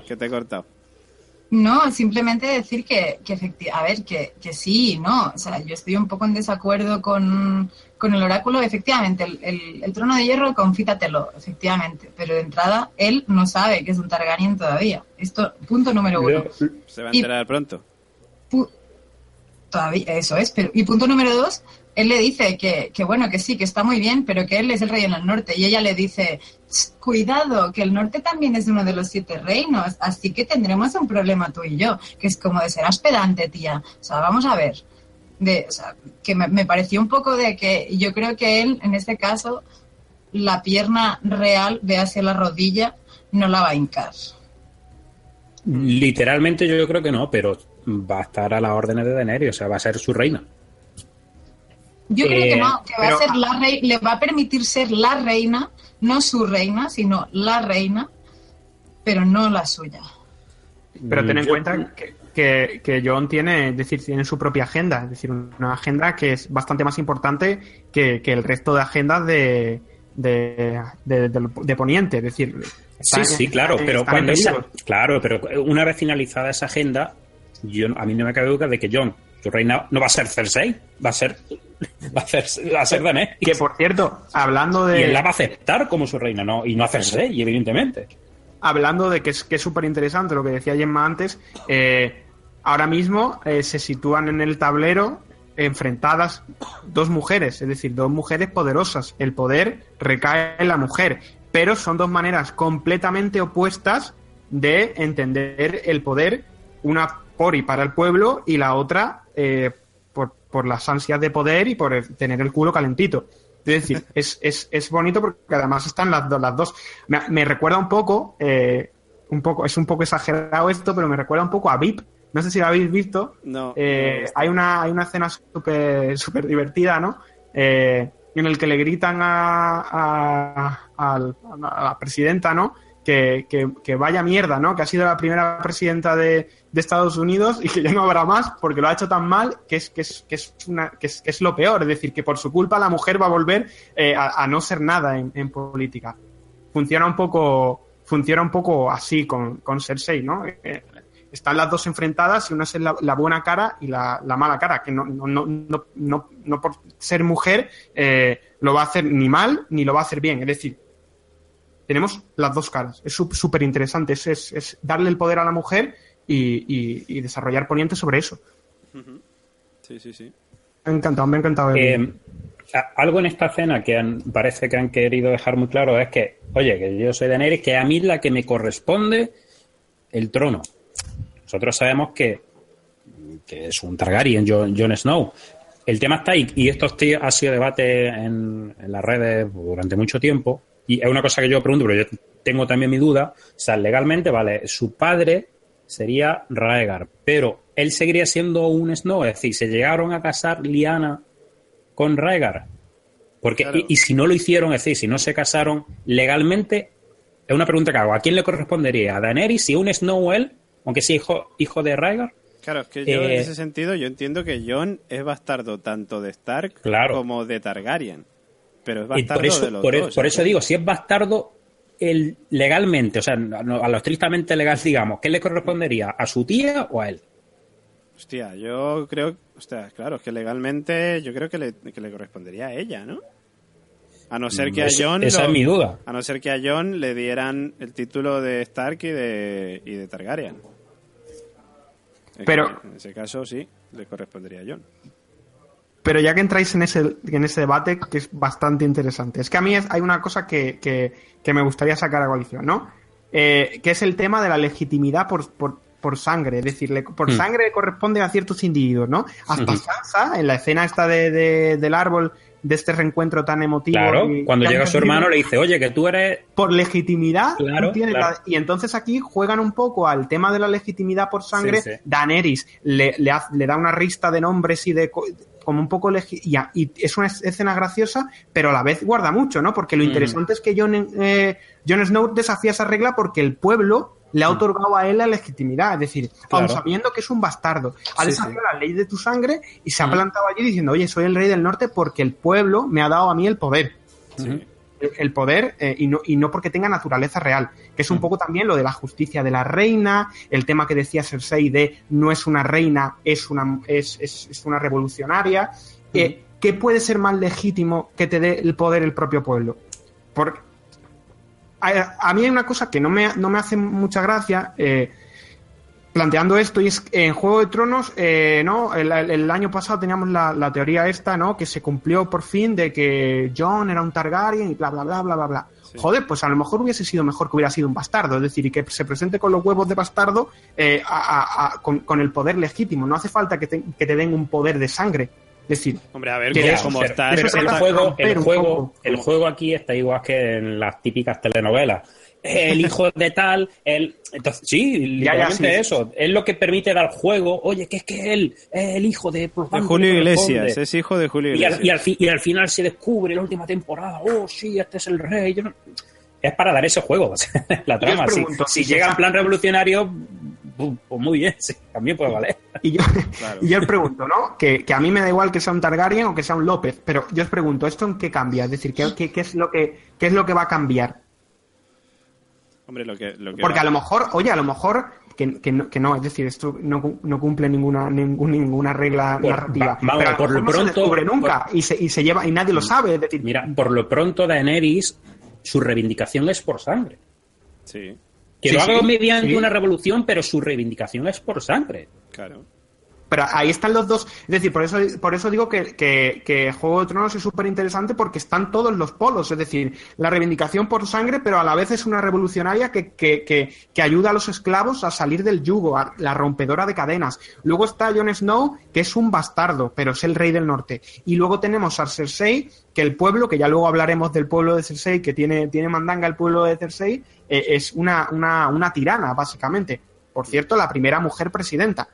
que, te he cortado. No, simplemente decir que, que a ver, que, que sí, no, o sea, yo estoy un poco en desacuerdo con, con el oráculo, efectivamente, el, el- el trono de hierro, confítatelo, efectivamente, pero de entrada él no sabe que es un Targaryen todavía. Esto, punto número uno. Se va a Y- enterar pronto. Pu- todavía, eso es, pero, y punto número dos, él le dice que, que bueno, que sí, que está muy bien, pero que él es el rey en el norte, y ella le dice, "Ch, cuidado, que el norte también es uno de los siete reinos, así que tendremos un problema tú y yo, que es como de serás pedante, tía. O sea, vamos a ver. De, o sea, que me, me pareció un poco de que yo creo que él, en este caso, la pierna real, véase la rodilla, no la va a hincar. Literalmente yo creo que no, pero va a estar a las órdenes de Daenerys, o sea, va a ser su reina. Yo creo Eh, que no, que va pero- a ser la rei- le va a permitir ser la reina, no su reina, sino la reina, pero no la suya. Pero ten en Yo- cuenta que, que, que John tiene, es decir, tiene su propia agenda, es decir, una agenda que es bastante más importante que, que el resto de agendas de, de, de, Poniente, es decir, Sí, sí, claro, pero cuando esa, claro, pero una vez finalizada esa agenda, yo, a mí no me cabe duda de que John, su reina, no va a ser Cersei, va a ser, <laughs> va a ser, va a ser Daenerys. Que por cierto, hablando de. Y él la va a aceptar como su reina, no, y no a Cersei, evidentemente. hablando de que es que es súper interesante lo que decía Gemma antes, eh, ahora mismo eh, se sitúan en el tablero enfrentadas dos mujeres, es decir, dos mujeres poderosas. El poder recae en la mujer, pero son dos maneras completamente opuestas de entender el poder, una por y para el pueblo y la otra eh, por, por las ansias de poder y por el- tener el culo calentito. Es decir, <laughs> es, es, es bonito porque además están las, las dos. Me, me recuerda un poco, eh, un poco, es un poco exagerado esto, pero me recuerda un poco a VIP. No sé si lo habéis visto. No. Eh, hay, una, hay una escena súper súper divertida, ¿no? Eh, en el que le gritan a, a- a la presidenta, ¿no? Que, que- que vaya mierda, ¿no? Que ha sido la primera presidenta de, de Estados Unidos y que ya no habrá más porque lo ha hecho tan mal que es, que es, que es, una, que es, que es lo peor. Es decir, que por su culpa la mujer va a volver eh, a, a no ser nada en, en política. Funciona un poco, funciona un poco así con, con Cersei, ¿no? Eh, están las dos enfrentadas y una es la, la buena cara y la, la mala cara, que no, no, no, no, no, no por ser mujer eh, lo va a hacer ni mal ni lo va a hacer bien. Es decir, tenemos las dos caras. Es súper interesante. Es, es, es darle el poder a la mujer y, y- y desarrollar poniente sobre eso. Sí, sí, sí. Me ha encantado, me ha encantado. Eh, a- algo en esta escena que han- parece que han querido dejar muy claro es que, oye, que yo soy Daenerys, que a mí es la que me corresponde el trono. Nosotros sabemos que, que es un Targaryen, Jon, Jon Snow. El tema está ahí, y esto ha sido debate en, en las redes durante mucho tiempo, y es una cosa que yo pregunto, pero yo tengo también mi duda. O sea, legalmente, vale, su padre sería Raegar, pero él seguiría siendo un Snow, es decir, se llegaron a casar Liana con Raegar. Porque, Claro. y, y si no lo hicieron, es decir, si no se casaron legalmente, es una pregunta que hago. ¿A quién le correspondería? ¿A Daenerys? ¿Si un Snow él? Aunque sea hijo, hijo de Raegar. Claro, es que yo en Eh, ese sentido yo entiendo que Jon es bastardo tanto de Stark Claro. como de Targaryen. Pero es Y bastardo por eso, de los por, e- dos. por ¿eh? eso digo, si es bastardo el, legalmente, o sea, a lo estrictamente legal, digamos, ¿qué le correspondería? ¿A su tía o a él? Hostia, yo creo... Hostia, claro, es que legalmente yo creo que le, que le correspondería a ella, ¿no? A no ser que a Mm, Jon... esa lo- es mi duda. A no ser que a Jon le dieran el título de Stark y de, y de Targaryen. Pero- En ese caso sí, le correspondería a Jon. Pero ya que entráis en ese, en ese debate, que es bastante interesante, es que a mí es- hay una cosa que, que- que me gustaría sacar a coalición, ¿no? Eh, que es el tema de la legitimidad por, por, por sangre, es decir, le- por Hmm. sangre corresponde a ciertos individuos, ¿no? Hasta Ujú. Sansa, en la escena esta de, de- del árbol, de este reencuentro tan emotivo. Claro, y cuando llega su hermano le dice, oye, que tú eres... por legitimidad Claro, tienes claro. la- y entonces aquí juegan un poco al tema de la legitimidad por sangre Sí, sí. Daenerys le, le, da una rista de nombres y de co- como un poco legi- y, es una es- escena graciosa pero a la vez guarda mucho no porque lo Ujú. interesante es que Jon, eh, Jon Snow desafía esa regla porque el pueblo le ha otorgado a él la legitimidad, es decir, aun Claro. sabiendo que es un bastardo, ha Sí, desafiado la ley de tu sangre y se ha plantado allí diciendo, oye, soy el rey del norte porque el pueblo me ha dado a mí el poder el poder eh, y, no, y no porque tenga naturaleza real, que es un Mm. poco también lo de la justicia de la reina, el tema que decía Cersei de no es una reina, es una, es, es- es una revolucionaria. Eh, ¿Qué puede ser más legítimo que te dé el poder el propio pueblo? Porque a, a mí hay una cosa que no me, no me hace mucha gracia. eh, planteando esto y es que en Juego de Tronos, eh, ¿no? El, año pasado teníamos la, la teoría esta, ¿no? Que se cumplió por fin de que Jon era un Targaryen y bla, bla, bla, bla, bla, bla. Sí. Joder, pues a lo mejor hubiese sido mejor que hubiera sido un bastardo, es decir, y que se presente con los huevos de bastardo eh, a- a- a- con, con el poder legítimo. No hace falta que te, que te den un poder de sangre. Es decir, Hombre, a ver, Que pero, está... pero el juego, el juego, el juego aquí está igual que en las típicas telenovelas. El hijo de tal, el entonces sí, Ya, ya, literalmente sí, eso. Es lo que permite dar juego. Oye, que es que él es el hijo de, por De Julio le Iglesias, es hijo de Julio Y al, Iglesias. y, al fi- y al final se descubre la última temporada, oh sí, este es el rey. Yo no- Es para dar ese juego, <laughs> la trama. Si, pregunto, si si se llega en plan revolucionario, pues, pues muy bien, <laughs> sí, también puede valer. Y yo, <laughs> Claro. y yo os pregunto, ¿no? Que, que a mí me da igual que sea un Targaryen o que sea un López, pero yo os pregunto, ¿esto en qué cambia? Es decir, ¿qué, qué- qué es, lo que, qué es lo que va a cambiar? Hombre, lo que, lo que Porque va- a lo mejor, oye, a lo mejor que, que no, que no, es decir, esto no, no cumple ninguna ningún- ninguna regla Por- narrativa. va- vamos, pero a lo por lo mejor no se pronto- descubre nunca y, se, y se lleva y nadie lo sabe, es decir, Mira, por lo pronto Daenerys, su reivindicación es por sangre. Sí, Que Sí, lo haga sí, mediante sí. una revolución, pero su reivindicación es por sangre. claro. Pero ahí están los dos. Es decir, por eso, por eso digo que, que, que Juego de Tronos es súper interesante porque están todos los polos. Es decir, la reivindicación por sangre, pero a la vez es una revolucionaria que, que, que, que ayuda a los esclavos a salir del yugo, a la rompedora de cadenas. Luego está Jon Snow, que es un bastardo, pero es el rey del norte. Y luego tenemos a Cersei, que el pueblo, que ya luego hablaremos del pueblo de Cersei, que tiene, tiene mandanga el pueblo de Cersei, eh, es una, una, una tirana, básicamente. Por cierto, la primera mujer presidenta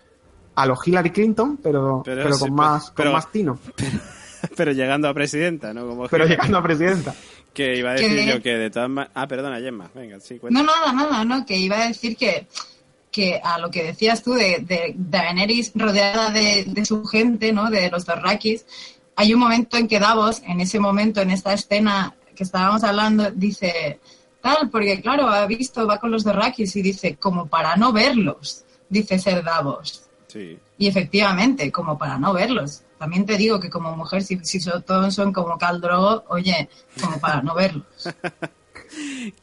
a lo Hillary Clinton, pero, Pero con más pero- con más tino, <laughs> Pero llegando a presidenta, ¿no? Como pero llegando a presidenta. <laughs> Que iba a decir de- yo que de todas maneras... Ah, perdona, Gemma. Venga, sí, cuenta. No, nada, nada, no, que iba a decir que, que a lo que decías tú de, de Daenerys rodeada de, de su gente, ¿no? De los Dorrakis, hay un momento en que Davos, en ese momento, en esta escena que estábamos hablando, dice tal, porque claro, ha visto, va con los Dorrakis y dice, como para no verlos, dice ser Davos. Sí. Y efectivamente, como para no verlos. También te digo que como mujer, si, si so- todos son como Caldrogo, oye, como para no verlos. <laughs>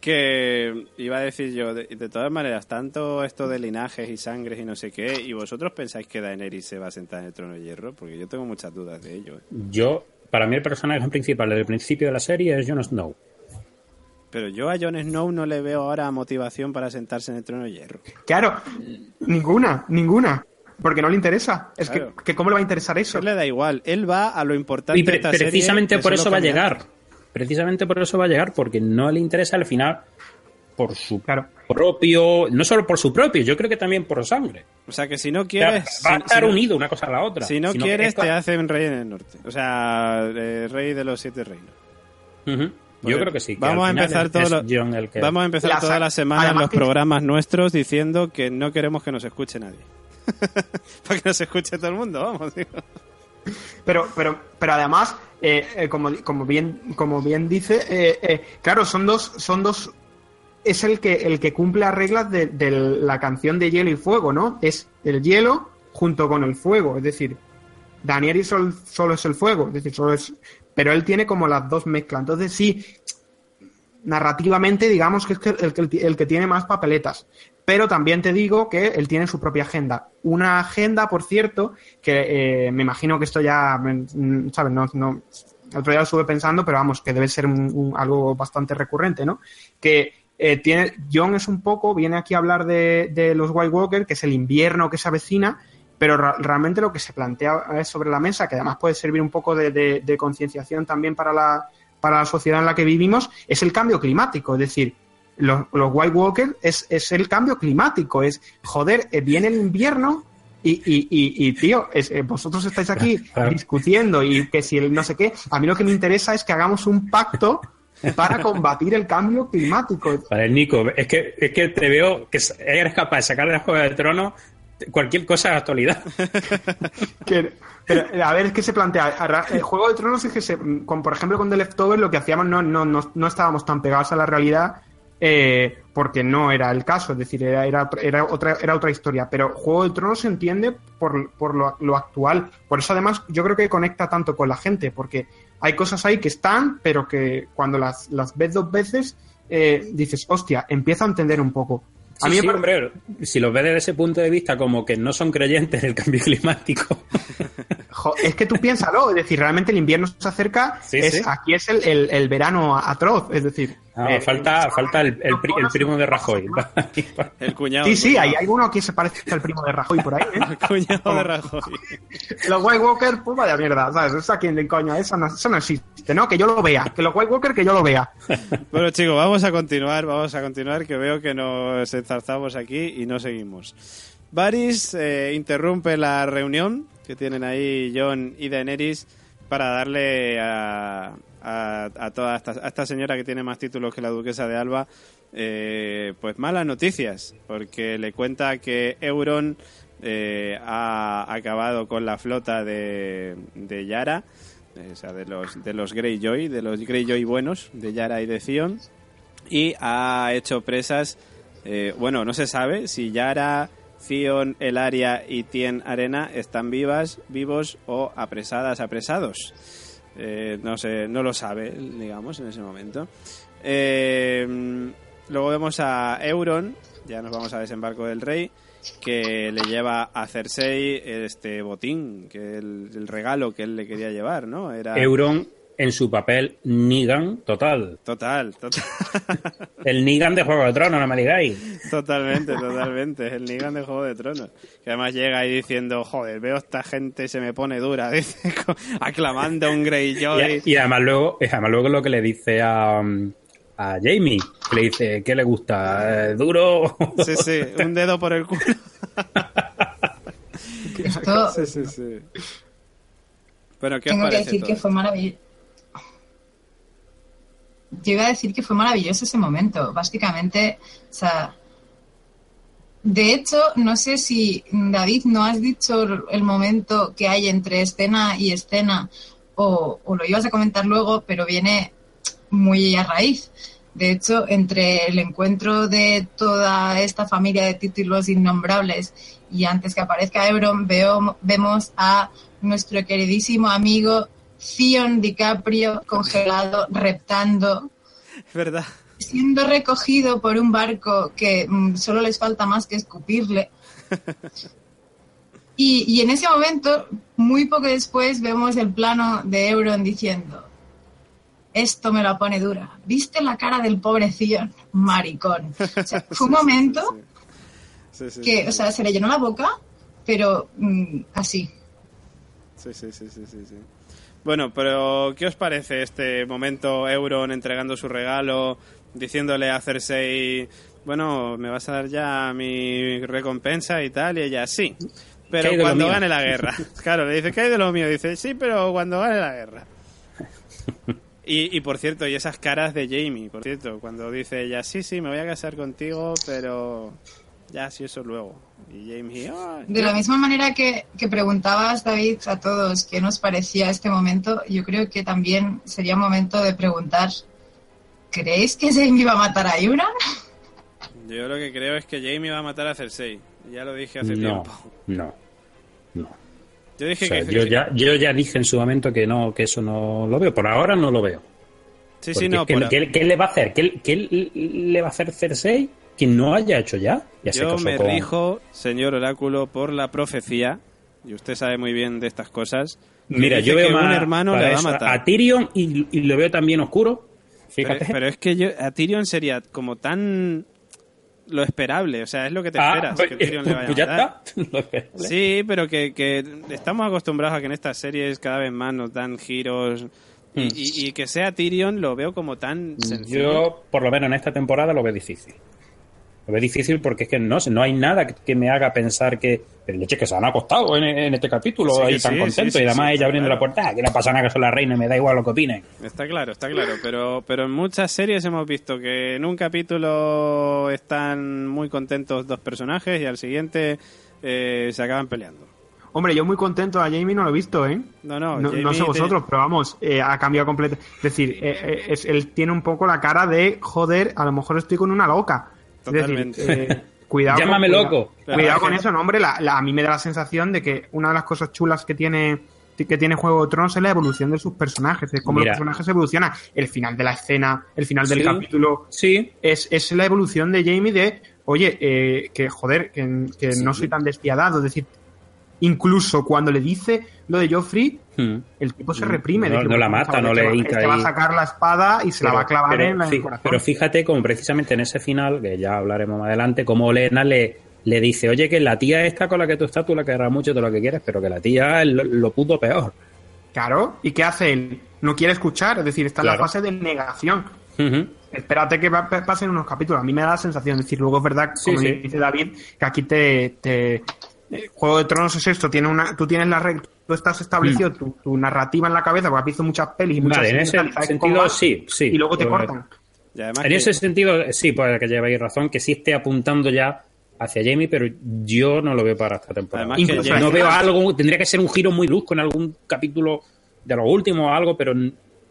Que iba a decir yo, de, de todas maneras, tanto esto de linajes y sangres y no sé qué, ¿y vosotros pensáis que Daenerys se va a sentar en el trono de hierro? Porque yo tengo muchas dudas de ello. ¿eh? Yo, para mí el personaje principal desde el principio de la serie es Jon Snow. Pero yo a Jon Snow no le veo ahora motivación para sentarse en el trono de hierro. Claro, ninguna, ninguna. Porque no le interesa. Es Claro. que, que ¿cómo le va a interesar eso? Él le da igual. Él va a lo importante Y pre- de esta serie, precisamente por eso va a llegar. Precisamente por eso va a llegar, porque no le interesa al final por su Claro. propio, no solo por su propio, yo creo que también por sangre. O sea, que si no O sea, quieres... va a estar si unido una cosa a la otra. Si no quieres, te hacen rey en el norte. O sea, eh, rey de los siete reinos. Pues Yo creo que sí. que vamos a empezar todo lo- Jon el que- Vamos a empezar La toda sa- la semana en además los que- programas nuestros diciendo que no queremos que nos escuche nadie. <laughs> Para que nos escuche todo el mundo, vamos. digo. Pero, pero, pero además, eh, eh, como, como bien, como bien dice, eh, eh, claro, son dos, son dos. Es el que, el que cumple las reglas de, de la canción de hielo y fuego, ¿no? Es el hielo junto con el fuego. Es decir, Daniel solo, solo es el fuego, es decir, solo es. Pero él tiene como las dos mezclas. Entonces sí, narrativamente digamos que es el, que- el que tiene más papeletas. Pero también te digo que él tiene su propia agenda. Una agenda, por cierto, que eh, me imagino que esto ya, mm, ¿sabes? No, no, el otro día lo estuve pensando, pero vamos, que debe ser un- algo bastante recurrente, ¿no? Que eh, tiene, John es un poco, viene aquí a hablar de, de los White Walker, que es el invierno que se avecina, pero realmente lo que se plantea sobre la mesa, que además puede servir un poco de, de- de concienciación también para la, para la sociedad en la que vivimos, es el cambio climático. Es decir, los, los White Walker es, es el cambio climático. Es, joder, eh, viene el invierno y, y, y, y, tío, es- eh, vosotros estáis aquí Claro. discutiendo y que si el no sé qué, a mí lo que me interesa es que hagamos un pacto para combatir el cambio climático. Vale, Nico, es que, es que te veo que eres capaz de sacar de la Juego de Tronos cualquier cosa de actualidad. <laughs> A ver, es que se plantea. El Juego de Tronos es que, se, con, por ejemplo, con The Leftovers lo que hacíamos no, no, no, no estábamos tan pegados a la realidad eh, porque no era el caso, es decir, era, era, otra, era otra historia. Pero Juego de Tronos se entiende por, por lo, lo actual. Por eso, además, yo creo que conecta tanto con la gente, porque hay cosas ahí que están, pero que cuando las, las ves dos veces eh, dices, hostia, empiezo a entender un poco. A Sí, mí me sí, hombre, si lo ves desde ese punto de vista como que no son creyentes del cambio <laughs> climático, Jo, es que tú piénsalo, es decir, realmente el invierno se acerca, Sí, es, aquí es el, el- el verano atroz, es decir... ah, eh, falta, falta el, el pri- el primo de Rajoy. <laughs> <laughs> El cuñado. Sí, sí, cuñado. hay alguno que se parece al primo de Rajoy por ahí, ¿eh? <laughs> El cuñado de Rajoy. Los White Walker, pues vaya mierda, ¿sabes? Eso aquí en coño, eso no, eso no existe, ¿no? Que yo lo vea, que los White Walker que yo lo vea. Bueno, chicos, vamos a continuar, vamos a continuar, que veo que nos enzarzamos aquí y no seguimos. Varys eh, interrumpe la reunión que tienen ahí John y Daenerys para darle a, a, a toda esta, a esta señora que tiene más títulos que la duquesa de Alba, eh, pues malas noticias, porque le cuenta que Euron eh, ha acabado con la flota de, de Yara, eh, o sea, de los, de los Greyjoy, de los Greyjoy buenos, de Yara y de Theon, y ha hecho presas, eh, bueno, no se sabe si Yara, Theon, Elaria y Tien Arena están vivas, vivos o apresadas, apresados. Eh, no sé, no lo sabe, digamos, en ese momento. Eh, luego vemos a Euron, ya nos vamos a desembarco del rey, que le lleva a Cersei este botín, que el, el regalo que él le quería llevar, ¿no? Era Euron en su papel Negan total. total, total. <laughs> El Negan de Juego de Tronos, no me digáis. Totalmente, <laughs> totalmente. Es el Negan de Juego de Tronos. Que además llega ahí diciendo, joder, veo a esta gente y se me pone dura, <laughs> dice, aclamando a un Greyjoy. Y, y además luego, además luego lo que le dice a, a Jamie, que le dice, ¿qué le gusta? Eh, ¿Duro? Sí, sí, un dedo por el culo. Esto Sí, sí, sí. Bueno, ¿qué os tengo que decir todo que fue maravilloso. Yo iba a decir que fue maravilloso ese momento. Básicamente, o sea. De hecho, no sé si, David, no has dicho el momento que hay entre escena y escena, o, lo ibas a comentar luego, pero viene muy a raíz. De hecho, entre el encuentro de toda esta familia de títulos innombrables y antes que aparezca Euron, veo, vemos a nuestro queridísimo amigo Theon DiCaprio congelado, reptando, verdad. siendo recogido por un barco que mm, solo les falta más que escupirle. <laughs> Y, y en ese momento, muy poco después, vemos el plano de Euron diciendo, esto me la pone dura. ¿Viste la cara del pobre Theon? Maricón. O sea, <laughs> fue un momento Sí, sí, que, o sea, se le llenó la boca, pero mm, así. Sí, sí, sí, sí, sí, sí. Bueno, pero ¿qué os parece este momento Euron entregando su regalo, diciéndole a Cersei, bueno, me vas a dar ya mi recompensa y tal, y ella, sí, ¿Qué pero cuando gane la guerra. <laughs> Claro, le dice, ¿qué hay de lo mío? Dice, sí, pero cuando gane la guerra. <laughs> Y, y por cierto, y esas caras de Jamie, por cierto, cuando dice ella, sí, sí, me voy a casar contigo, pero ya, sí, eso luego. Y Jamie, "Ah, De la misma manera que, que preguntabas, David, a todos qué nos parecía este momento, yo creo que también sería momento de preguntar, ¿creéis que Jamie va a matar a Euron? Yo lo que creo es que Jamie va a matar a Cersei. Ya lo dije hace No, tiempo. no, no. Yo dije O sea, que... yo, ya, yo ya dije en su momento que no, que eso no lo veo. Por ahora no lo veo. Sí, Porque sí, no, ¿qué, por- qué- qué le va a hacer? ¿Qué, qué le va a hacer Cersei que no haya hecho ya? Yo me con- rijo, señor Oráculo, por la profecía, y usted sabe muy bien de estas cosas. Mira, yo veo que un más hermano para le va a matar. a Tyrion y, y lo veo también oscuro. pero, Fíjate. pero es que yo, a Tyrion sería como tan lo esperable, o sea, es lo que te Ah, esperas, pues, que Tyrion le vaya a pues ya matar. está. <laughs> Sí, pero que, que estamos acostumbrados a que en estas series cada vez más nos dan giros y, y- y que sea Tyrion lo veo como tan sencillo. Yo, por lo menos en esta temporada, lo veo difícil. Lo veo difícil porque es que no sé, no hay nada que, que me haga pensar que. Pero leche, que se han acostado en, en este capítulo Sí, ahí sí, tan sí, contentos. sí, y además sí, ella abriendo claro. la puerta, "Ah, que no pasa nada, que soy la reina, me da igual lo que opinen. Está claro, está claro, pero, pero en muchas series hemos visto que en un capítulo están muy contentos dos personajes y al siguiente eh, se acaban peleando. Hombre, yo muy contento a Jamie no lo he visto, ¿eh? No, no, No, no sé te- vosotros, pero vamos, eh, ha cambiado completo. Es decir, eh, eh, es- él tiene un poco la cara de, joder, a lo mejor estoy con una loca. Es decir, Totalmente. eh, <laughs> cuidado Llámame loco. Cuidado con eso, no, hombre. La, la- a mí me da la sensación de que una de las cosas chulas que tiene que tiene Juego de Tronos es la evolución de sus personajes, de cómo Mira. los personajes evolucionan. El final de la escena, el final del Sí. capítulo, Sí, es, es la evolución de Jamie de, oye, eh, que joder, que, que no soy tan despiadado. Es decir, incluso cuando le dice lo de Joffrey, Hmm. el tipo se reprime. No- de que, no la bueno, mata, chaval, no este le va- hinca este va a sacar la espada y se la va a clavar pero, en, la- corazón. pero fíjate como precisamente en ese final, que ya hablaremos más adelante, como Olena le, le dice, oye, que la tía esta con la que tú estás, tú la querrás mucho, todo lo que quieres, pero que la tía es lo, lo puto peor. Claro, ¿y qué hace él? No quiere escuchar, es decir, está en Claro. la fase de negación. Ujú. Espérate que va- pasen unos capítulos. A mí me da la sensación, es decir, luego es verdad, como sí. dice David, que aquí te, te- eh, Juego de Tronos es esto, tiene una, tú tienes las reglas, tú estás establecido tu, tu narrativa en la cabeza, porque has visto muchas pelis y muchas Vale, en ese sentido sí, sí. Y luego te Pues, cortan. En que- ese sentido, sí, puede que llevéis razón, que sí esté apuntando ya hacia Jamie, pero yo no lo veo para esta temporada. Además no Jamie- veo algo, tendría que ser un giro muy brusco en algún capítulo de los últimos o algo, pero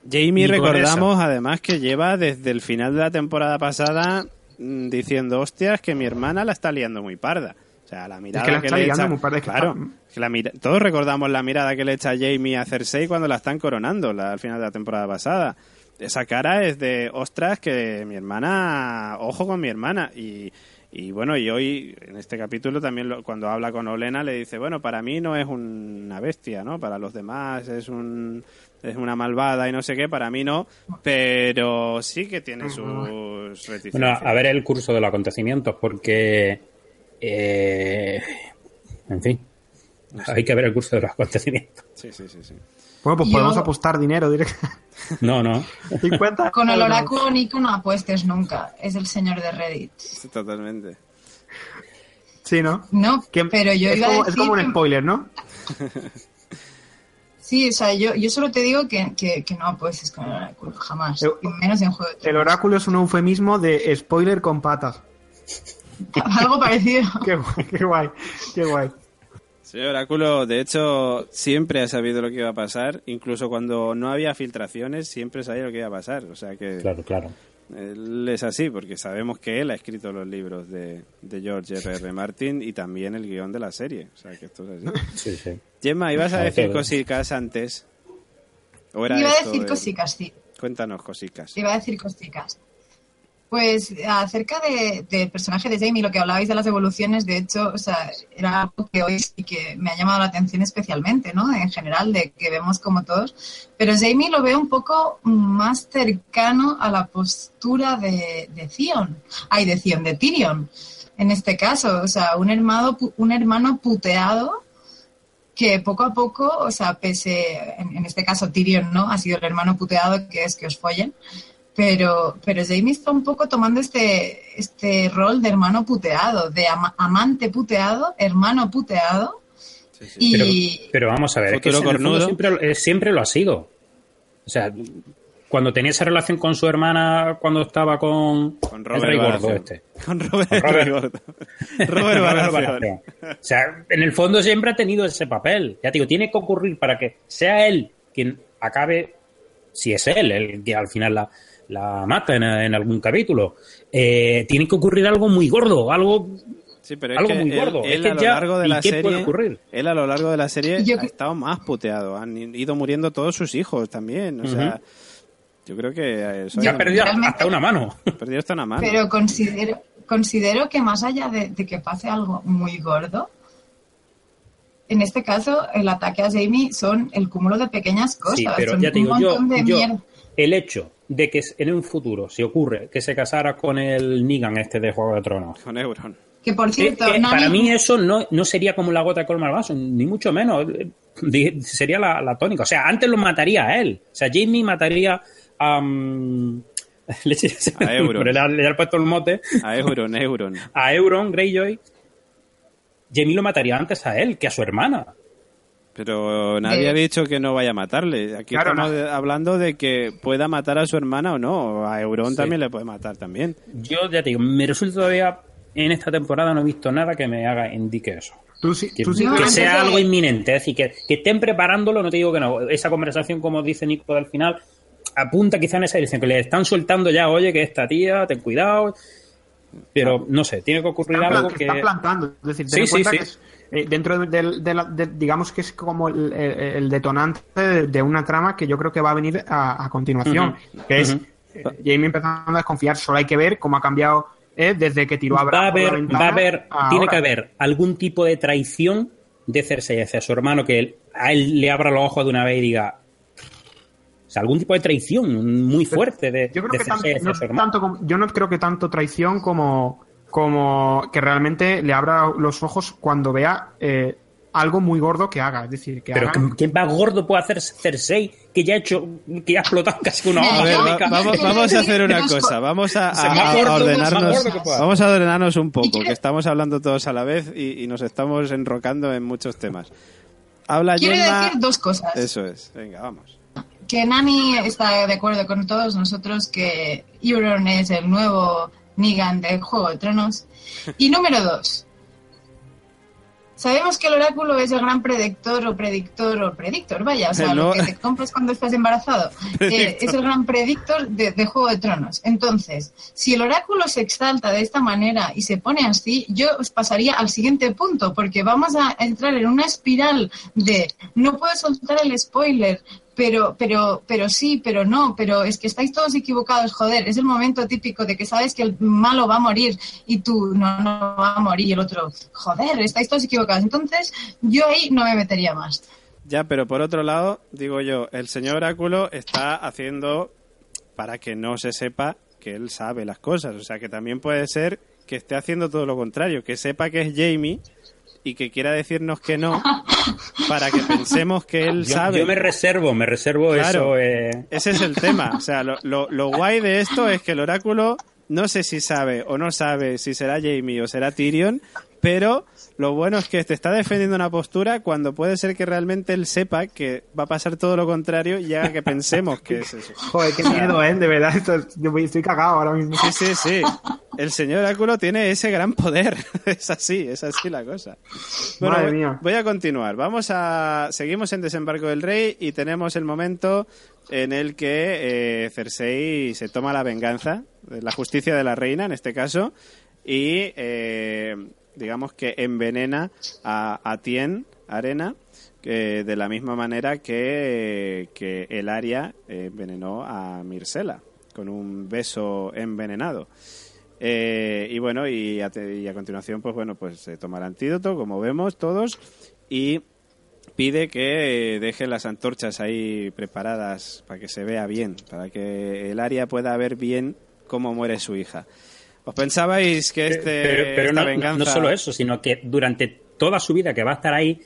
Jamie, recordamos además que lleva desde el final de la temporada pasada mm, diciendo, hostias, que mi hermana la está liando muy parda. Sea, la mirada que la que, está le echa... parda, es que claro, está- que la mira- todos recordamos la mirada que le echa Jamie a Cersei cuando la están coronando la- al final de la temporada pasada. Esa cara es de, ostras, que mi hermana, ojo con mi hermana. Y, y bueno, y hoy, en este capítulo, también lo- cuando habla con Olena, le dice, bueno, para mí no es una bestia, ¿no? Para los demás es un es una malvada y no sé qué, para mí no, pero sí que tiene sus reticencias. bueno, a ver el curso de los acontecimientos, porque eh, en fin, hay que ver el curso de los acontecimientos. Sí, sí, sí, sí. Bueno, pues Yo- podemos apostar dinero directo. <laughs> No, no. 50 Con el oráculo Nico no apuestes nunca. Es el señor de Reddit. Sí, Totalmente. Sí, ¿no? No, Que- pero yo es, iba como, a es decir como un spoiler, ¿no? <laughs> Sí, o sea, yo, yo solo te digo que, que, que no apuestes con el oráculo, jamás. Eh, Y menos en juego de El oráculo es un eufemismo de spoiler con patas. <laughs> Algo parecido. <laughs> Qué guay, qué guay, qué guay. Sí, Oráculo, de hecho, siempre ha sabido lo que iba a pasar, incluso cuando no había filtraciones, siempre sabía lo que iba a pasar. O sea que Claro, claro. él es así, porque sabemos que él ha escrito los libros de, de George R. R. Martin y también el guion de la serie. O sea que esto es así. Sí, sí. Gemma, ¿ibas a decir claro. cositas antes? ¿O era Iba a decir de- cosicas, sí. Cuéntanos cositas. Iba a decir cosicas. Pues acerca de- del personaje de Jamie, lo que hablabais de las evoluciones, de hecho, o sea, era algo que hoy sí que me ha llamado la atención especialmente, ¿no? En general, de que vemos como todos. Pero Jamie lo veo un poco más cercano a la postura de, de Theon. Ay, de Theon, de Tyrion. En este caso, o sea, un hermano, un hermano puteado que poco a poco, o sea, pese, en, en este caso Tyrion, ¿no? Ha sido el hermano puteado que es que os follen. Pero, pero Jamie está un poco tomando este, este rol de hermano puteado, de ama- amante puteado, hermano puteado. Sí, sí. Y Pero, pero vamos a ver, es que siempre, eh, siempre lo ha sido. O sea, cuando tenía esa relación con su hermana cuando estaba con, Con el Robert rey gordo Baratheon. este. <laughs> Con Robert, Con Robert- Gordo. O sea, en el fondo siempre ha tenido ese papel. Ya te digo, tiene que ocurrir para que sea él quien acabe, si es él el que al final la, la mata en, en algún capítulo. Eh, tiene que ocurrir algo muy gordo, algo Sí, pero es Algo que muy él, gordo. él Es que a lo ya- largo de ¿y la qué serie, puede ocurrir? él a lo largo de la serie Yo ha estado más puteado. Han ido muriendo todos sus hijos también. O sea, yo creo que eso ya ha Yo- perdido realmente- hasta una mano. <laughs> perdido hasta una mano. Pero considero, considero que más allá de, de que pase algo muy gordo, en este caso el ataque a Jamie son el cúmulo de pequeñas cosas. Sí, pero son ya te un digo, yo, montón de yo- mierda. el hecho de que en un futuro se ocurre que se casara con el Negan este de Juego de Tronos, Con Euron. Que por cierto, eh, para mí eso no, no sería como la gota de colmar el vaso, ni mucho menos. Eh, Sería la, la tónica. O sea, antes lo mataría a él. O sea, Jamie mataría <laughs> a... mm, le, A Euron. le, le ha puesto el mote. A Euron, Euron. <laughs> A Euron Greyjoy. Jamie lo mataría antes a él que a su hermana. Pero nadie ha dicho que no vaya a matarle. Aquí Claro, estamos no. hablando de que pueda matar a su hermana o no. A Euron Sí. también le puede matar también. Yo ya te digo, me resulta todavía en esta temporada no he visto nada que me haga indique eso. Tú sí, Que, tú sí No, que que- antes sea de- algo inminente, es decir, que, que estén preparándolo, no te digo que no. Esa conversación, como dice Nico al final, apunta quizá en esa dirección, que le están soltando ya, oye, que esta tía, ten cuidado. Pero no sé, tiene que ocurrir están, algo que. están plantando. Es decir, ten Sí, en sí, cuenta sí. que es, eh, dentro de, del- de digamos que es como el, detonante de, una trama que yo creo que va a venir a, a continuación, que es Ujú. eh, Jamie empezando a desconfiar. Solo hay que ver cómo ha cambiado eh, desde que tiró a va a haber, va a haber, tiene ahora. que haber algún tipo de traición de Cersei hacia su hermano que él- a él le abra los ojos de una vez y diga. O sea, algún tipo de traición muy fuerte de, Yo creo de que tanto, no su hermano. tanto como- yo no creo que tanto traición como, como que realmente le abra los ojos cuando vea eh, algo muy gordo que haga. Es decir, que Pero haga- ¿qué- ¿qué más gordo puede hacer Cersei que ya ha hecho, que ya ha explotado <laughs> casi una A A hoja ver, va- <laughs> vamos, vamos a hacer una cosa. co- Vamos a, ordenarnos. Vamos a ordenarnos un ¿Y poco, que estamos hablando todos a la vez y, y nos estamos enrocando en muchos temas. Habla Quiero Gemma- decir dos cosas. Eso es, venga, vamos. Que Nani está de acuerdo con todos nosotros que Euron es el nuevo Negan de Juego de Tronos. Y número dos. Sabemos que el oráculo es el gran predictor o predictor o predictor, vaya, o sea, No. lo que te compras cuando estás embarazado. <laughs> Eh, es el gran predictor de, de Juego de Tronos. Entonces, si el oráculo se exalta de esta manera y se pone así, yo os pasaría al siguiente punto, porque vamos a entrar en una espiral de no puedo soltar el spoiler, pero, pero, pero sí, pero no, pero es que estáis todos equivocados, joder, es el momento típico de que sabes que el malo va a morir y tú no, no va a morir y el otro, joder, estáis todos equivocados. Entonces, yo ahí no me metería más. Ya, pero por otro lado, digo yo, el señor Oráculo está haciendo para que no se sepa que él sabe las cosas. O sea, que también puede ser que esté haciendo todo lo contrario, que sepa que es Jamie y que quiera decirnos que no para que pensemos que él Yo, sabe. yo me reservo, me reservo Claro. eso. eh, Ese es el tema. O sea, lo, lo, lo guay de esto es que el oráculo no sé si sabe o no sabe si será Jamie o será Tyrion, pero lo bueno es que te está defendiendo una postura cuando puede ser que realmente él sepa que va a pasar todo lo contrario y haga que pensemos que es eso. <laughs> Joder, qué miedo, ¿eh? De verdad, esto, yo estoy cagado ahora mismo. Sí, sí, sí. El señor Oráculo tiene ese gran poder. <laughs> Es así, es así la cosa. Bueno, Madre voy- mía. voy a continuar. Vamos a. Seguimos en Desembarco del Rey y tenemos el momento en el que eh, Cersei se toma la venganza, la justicia de la reina en este caso, y eh, digamos que envenena a, a Tien, Arena, que de la misma manera que, que el Aria eh, envenenó a Mircela con un beso envenenado. Eh, y bueno, y a, continuación, pues bueno, pues se toma el antídoto, como vemos todos, y pide que eh, deje las antorchas ahí preparadas para que se vea bien, para que el área pueda ver bien cómo muere su hija. ¿Os pensabais que este pero no, venganza no solo eso, sino que durante toda su vida que va a estar ahí,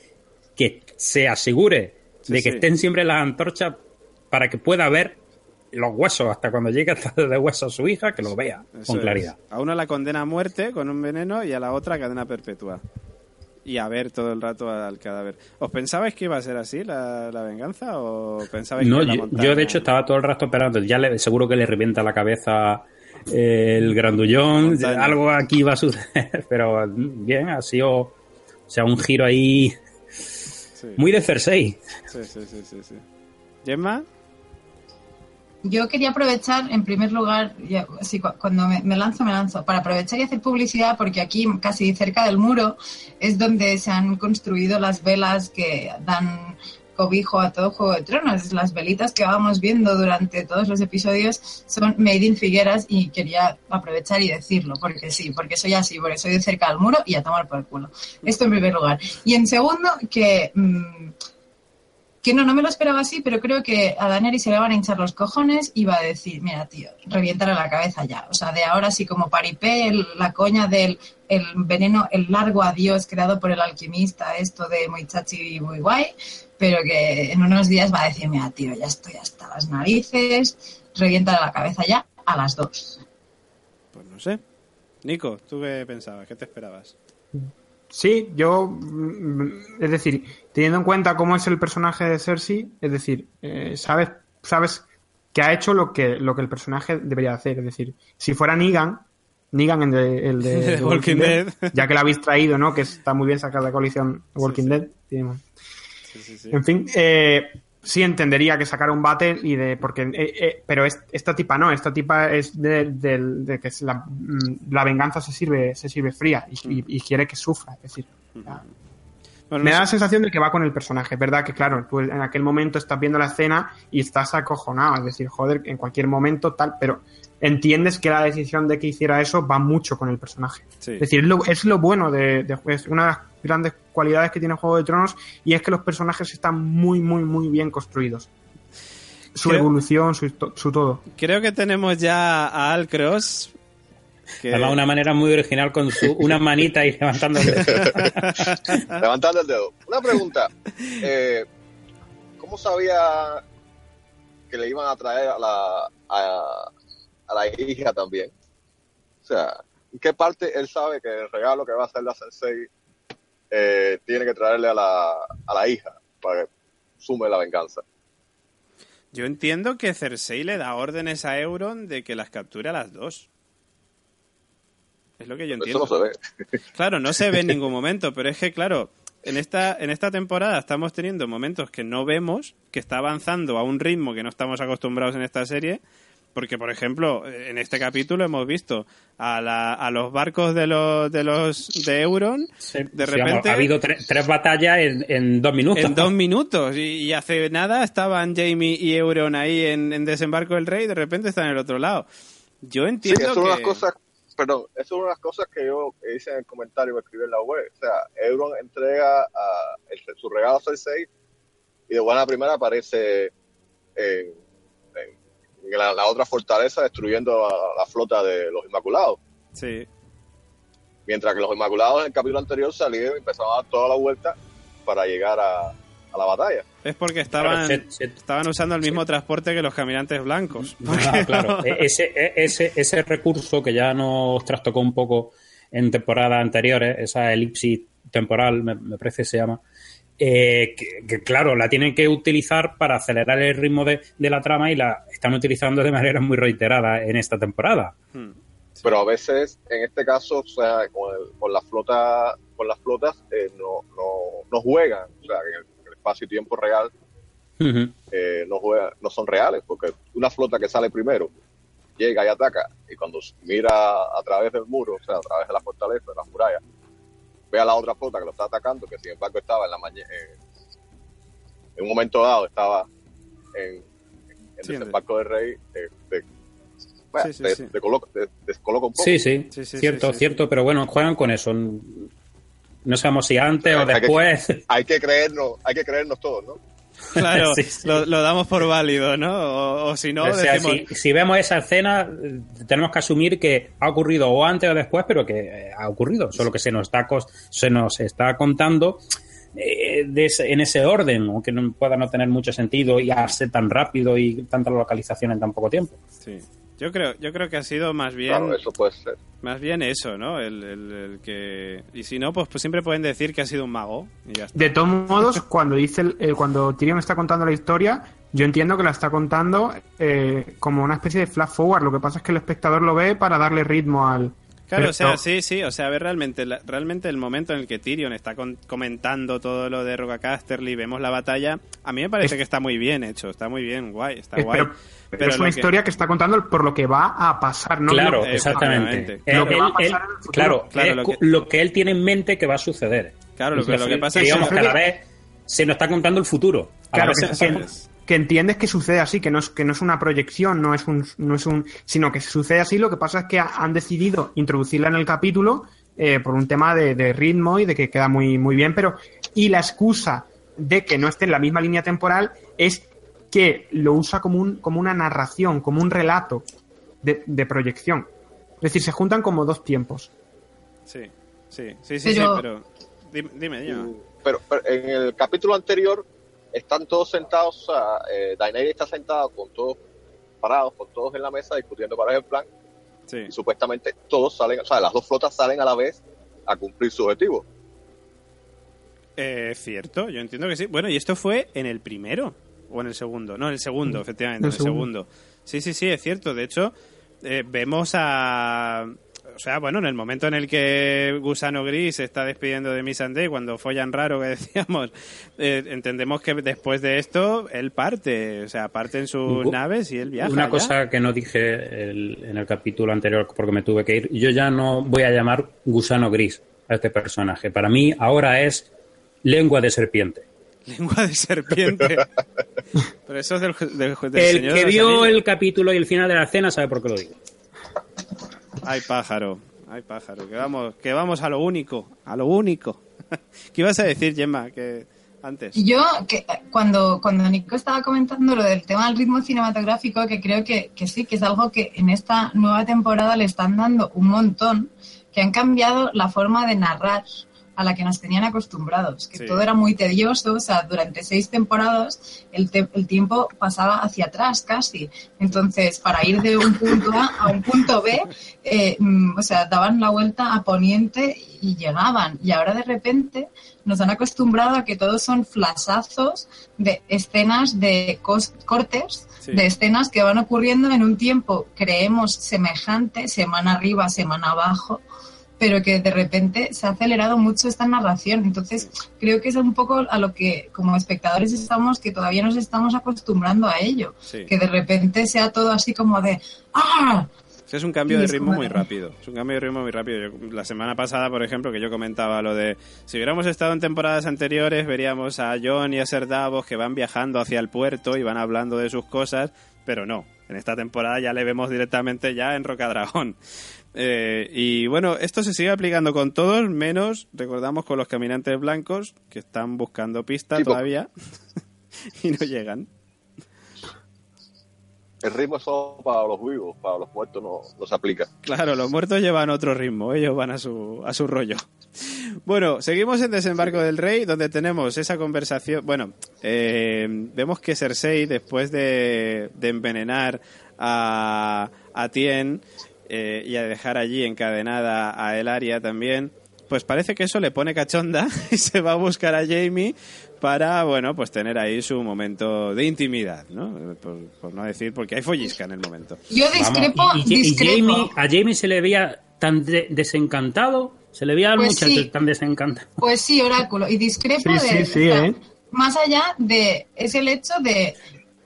que se asegure Sí, de que sí. estén siempre las antorchas para que pueda ver los huesos, hasta cuando llegue hasta de huesos su hija, que lo vea Eso con es. claridad. A una la condena a muerte con un veneno y a la otra cadena perpetua. Y a ver todo el rato al cadáver. ¿Os pensabais que iba a ser así la, la venganza o pensabais No, que yo, yo, de hecho estaba todo el rato esperando. Ya le, seguro que le revienta la cabeza el grandullón. Montaña. Algo aquí va a suceder. <laughs> Pero bien, ha sido o sea, un giro ahí Sí, muy de Cersei. sí, sí, sí, sí, sí. ¿Gemma? Yo quería aprovechar, en primer lugar, ya- sí, cu- cuando me, me lanzo, me lanzo, para aprovechar y hacer publicidad, porque aquí, casi cerca del muro, es donde se han construido las velas que dan cobijo a todo Juego de Tronos. Las velitas que vamos viendo durante todos los episodios son made in Figueras y quería aprovechar y decirlo, porque sí, porque soy así, porque soy de cerca del muro y a tomar por el culo. Esto en primer lugar. Y en segundo, que... mm, que no, no me lo esperaba así, pero creo que a Daenerys se le van a hinchar los cojones y va a decir, mira, tío, reviéntale la cabeza ya. O sea, de ahora sí como paripé, el- la coña del el veneno, el largo adiós creado por el alquimista, esto de muy chachi y muy guay, pero que en unos días va a decir, mira, tío, ya estoy hasta las narices, reviéntale la cabeza ya a las dos. Pues no sé. Nico, ¿tú qué pensabas? ¿Qué te esperabas? Sí, yo, mm, es decir, teniendo en cuenta cómo es el personaje de Cersei, es decir, eh, sabes, sabes que ha hecho lo que, lo que el personaje debería hacer. Es decir, si fuera Negan, Negan el de, el de- <laughs> Walking Dead. ya que lo habéis traído, ¿no? Que está muy bien sacar de coalición Walking sí. Dead. tiene- Sí, sí, sí. En fin, eh, sí entendería que sacara un battle y de porque eh, eh, pero es- esta tipa no, esta tipa es de, que es la, mm, la venganza se sirve se sirve fría y, y- y quiere que sufra, es decir, ya. Bueno, me no da la sensación de que va con el personaje, es verdad que claro, tú en aquel momento estás viendo la escena y estás acojonado, es decir, joder, en cualquier momento tal, pero entiendes que la decisión de que hiciera eso va mucho con el personaje. Sí. Es decir, es lo, es lo bueno de, de es una de las grandes cualidades que tiene Juego de Tronos y es que los personajes están muy, muy, muy bien construidos. Su Creo- evolución, su, su todo. Creo que tenemos ya a Al Cross. Que... Además, una manera muy original con su una manita y levantando el <laughs> dedo. Levantando el dedo. Una pregunta. Eh, ¿Cómo sabía que le iban a traer a la, a, a la hija también? O sea, ¿en qué parte él sabe que el regalo que va a hacer la Sensei eh, tiene que traerle a la, a la hija? para que sume la venganza. Yo entiendo que Cersei le da órdenes a Euron de que las capture a las dos. Es lo que yo Eso entiendo. no se ve. Claro, no se ve en <laughs> ningún momento, pero es que, claro, en esta, en esta temporada estamos teniendo momentos que no vemos, que está avanzando a un ritmo que no estamos acostumbrados en esta serie, porque, por ejemplo, en este capítulo hemos visto a, la- a los barcos de los de, los, de Euron Sí, De sí, repente- ha habido tre- tres batallas en, en dos minutos. en dos minutos y, y hace nada estaban Jamie y Euron ahí en, en Desembarco del Rey y de repente están en el otro lado. Yo Sí, entiendo eso es que... las cosas, perdón, eso es una de las cosas que yo hice en el comentario que escribí en la web. O sea, Euron entrega a- el- su regalo a Cersei y de buena primera aparece en la, la otra fortaleza destruyendo a la flota de los Inmaculados. Sí, Mientras que los Inmaculados en el capítulo anterior salieron y empezaron a dar toda la vuelta para llegar a, a la batalla. es porque estaban, Claro, se- se- estaban usando el mismo transporte que los caminantes blancos. <laughs> Ah, claro. <laughs> E- Ese, e- ese, ese recurso que ya nos trastocó un poco en temporadas anteriores, esa elipsis temporal, me, me parece que se llama, eh, que, que, claro, la tienen que utilizar para acelerar el ritmo de, de la trama y la están utilizando de manera muy reiterada en esta temporada. Hmm. Pero a veces, en este caso, o sea, con, el- con la flota, con las flotas eh, no, no, no juegan, o sea, en el, en el espacio y tiempo real eh, no juega, no son reales, porque una flota que sale primero llega y ataca, y cuando mira a través del muro, o sea, a través de la fortaleza, de las murallas, ve a la otra flota que lo está atacando, que sin embargo estaba en la mañana, en un momento dado estaba en, en Sí, en- desembarco del rey, eh, te, bueno, Sí, sí, te- sí. te descoloca un poco. Sí, sí, Sí, sí, cierto, sí, sí. cierto, pero bueno, juegan con eso. No sabemos si antes o Hay que- después. Hay que creernos, hay que creernos todos, ¿no? Claro, <laughs> Sí, sí. Lo, lo damos por válido, ¿no? O, o si no, o sea, decimos... si, si vemos esa escena, tenemos que asumir que ha ocurrido o antes o después, pero que eh, ha ocurrido. Solo que se nos está, se nos está contando eh, de ese- en ese orden, aunque no pueda no tener mucho sentido y hacerse tan rápido y tanta localización en tan poco tiempo. Sí. Yo creo, yo creo que ha sido más bien... Claro, eso puede ser. Más bien eso, ¿no? El, el- el que... Y si no, pues, pues siempre pueden decir que ha sido un mago y ya está. De todos modos, cuando dice el- eh, cuando Tyrion está contando la historia, yo entiendo que la está contando eh, como una especie de flash forward. Lo que pasa es que el espectador lo ve para darle ritmo al. Claro, Pero- o sea, sí, sí, o sea, a ver, realmente, la- realmente el momento en el que Tyrion está con- comentando todo lo de Roca Casterly, vemos la batalla, a mí me parece Es- que está muy bien hecho, está muy bien, guay, está guay. pero, pero Pero es una que- historia que está contando por lo que va a pasar, ¿no? claro, Lo- exactamente. Lo que va a pasar él- claro, lo que- lo que él tiene en mente que va a suceder. Claro, lo que, lo que pasa es digamos, que... que a la vez se nos está contando el futuro. Claro, que, se- que- entiendes que sucede así, que no es, que no es una proyección, no es un, no es un, sino que sucede así. Lo que pasa es que ha- han decidido introducirla en el capítulo eh, por un tema de, de ritmo y de que queda muy, muy bien, pero y la excusa de que no esté en la misma línea temporal es que lo usa como un, como una narración, como un relato de, de proyección. Es decir, se juntan como dos tiempos. Sí, sí, sí, sí, Pero- sí, pero... Dime, dime, dime. Pero, pero en el capítulo anterior están todos sentados, o sea, eh, Daenerys está sentada con todos parados, con todos en la mesa discutiendo para el plan Sí. y supuestamente todos salen, o sea, las dos flotas salen a la vez a cumplir su objetivo. Eh, cierto, yo entiendo que sí. Bueno, y esto fue en el primero o en el segundo. No, en el segundo, efectivamente, en El el segundo. Sí, sí, sí, es cierto. De hecho, eh, vemos a... O sea, bueno, en el momento en el que Gusano Gris se está despidiendo de Miss Day, cuando follan raro que <laughs> decíamos, eh, entendemos que después de esto él parte, o sea, parte en sus naves y él viaja. Una ya. cosa que no dije el- en el capítulo anterior porque me tuve que ir. Yo ya no voy a llamar gusano gris a este personaje. Para mí ahora es lengua de serpiente. <laughs> Lengua de serpiente. <laughs> Pero eso es del, del, del El Señor que vio el capítulo y el final de la escena sabe por qué lo digo. Ay, pájaro. Ay, pájaro. Que vamos, que vamos a lo único. A lo único. <laughs> ¿Qué ibas a decir, Gemma? Que antes. Yo, que eh, cuando, cuando Nico estaba comentando lo del tema del ritmo cinematográfico, que creo que, que sí, que es algo que en esta nueva temporada le están dando un montón, que han cambiado la forma de narrar. A la que nos tenían acostumbrados, que Sí. todo era muy tedioso, o sea, durante seis temporadas el, te- el tiempo pasaba hacia atrás casi. Entonces, para ir de un punto A a un punto B, eh, mm, o sea, daban la vuelta a poniente y llegaban. Y ahora de repente nos han acostumbrado a que todos son flashazos de escenas de cortes, Sí. de escenas que van ocurriendo en un tiempo, creemos, semejante, semana arriba, semana abajo, pero que de repente se ha acelerado mucho esta narración. Entonces, creo que es un poco a lo que como espectadores estamos, que todavía nos estamos acostumbrando a ello. Sí. Que de repente sea todo así como de ¡Ah! Es un cambio de ritmo muy rápido. Es un cambio de ritmo muy rápido. Yo- la semana pasada, por ejemplo, que yo comentaba lo de si hubiéramos estado en temporadas anteriores, veríamos a John y a Ser Davos que van viajando hacia el puerto y van hablando de sus cosas, pero no. En esta temporada ya le vemos directamente ya en Rocadragón. Eh, y bueno, esto se sigue aplicando con todos, menos, recordamos, con los caminantes blancos que están buscando pistas Sí, po- todavía <laughs> y no llegan. El ritmo es solo para los vivos, para los muertos no, no se aplica. Claro, los muertos llevan otro ritmo, ellos van a su, a su rollo. Bueno, seguimos en Desembarco del Rey, donde tenemos esa conversación. Bueno, eh, vemos que Cersei, después de, de envenenar a, a Tien eh, y a dejar allí encadenada a Elaria también, pues parece que eso le pone cachonda <laughs> y se va a buscar a Jamie para, bueno, pues tener ahí su momento de intimidad, ¿no? Por, por no decir, porque hay follisca en el momento. Yo discrepo, y, y- y discrepo. Jamie, a Jamie se le veía tan de- desencantado, se le veía al Pues muchacho sí. tan desencantado. Pues sí, oráculo. Y discrepo Sí, de. sí, sí, o sea, ¿eh? Más allá de. Es el hecho de.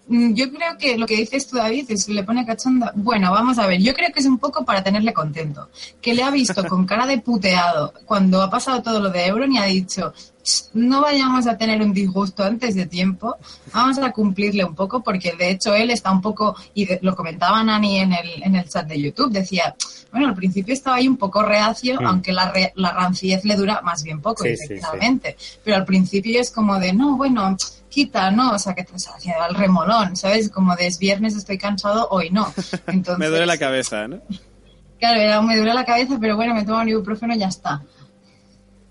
Mm, Yo creo que lo que dices tú, David, es que le pone cachonda. Bueno, vamos a ver. Yo creo que es un poco para tenerle contento. Que le ha visto <laughs> con cara de puteado cuando ha pasado todo lo de Euron y ha dicho. "Ch, No vayamos a tener un disgusto antes de tiempo, vamos a cumplirle un poco, porque de hecho él está un poco, y de- lo comentaba Nani en el, en el chat de YouTube, decía, bueno, al principio estaba ahí un poco reacio, Mm. aunque la, re- la rancidez le dura más bien poco, Sí, sí, sí. efectivamente. Pero al principio es como de, no, bueno, quita, no, o sea, que te hacia el remolón, ¿sabes? Como de es viernes, estoy cansado, hoy no. Entonces, <laughs> Me duele la cabeza, ¿no? Claro, era- me duele la cabeza, pero bueno, me tomo un ibuprofeno y ya está.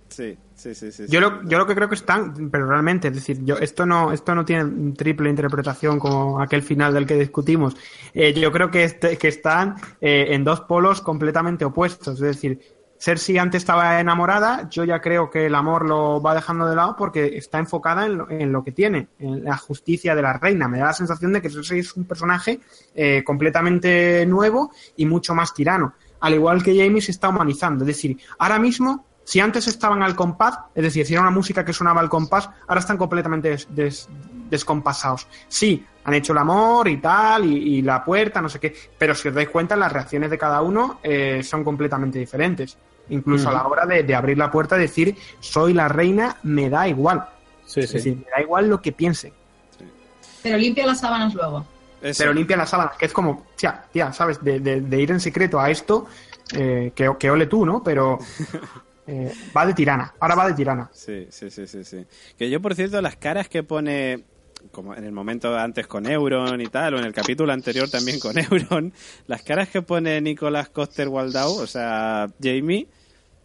Sí, sí, sí, sí. Yo lo, yo lo que creo que están, pero realmente, es decir, yo esto no esto no tiene triple interpretación como aquel final del que discutimos. Eh, yo creo que, este- que están eh, en dos polos completamente opuestos. Es decir, Cersei antes estaba enamorada, yo ya creo que el amor lo va dejando de lado porque está enfocada en lo, en lo que tiene, en la justicia de la reina. Me da la sensación de que Cersei es un personaje eh, completamente nuevo y mucho más tirano. Al igual que Jamie se está humanizando. Es decir, ahora mismo si antes estaban al compás, es decir, si era una música que sonaba al compás, ahora están completamente des- des- descompasados. Sí, han hecho el amor y tal, y, y la puerta, no sé qué, pero si os dais cuenta, las reacciones de cada uno eh, son completamente diferentes. Incluso a la hora de, de abrir la puerta y decir, soy la reina, me da igual. Sí, Es sí. decir, me da igual lo que piense. Pero limpia las sábanas luego. Eso. Pero limpia las sábanas, que es como, tía, tía, ¿sabes? De, de- de ir en secreto a esto, eh, que, que ole tú, ¿no? Pero <laughs> eh, va de tirana, ahora va de tirana. Sí, sí, sí, sí, sí. Que yo, por cierto, las caras que pone, como en el momento antes con Euron y tal, o en el capítulo anterior también con <laughs> Euron, las caras que pone Nicolás Coster Waldau, o sea, Jamie,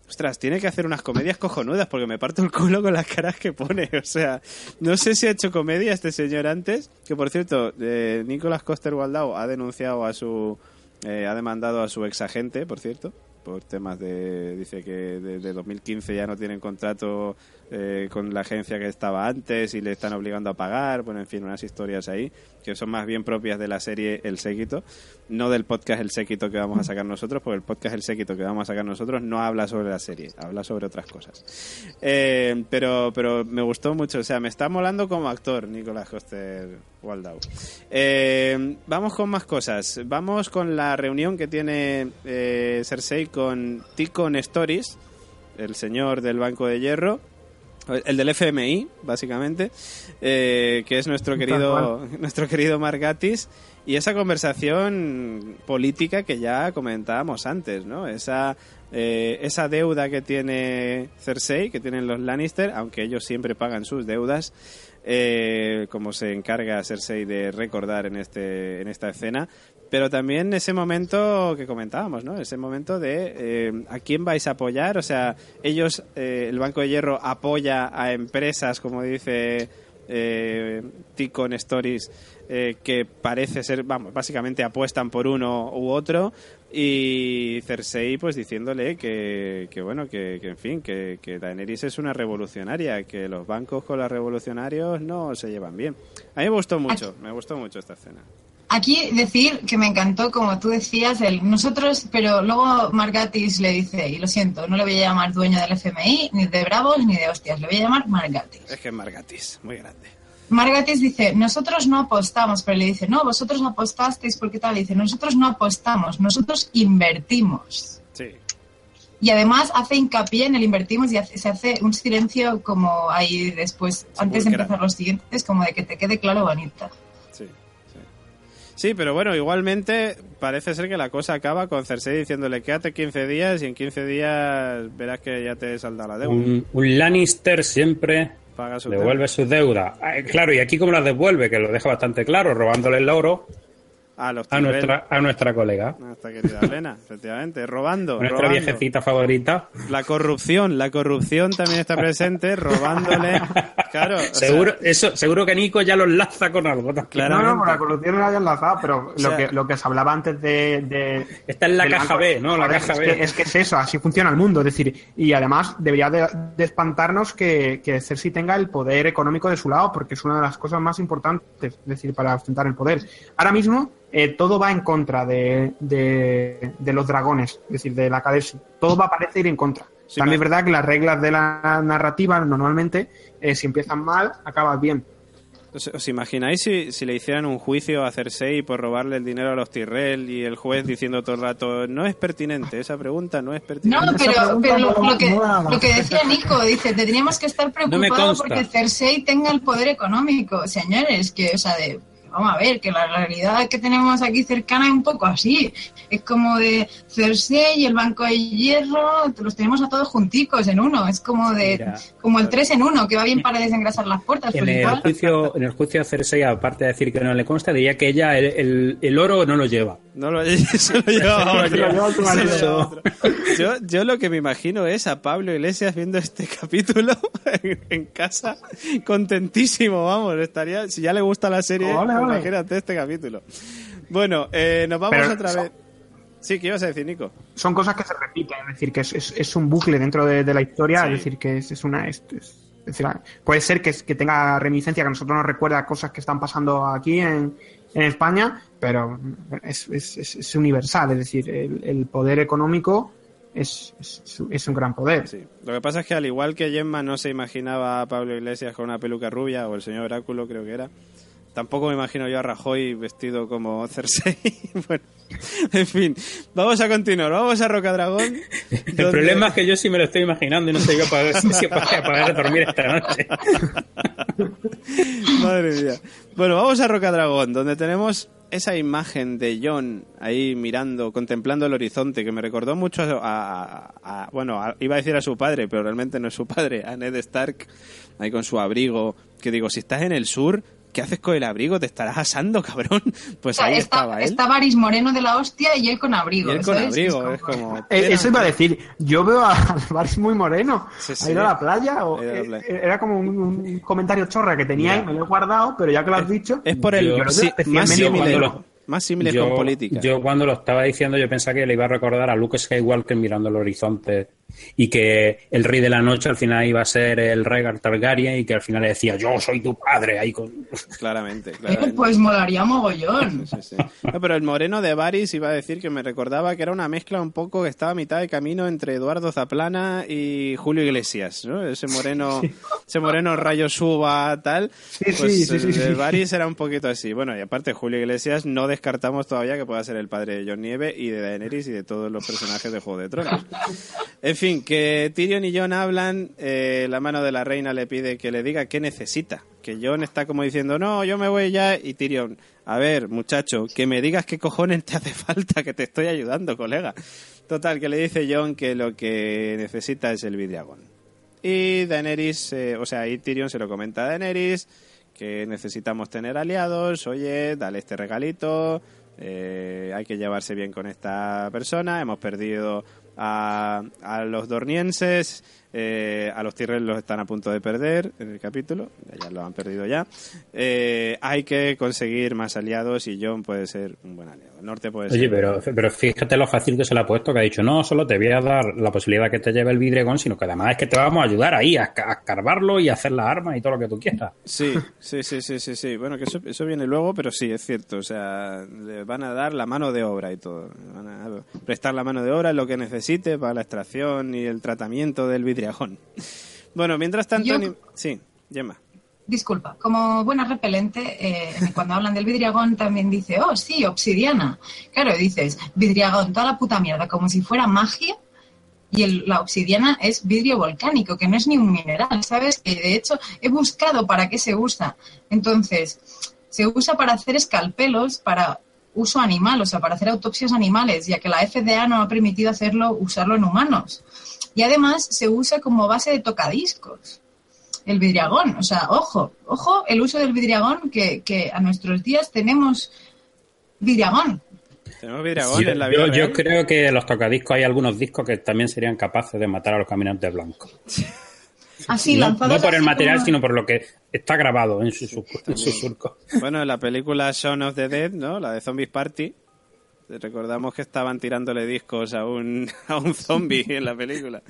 ostras, tiene que hacer unas comedias cojonudas porque me parto el culo con las caras que pone. <laughs> O sea, no sé si ha hecho comedia este señor antes, que por cierto, eh, Nicolás Coster Waldau ha denunciado a su, eh, ha demandado a su ex agente, por cierto, por temas de, dice que desde 2015 ya no tienen contrato eh, con la agencia que estaba antes y le están obligando a pagar, bueno, en fin, unas historias ahí que son más bien propias de la serie El Séquito, no del podcast El Séquito que vamos a sacar nosotros, porque el podcast El Séquito que vamos a sacar nosotros no habla sobre la serie, habla sobre otras cosas. Eh, pero, pero me gustó mucho, o sea, me está molando como actor Nicolás Coster Waldau. Eh, vamos con más cosas. Vamos con la reunión que tiene eh, Cersei con Ticon Stories, el señor del Banco de Hierro, el del FMI, básicamente, eh, que es nuestro querido, <laughs> nuestro querido Margatis, y esa conversación política que ya comentábamos antes, ¿no? Esa, eh, esa deuda que tiene Cersei, que tienen los Lannister, aunque ellos siempre pagan sus deudas, eh, como se encarga Cersei de recordar en, este, en esta escena. Pero también ese momento que comentábamos, ¿no? Ese momento de eh, a quién vais a apoyar. O sea, ellos, eh, el Banco de Hierro apoya a empresas, como dice eh, Ticon Stories, eh, que parece ser, vamos, básicamente apuestan por uno u otro. Y Cersei, pues diciéndole que, que bueno, que, que en fin, que, que Daenerys es una revolucionaria, que los bancos con los revolucionarios no se llevan bien. A mí me gustó mucho, me gustó mucho esta escena. Aquí decir que me encantó, como tú decías, el nosotros, pero luego Margatis le dice, y lo siento, no le voy a llamar dueño del FMI, ni de Bravos, ni de hostias, le voy a llamar Margatis. Es que es Margatis, muy grande. Margatis dice, nosotros no apostamos, pero le dice, no, vosotros apostasteis, ¿por qué tal? Le dice, nosotros no apostamos, nosotros invertimos. Sí. Y además hace hincapié en el invertimos y hace- se hace un silencio como ahí después, antes de empezar los siguientes, como de que te quede claro, bonita. Sí, sí. Sí, pero bueno, igualmente parece ser que la cosa acaba con Cersei diciéndole quédate 15 días y en 15 días verás que ya te salda la deuda. Un, un Lannister siempre Paga su devuelve su deuda. Ah, Claro, y aquí como la devuelve, que lo deja bastante claro, robándole el oro. A los a nuestra, a nuestra colega, Nuestra querida Elena, efectivamente, robando, nuestra robando. viejecita favorita. La corrupción, la corrupción también está presente, robándole. <laughs> Claro, sea, Seguro, eso, seguro que Nico ya lo enlaza con algo. Claro. No, no, la corrupción no la había enlazado, pero O sea- lo, que, lo que se hablaba antes de... de Esta es la caja banco- B, ¿no? La caja es B. Que, es que es eso, así funciona el mundo. Es decir, y además debería de, de espantarnos que, que Cersei tenga el poder económico de su lado, porque es una de las cosas más importantes, es decir, para ostentar el poder. Ahora mismo eh, todo va en contra de, de, de los dragones, es decir, de la Khaleesi. Todo va a parecer ir en contra. Sí, También claro. es verdad que las reglas de la narrativa normalmente, eh, si empiezan mal, acabas bien. ¿Os, os imagináis si, si le hicieran un juicio a Cersei por robarle el dinero a los Tyrell y el juez diciendo todo el rato no es pertinente, esa pregunta no es No, pertinente? Esa pero, lo, no- lo que, no lo decía Nico, dice, tendríamos que estar preocupados porque Cersei tenga el poder económico. Señores, que, o sea, de, vamos a ver, que la realidad que tenemos aquí cercana es un poco así. Es como de Cersei y el Banco de Hierro, los tenemos a todos junticos en uno. Es como de, Mira. como el 3 en uno, que va bien para desengrasar las puertas. En pues el, igual. juicio, en el juicio de Cersei, aparte de decir que no le consta, diría que ella el, el- el oro no lo lleva. No lo, se lo llevaba otro. Se lo lleva marido. <laughs> Yo, yo lo que me imagino es a Pablo Iglesias viendo este <laughs> capítulo en, en casa, contentísimo, vamos, estaría, si ya le gusta la serie. Imagínate este capítulo. Bueno, eh, nos vamos Pero- otra vez. Sí, ¿qué ibas a decir, Nico? son cosas que se repiten, es decir, que es, es- es un bucle dentro de, de la historia, Sí. es decir, que es, es una... es- es- es decir, puede ser que, que tenga reminiscencia, que a nosotros nos recuerda cosas que están pasando aquí en, en España, pero es, es- es- es universal, es decir, el, el poder económico es, es, es un gran poder. Sí. Lo que pasa es que al igual que Gemma no se imaginaba a Pablo Iglesias con una peluca rubia, o el señor Oráculo creo que era, tampoco me imagino yo a Rajoy vestido como Cersei. <laughs> bueno, en fin, vamos a continuar, vamos a Rocadragón. El donde- problema es que yo sí me lo estoy imaginando y no sé yo para <laughs> si si para, para dormir esta noche. <laughs> Madre mía. Bueno, vamos a Rocadragón, donde tenemos esa imagen de John ahí mirando, contemplando el horizonte, que me recordó mucho a, a- a- bueno, a- iba a decir a su padre, pero realmente no es su padre, a Ned Stark, ahí con su abrigo, que digo, si estás en el sur, ¿qué haces con el abrigo? ¿Te estarás asando, cabrón? <laughs> Pues O sea, ahí está, estaba él. está Varys moreno de la hostia y él con Y abrigo. él con ¿sabes? abrigo, Es es como... Eh, Eso iba a decir, yo veo a <laughs> Álvarez muy moreno. Sí, sí. ¿Ha ido a la playa? O, Ha ido a la eh, playa. Era como un, un comentario chorra que tenía Mira. y me lo he guardado, pero ya que lo has dicho... Es por el... Yo- sí, más lo- más yo, con política. yo cuando lo estaba diciendo yo pensaba que le iba a recordar a Luke Skywalker mirando el horizonte y que el rey de la noche al final iba a ser el Rhaegar Targaryen y que al final le decía yo soy tu padre ahí con <laughs> Claramente, Eh, <laughs> claramente. Pues molaría mogollón. Sí, sí. No, pero el moreno de Varys iba a decir que me recordaba que era una mezcla un poco que estaba a mitad de camino entre Eduardo Zaplana y Julio Iglesias, ¿no? Ese moreno, <laughs> ese moreno rayo suba, tal. Sí, pues sí, sí, el sí, de sí. Varys era un poquito así. Bueno, y aparte Julio Iglesias no descartamos todavía que pueda ser el padre de John Nieve y de Daenerys y de todos los personajes de Juego de Tronos. En fin, que Tyrion y John hablan, eh, la mano de la reina le pide que le diga qué necesita. Que John está como diciendo, no, yo me voy ya. Y Tyrion, a ver, muchacho, que me digas qué cojones te hace falta, que te estoy ayudando, colega. Total, que le dice John que lo que necesita es el vidriagón. Y Daenerys, eh, o sea, y Tyrion se lo comenta a Daenerys, que necesitamos tener aliados, oye, dale este regalito, eh, hay que llevarse bien con esta persona, hemos perdido a, a los dornienses, eh, a los Tyrell los están a punto de perder en el capítulo, ya lo han perdido ya. Eh, hay que conseguir más aliados y John puede ser un buen aliado. El norte puede Oye, ser. pero, pero fíjate lo fácil que se le ha puesto, que ha dicho, no solo te voy a dar la posibilidad que te lleve el vidriagón, sino que además es que te vamos a ayudar ahí a, a escarbarlo y a hacer las armas y todo lo que tú quieras. Sí, sí, sí, sí, sí, sí. Bueno, que eso, eso viene luego, pero sí, es cierto. O sea, le van a dar la mano de obra y todo. Van a prestar la mano de obra lo que necesite para la extracción y el tratamiento del vidriagón. Bueno, mientras tanto... Yo- ni- Sí, Gemma. Disculpa, como buena repelente, eh, cuando hablan del vidriagón también dice, oh, sí, obsidiana. Claro, dices, vidriagón, toda la puta mierda, como si fuera magia. Y el- la obsidiana es vidrio volcánico, que no es ni un mineral, ¿sabes? Que de hecho he buscado para qué se usa. Entonces, se usa para hacer escalpelos, para uso animal, o sea, para hacer autopsias animales, ya que la FDA no ha permitido hacerlo, usarlo en humanos. Y además se usa como base de tocadiscos el vidriagón. O sea, ojo, ojo el uso del vidriagón, que, que a nuestros días tenemos vidriagón. Tenemos vidriagón Yo, en la vida yo- creo que en los tocadiscos hay algunos discos que también serían capaces de matar a los caminantes blancos. <laughs> Así, no, lanzados no por el material, como- sino por lo que está grabado en su, sur- en su surco. Bueno, en la película Shaun of the Dead, ¿no? La de Zombies Party. Recordamos que estaban tirándole discos a un, <laughs> a un zombie en la película.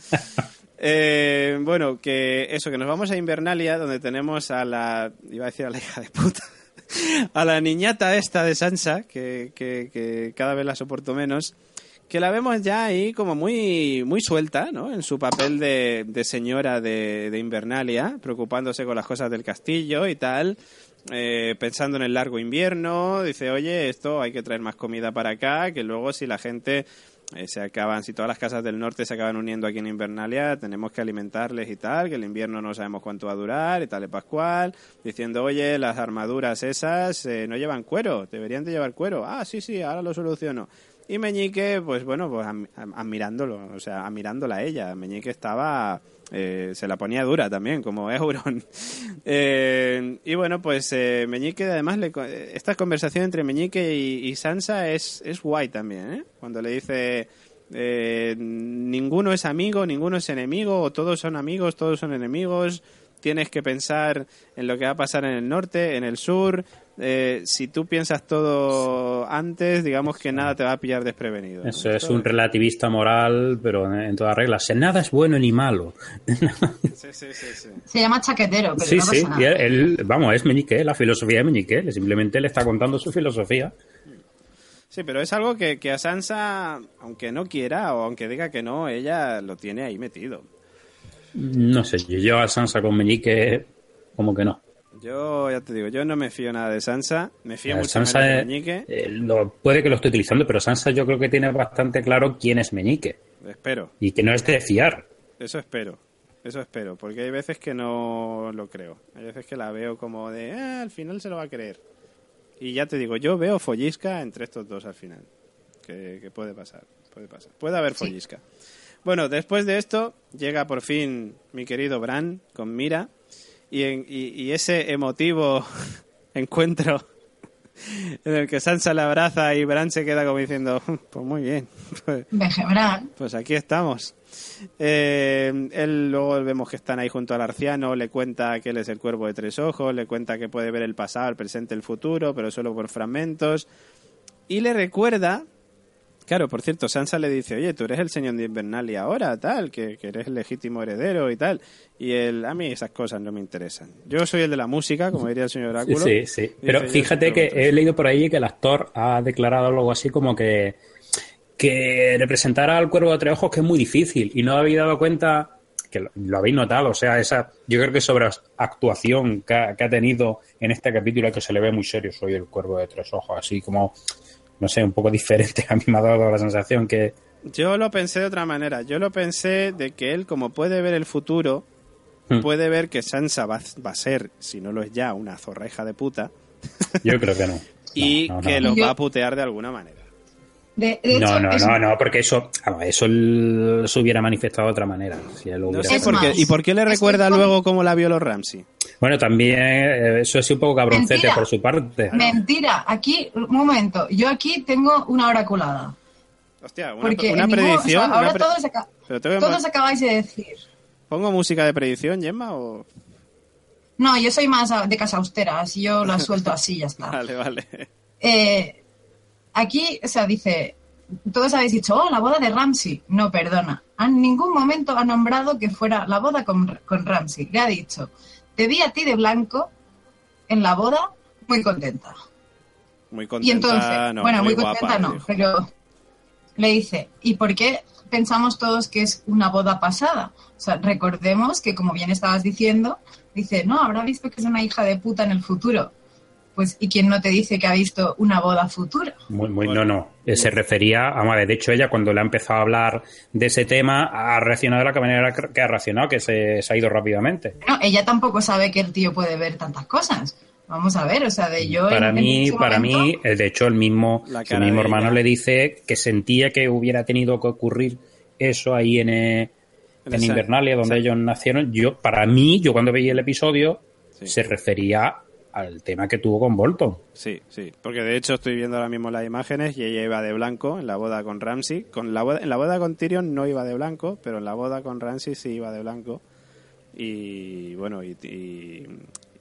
Eh, bueno, que eso, que nos vamos a Invernalia, donde tenemos a la. iba a decir a la hija de puta. <laughs> A la niñata esta de Sansa, que, que, que cada vez la soporto menos. Que la vemos ya ahí como muy, muy suelta, ¿no? En su papel de, de señora de, de Invernalia, preocupándose con las cosas del castillo y tal. Eh, pensando en el largo invierno, dice, oye, esto hay que traer más comida para acá, que luego si la gente eh, se acaban, si todas las casas del norte se acaban uniendo aquí en Invernalia, tenemos que alimentarles y tal, que el invierno no sabemos cuánto va a durar y tal y pascual, diciendo, oye, las armaduras esas eh, no llevan cuero, deberían de llevar cuero. Ah, sí, sí, ahora lo soluciono. Y Meñique, pues bueno, pues admirándolo, o sea, admirándola a ella. Meñique estaba, eh, se la ponía dura también, como <laughs> Euron. Eh, y bueno, pues eh, Meñique, además, le, esta conversación entre Meñique y, y Sansa es, es guay también, ¿eh? Cuando le dice, eh, ninguno es amigo, ninguno es enemigo, o todos son amigos, todos son enemigos. Tienes que pensar en lo que va a pasar en el norte, en el sur. Eh, si tú piensas todo antes, digamos que nada te va a pillar desprevenido. ¿no? Eso es un relativista moral, pero en, todas reglas. Nada es bueno ni malo. <laughs> Sí, sí, sí, sí. Se llama chaquetero, pero Sí, no sí. pasa y nada. él, él- vamos, es Meñique, la filosofía de Meñique. Simplemente le está contando su filosofía. Sí, pero es algo que, que a Sansa, aunque no quiera o aunque diga que no, ella lo tiene ahí metido. No sé, yo, yo a Sansa con Meñique, como que no. Yo ya te digo, yo no me fío nada de Sansa, me fío Eh, mucho Sansa menos de Meñique, eh, lo- puede que lo esté utilizando, pero Sansa yo creo que tiene bastante claro quién es Meñique espero, y que no es de fiar. eso espero, eso espero, porque hay veces que no lo creo, hay veces que la veo como de, "Ah, al final se lo va a creer. Y ya te digo, yo veo follisca entre estos dos al final, que, que puede pasar, puede pasar, puede haber Sí. follisca. Bueno, después de esto llega por fin mi querido Bran con Mira y, en- y- y ese emotivo <laughs> encuentro en el que Sansa la abraza y Bran se queda como diciendo, pues muy bien, <laughs> pues, pues aquí estamos. Eh, él luego vemos que están ahí junto al arciano, le cuenta que él es el cuervo de tres ojos, le cuenta que puede ver el pasado, el presente, el futuro, pero solo por fragmentos. Y le recuerda, claro, por cierto, Sansa le dice, oye, tú eres el señor de Invernalia ahora, tal, que, que eres el legítimo heredero y tal. Y él, a mí esas cosas no me interesan. Yo soy el de la música, como diría el señor Oráculo. Sí, sí. Pero "Yo fíjate que otro". he leído por ahí que el actor ha declarado algo así como que, que representar al cuervo de tres ojos que es muy difícil y no habéis dado cuenta que lo, lo habéis notado, o sea, esa yo creo que sobre actuación que ha, que ha tenido en este capítulo que se le ve muy serio, soy el cuervo de tres ojos, así como, no sé, un poco <laughs> diferente, a mí me ha dado la sensación que... Yo lo pensé de otra manera. Yo lo pensé de que él, como puede ver el futuro, Hmm. puede ver que Sansa va, va a ser, si no lo es ya, una zorreja de puta Yo creo que no. <laughs> y No, no, que no. lo Yo- va a putear de alguna manera. De, de No, hecho, no, es- no, no, porque eso, eso se hubiera manifestado de otra manera. Si él lo No hubiera sé Es por qué. más, ¿Y por qué le estoy recuerda con- luego cómo la violó Ramsey? Bueno, también eh, eso es un poco cabroncete Mentira. por su parte. Mentira, aquí, un momento, yo aquí tengo una oraculada. Hostia, una, Porque una en ningún- o sea, predicción. una ahora pre- todos, aca- Pero te voy a todos ma- acabáis de decir. ¿Pongo música de predicción, Gemma? O... No, yo soy más de casa austera, así yo la suelto así y ya está. <laughs> Vale, vale. Eh, aquí, o sea, dice, todos habéis dicho, oh, la boda de Ramsey. No, perdona. En ningún momento ha nombrado que fuera la boda con, con Ramsey. Le ha dicho, te vi a ti de blanco en la boda muy contenta. Muy Y contenta. entonces, no, bueno, muy, contenta no, dijo. pero le dice, ¿y por qué pensamos todos que es una boda pasada? O sea, recordemos que, como bien estabas diciendo, dice, no, habrá visto que es una hija de puta en el futuro. Pues, ¿y quién no te dice que ha visto una boda futura? Muy, muy, Bueno. no, no. Eh, Se refería a madre. De hecho, ella cuando le ha empezado a hablar de ese tema, ha reaccionado de la manera que- ha reaccionado, que se, se ha ido rápidamente. No, ella tampoco sabe que el tío puede ver tantas cosas. Vamos a ver, o sea, de yo... para en- en mí, para momento- mí, eh, de hecho, el mismo, su mismo hermano le dice que sentía que hubiera tenido que ocurrir eso ahí en, eh, En Invernalia, donde ellos nacieron. Yo, para mí, yo cuando veía el episodio, Sí. se refería al tema que tuvo con Bolton. Sí, sí, porque de hecho estoy viendo ahora mismo las imágenes y ella iba de blanco en la boda con Ramsey. Con la boda, en la boda con Tyrion no iba de blanco, pero en la boda con Ramsey sí iba de blanco. Y bueno, y, y,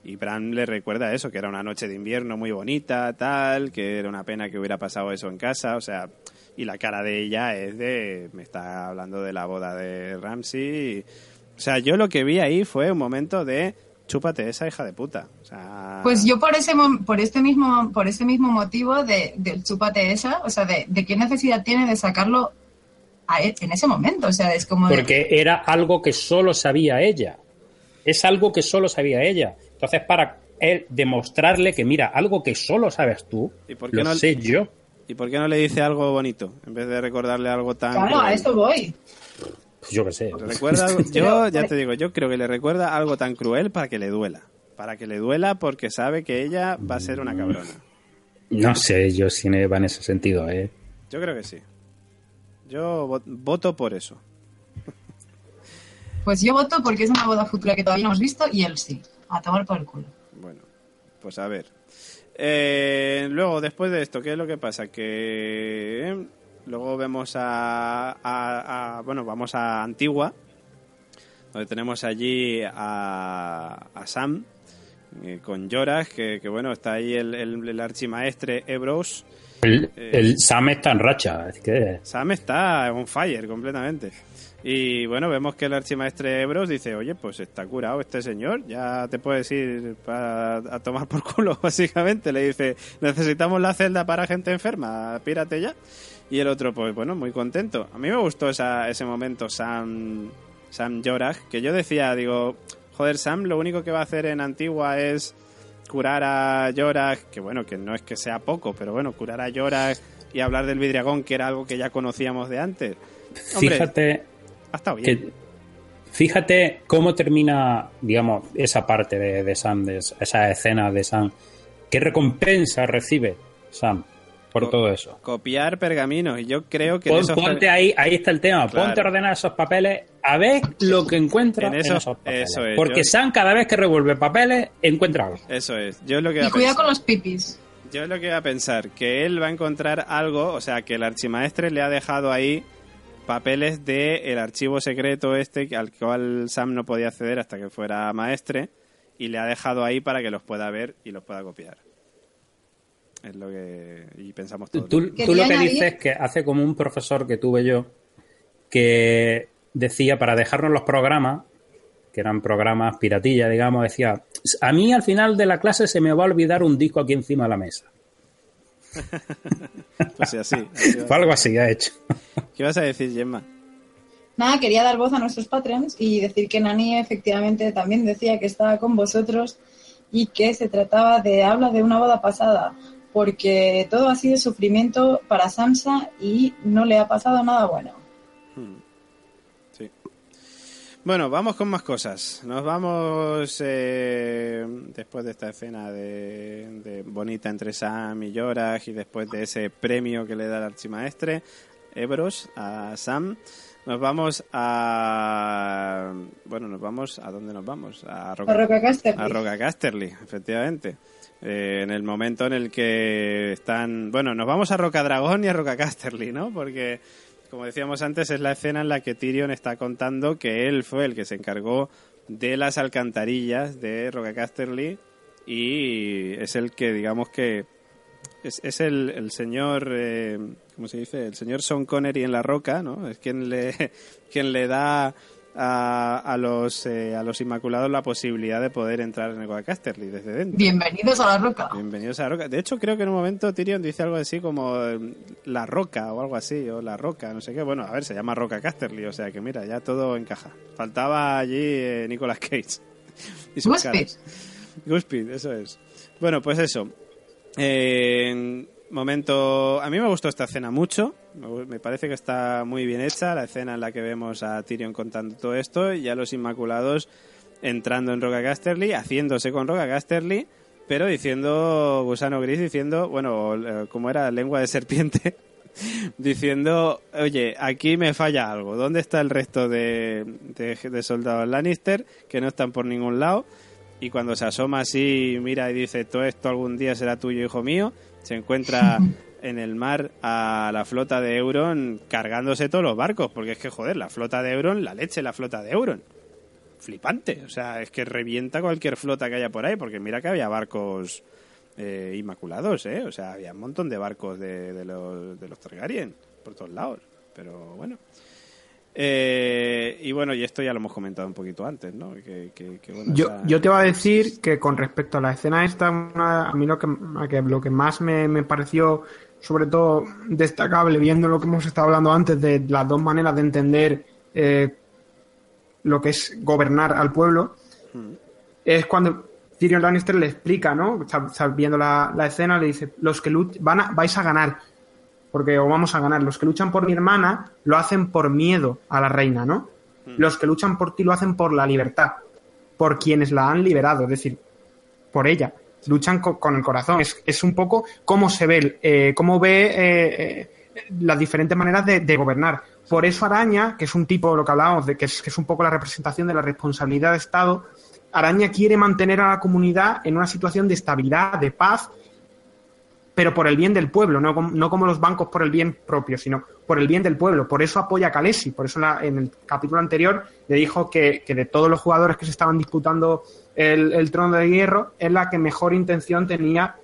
y Bran le recuerda eso, que era una noche de invierno muy bonita, tal, que era una pena que hubiera pasado eso en casa, o sea, y la cara de ella es de, me está hablando de la boda de Ramsey. y- o sea, yo lo que vi ahí fue un momento de chúpate esa hija de puta. O sea, Pues yo por ese por este mismo por ese mismo motivo de del chúpate esa, o sea, de, de qué necesidad tiene de sacarlo a e- en ese momento, o sea, es como de- Porque era algo que solo sabía ella. Es algo que solo sabía ella. Entonces, para él demostrarle que, mira, algo que solo sabes tú, ¿Y por qué lo no- sé yo. ¿Y por qué no le dice algo bonito en vez de recordarle algo tan... claro, a esto voy. Pues yo qué sé. Recuerda algo- <laughs> yo ya te digo, yo creo que le recuerda algo tan cruel para que le duela. Para que le duela porque sabe que ella va a ser una cabrona. No sé yo si va en ese sentido, ¿eh? Yo creo que sí. Yo vo- voto por eso. Pues yo voto porque es una boda futura que todavía no hemos visto y él sí. A tomar por el culo. Bueno, pues a ver. Eh, luego, después de esto, ¿qué es lo que pasa? Que eh, luego vemos a, a- a- Bueno, vamos a Antigua, donde tenemos allí a, a Sam eh, con Yoras, que, que, bueno, está ahí el, el, el archimaestre Ebros. El, Eh. el Sam está en racha. Es que Sam está on fire completamente. Y bueno, vemos que el archimaestre Ebros dice, oye, pues está curado este señor, ya te puedes ir pa- a tomar por culo, <laughs> básicamente. Le dice, necesitamos la celda para gente enferma, pírate ya. Y el otro, pues bueno, muy contento. A mí me gustó esa, ese momento Sam, Sam Jorah, que yo decía, digo, joder, Sam lo único que va a hacer en Antigua es curar a Jorah, que bueno, que no es que sea poco, pero bueno, curar a Jorah y hablar del vidriagón, que era algo que ya conocíamos de antes. Fíjate ha estado bien. que fíjate cómo termina, digamos, esa parte de, de Sam, de esa escena de Sam. ¿Qué recompensa recibe Sam por Co- todo eso? Copiar pergaminos, y yo creo que en Pon- esos ponte ahí, ahí está el tema. Claro. Ponte a ordenar esos papeles a ver lo que encuentra En en, esos- esos papeles. eso es, Porque yo- Sam cada vez que revuelve papeles encuentra algo. Eso es. Yo es lo que iba Y a cuidado pensar. con los pipis. Yo es lo que iba a pensar, que él va a encontrar algo, o sea, que el archimaestre le ha dejado ahí papeles de el archivo secreto este que- al cual Sam no podía acceder hasta que fuera maestre y le ha dejado ahí para que los pueda ver y los pueda copiar. Es lo que y pensamos Tú, todos. tú- tú lo que dices que hace como un profesor que tuve yo que decía para dejarnos los programas, que eran programas piratilla, digamos, decía, a mí al final de la clase se me va a olvidar un disco aquí encima de la mesa. <laughs> Pues sí, así. así Fue algo así, ha hecho. ¿Qué vas a decir, Gemma? Nada, quería dar voz a nuestros Patreons y decir que Nani efectivamente también decía que estaba con vosotros y que se trataba de habla de una boda pasada, porque todo ha sido sufrimiento para Sansa y no le ha pasado nada bueno. Bueno, vamos con más cosas. Nos vamos eh, después de esta escena de, de bonita entre Sam y Jorah y después de ese premio que le da el archimaestre. Ebros, a Sam. Nos vamos a... Bueno, nos vamos... ¿A dónde nos vamos? A Roca, A Roca Casterly. a Roca Casterly, efectivamente. Eh, en el momento en el que están... Bueno, nos vamos a Roca Dragón y a Roca Casterly, ¿no? Porque, como decíamos antes, es la escena en la que Tyrion está contando que él fue el que se encargó de las alcantarillas de Roca Casterly y es el que, digamos que... Es, es el, el señor... Eh, ¿Cómo se dice? El señor Sean Connery en la roca, ¿no? Es quien le, <laughs> quien le da a, a los eh, a los Inmaculados la posibilidad de poder entrar en el Casterly desde dentro. Bienvenidos a la roca. Bienvenidos a la roca. De hecho, creo que en un momento Tyrion dice algo así como eh, la roca o algo así, o la roca, no sé qué. Bueno, a ver, se llama Roca Casterly, o sea que mira, ya todo encaja. Faltaba allí eh, Nicolas Cage. <laughs> y caras. Guspid, eso es. Bueno, pues eso. Eh, momento. A mí me gustó esta escena mucho. Me parece que está muy bien hecha. La escena en la que vemos a Tyrion contando todo esto y a los Inmaculados entrando en Roca Casterly, haciéndose con Roca Casterly, pero diciendo Gusano Gris, diciendo, bueno, eh, como era lengua de serpiente, <laughs> diciendo, oye, aquí me falla algo. ¿Dónde está el resto de, de, de soldados Lannister que no están por ningún lado? Y cuando se asoma así, mira y dice, todo esto algún día será tuyo, hijo mío, se encuentra <laughs> en el mar a la flota de Euron cargándose todos los barcos, porque es que, joder, la flota de Euron, la leche, la flota de Euron. Flipante, o sea, es que revienta cualquier flota que haya por ahí, porque mira que había barcos eh, inmaculados, ¿eh? O sea, había un montón de barcos de, de los, de los Targaryen por todos lados, pero bueno. Eh, y bueno, y esto ya lo hemos comentado un poquito antes, ¿no? Que, que- que, bueno, Yo, esa- yo te voy a decir que con respecto a la escena esta, una- a mí lo que- lo que más me, me pareció, sobre todo destacable, viendo lo que hemos estado hablando antes de las dos maneras de entender eh, lo que es gobernar al pueblo, es cuando Tyrion Lannister le explica, ¿no? Está- está viendo la, la escena, le dice, los que van a- vais a ganar, porque o vamos a ganar. Los que luchan por mi hermana lo hacen por miedo a la reina, ¿no? Los que luchan por ti lo hacen por la libertad, por quienes la han liberado, es decir, por ella. Luchan co- con, el corazón. Es, es un poco cómo se ve, eh, cómo ve eh, eh, las diferentes maneras de, de gobernar. Por eso Araña, que es un tipo, lo que hablábamos, de que es, que es un poco la representación de la responsabilidad de Estado, Araña quiere mantener a la comunidad en una situación de estabilidad, de paz, pero por el bien del pueblo, no, no como los bancos por el bien propio, sino por el bien del pueblo. Por eso apoya a Kalesi. Por eso en el capítulo anterior le dijo que, que de todos los jugadores que se estaban disputando el, el trono de hierro, es la que mejor intención tenía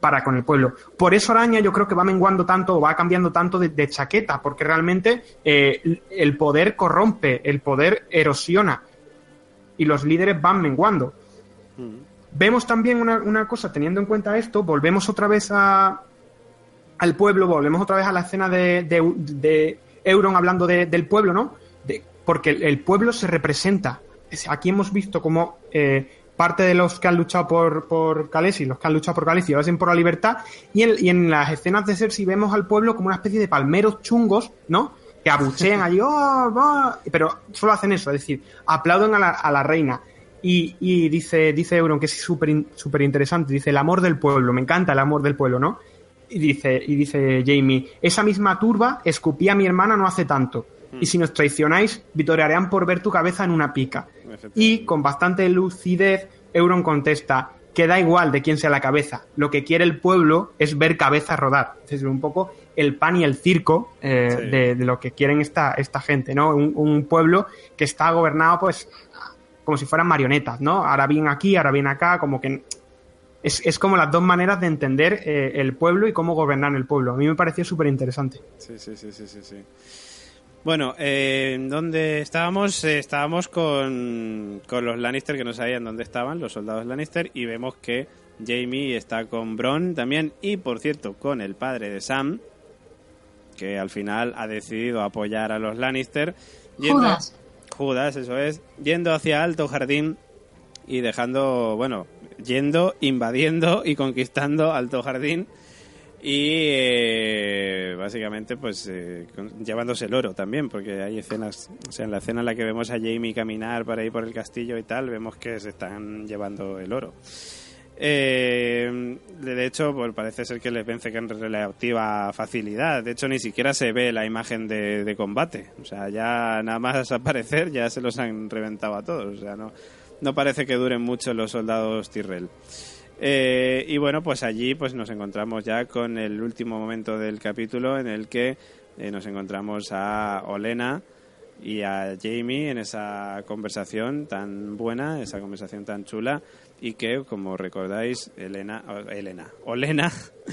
para con el pueblo. Por eso Araña yo creo que va menguando tanto o va cambiando tanto de, de chaqueta, porque realmente eh, el poder corrompe, el poder erosiona y los líderes van menguando. Vemos también una, una cosa, teniendo en cuenta esto, volvemos otra vez a, al pueblo, volvemos otra vez a la escena de, de, de Euron hablando de- del pueblo, ¿no? Porque el, el pueblo se representa. Aquí hemos visto como eh, parte de los que han luchado por, por Khaleesi, los que han luchado por Khaleesi, lo hacen por la libertad, y en, y en las escenas de Cersei vemos al pueblo como una especie de palmeros chungos, ¿no? Que abuchean allí, <laughs> ¡oh, va! pero solo hacen eso, es decir, aplauden a la, a la reina. Y, y dice, dice Euron, que es súper in- súper interesante, dice el amor del pueblo, me encanta el amor del pueblo, ¿no? Y dice, y dice Jamie, esa misma turba escupí a mi hermana no hace tanto. Y si nos traicionáis, vitorearán por ver tu cabeza en una pica. Y con bastante lucidez, Euron contesta, que da igual de quién sea la cabeza. Lo que quiere el pueblo es ver cabezas rodar. Es un poco el pan y el circo eh, Sí. de, de lo que quieren esta, esta gente, ¿no? Un, un pueblo que está gobernado, pues, como si fueran marionetas, ¿no? Ahora bien aquí, ahora bien acá, como que es, es como las dos maneras de entender eh, el pueblo y cómo gobernar el pueblo. A mí me pareció súper interesante. Sí, sí, sí, sí, sí, sí. Bueno, eh, ¿dónde estábamos? Eh, estábamos con, con los Lannister que no sabían dónde estaban, los soldados Lannister, y vemos que Jamie está con Bron también, y por cierto, con el padre de Sam, que al final ha decidido apoyar a los Lannister. yendo- Judas. Judas, eso es, yendo hacia Alto Jardín y dejando, bueno, yendo, invadiendo y conquistando Alto Jardín y eh, básicamente pues eh, llevándose el oro también, porque hay escenas, o sea, en la escena en la que vemos a Jamie caminar para ir por el castillo y tal, vemos que se están llevando el oro. Eh, de hecho, pues parece ser que les vence con relativa facilidad. De hecho, ni siquiera se ve la imagen de, de combate. O sea, ya nada más aparecer ya se los han reventado a todos. O sea, no, no parece que duren mucho los soldados Tyrrell. Eh, y bueno, pues allí pues nos encontramos ya con el último momento del capítulo en el que eh, nos encontramos a Olena y a Jamie en esa conversación tan buena, esa conversación tan chula y que, como recordáis, Elena, Elena, Olena,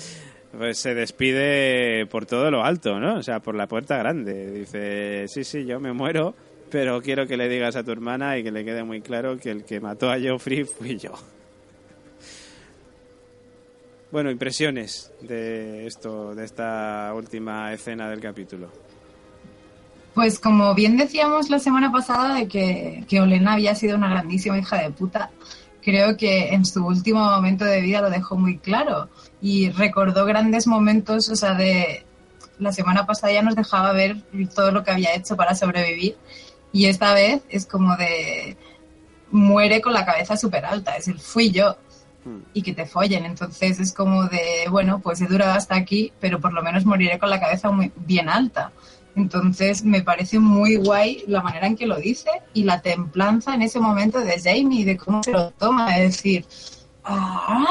<laughs> pues se despide por todo lo alto, ¿no? O sea, por la puerta grande. Dice, sí, sí, yo me muero, pero quiero que le digas a tu hermana y que le quede muy claro que el que mató a Joffrey fui yo. Bueno, impresiones de esto, de esta última escena del capítulo. Pues como bien decíamos la semana pasada de que, que Olena había sido una grandísima hija de puta, creo que en su último momento de vida lo dejó muy claro y recordó grandes momentos, o sea, de la semana pasada ya nos dejaba ver todo lo que había hecho para sobrevivir y esta vez es como de muere con la cabeza súper alta, es el fui yo y que te follen. Entonces es como de, bueno, pues he durado hasta aquí, pero por lo menos moriré con la cabeza muy bien alta. Entonces me parece muy guay la manera en que lo dice y la templanza en ese momento de Jamie, de cómo se lo toma, de decir, ah,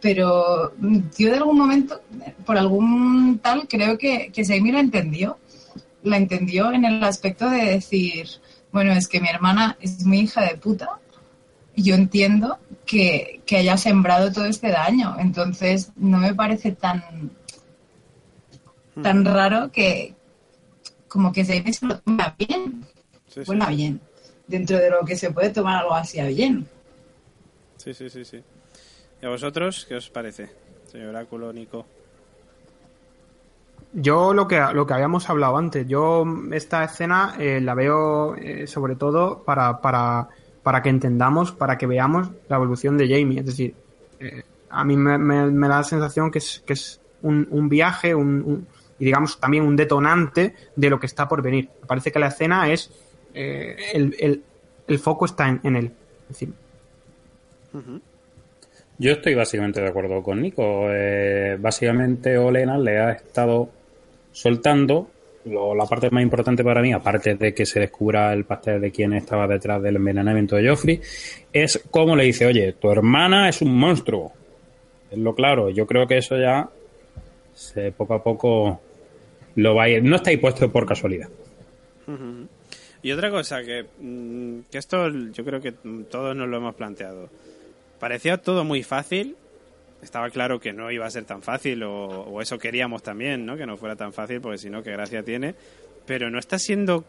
pero yo de algún momento, por algún tal, creo que, que Jamie lo entendió. La entendió en el aspecto de decir, bueno, es que mi hermana es muy hija de puta yo entiendo que, que haya sembrado todo este daño. Entonces, no me parece tan, tan raro que como que se se lo toma bien. Sí, sí, Bueno, bien. Dentro de lo que se puede tomar algo así a bien. sí, sí, sí, sí. ¿Y a vosotros qué os parece, señor Oráculo, Nico? Yo lo que, lo que habíamos hablado antes, yo esta escena eh, la veo eh, sobre todo para, para, para que entendamos, para que veamos la evolución de Jamie. Es decir, eh, a mí me, da la sensación que es, que es un, un viaje un, y digamos también un detonante de lo que está por venir. Me parece que la escena es, eh, el, el, foco está en, él. Yo estoy básicamente de acuerdo con Nico. Eh, básicamente Olena le ha estado soltando lo- la parte más importante para mí, aparte de que se descubra el pastel de quién estaba detrás del envenenamiento de Joffrey, es cómo le dice, oye, tu hermana es un monstruo. Es lo claro. Yo creo que eso ya se, poco a poco lo va a ir. No está ahí puesto por casualidad. Y otra cosa, que, mm, que esto yo creo que todos nos lo hemos planteado. Parecía todo muy fácil. Estaba claro que no iba a ser tan fácil, o, eso queríamos también, ¿no? Que no fuera tan fácil, porque si no, qué gracia tiene. Pero no está siendo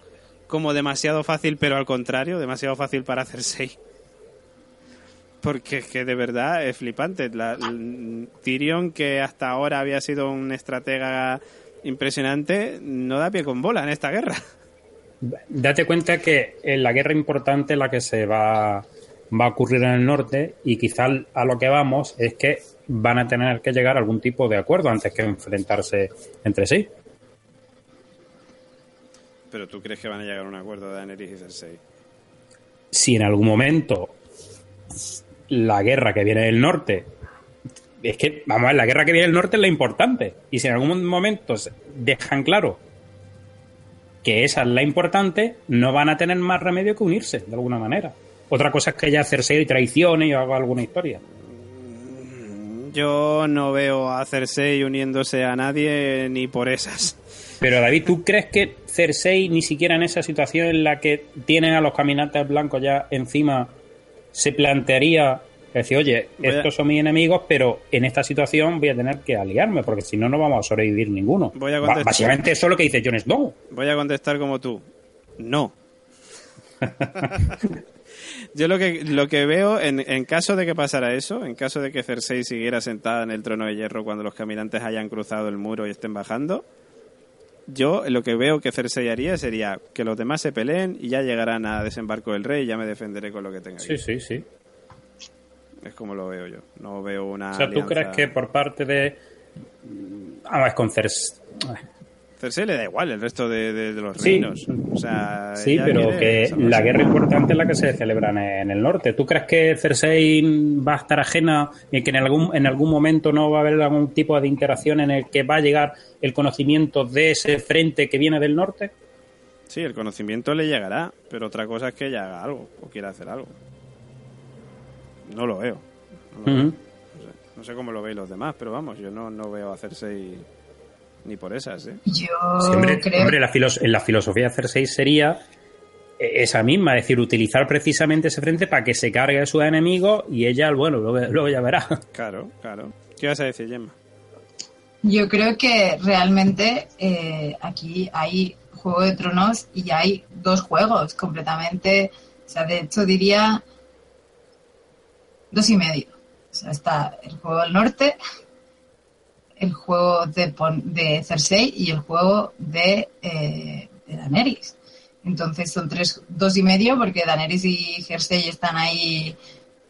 como demasiado fácil, pero al contrario, demasiado fácil para hacer seis. Porque es que de verdad es flipante. La, l- Tyrion, que hasta ahora había sido un estratega impresionante, no da pie con bola en esta guerra. Date cuenta que en la guerra importante la que se va, va a ocurrir en el norte y quizás a lo que vamos es que van a tener que llegar a algún tipo de acuerdo antes que enfrentarse entre sí. Pero tú crees que van a llegar a un acuerdo de Daenerys y Cersei. Si en algún momento la guerra que viene del norte es que, vamos a ver, la guerra que viene del norte es la importante. Y si en algún momento dejan claro que esa es la importante, no van a tener más remedio que unirse, de alguna manera. Otra cosa es que ya Cersei traicione y haga alguna historia. Yo no veo a Cersei uniéndose a nadie ni por esas. Pero David, ¿tú crees que Cersei ni siquiera en esa situación en la que tienen a los caminantes blancos ya encima se plantearía decir, oye, Voy a- estos son mis enemigos, pero en esta situación voy a tener que aliarme porque si no, no vamos a sobrevivir ninguno? Voy a Ba- contestar. Básicamente eso es lo que dice Jon Snow. Voy a contestar como tú. No. <laughs> Yo lo que, lo que veo, en, en caso de que pasara eso, en caso de que Cersei siguiera sentada en el trono de hierro cuando los caminantes hayan cruzado el muro y estén bajando, yo lo que veo que Cersei haría sería que los demás se peleen y ya llegarán a desembarco del rey y ya me defenderé con lo que tenga. Sí, aquí. sí, sí. Es como lo veo yo. No veo una. O sea, ¿tú crees que por parte de... A ver, con Cersei... Cersei le da igual el resto de, de- de los Sí. reinos. O sea, Sí, pero que la guerra importante es la que se celebra en, el norte. ¿Tú crees que Cersei va a estar ajena y que en algún, en algún momento no va a haber algún tipo de interacción en el que va a llegar el conocimiento de ese frente que viene del norte? Sí, el conocimiento le llegará, pero otra cosa es que ella haga algo o quiera hacer algo. No lo veo. No, lo veo. No sé cómo lo veis los demás, pero vamos, yo no, no veo a Cersei ni por esas, ¿eh? Yo Sí, hombre, creo hombre, la, filos- la filosofía de Cersei sería eh, esa misma, es decir, utilizar precisamente ese frente para que se cargue a sus enemigos y ella, bueno, luego, luego ya verá. <laughs> Claro, claro. ¿Qué vas a decir, Gemma? Yo creo que realmente eh, aquí hay Juego de Tronos y hay dos juegos completamente, o sea, de hecho diría dos y medio. O sea, está el juego del norte, el juego de, de Cersei y el juego de, eh, de Daenerys. Entonces son tres, dos y medio porque Daenerys y Cersei están ahí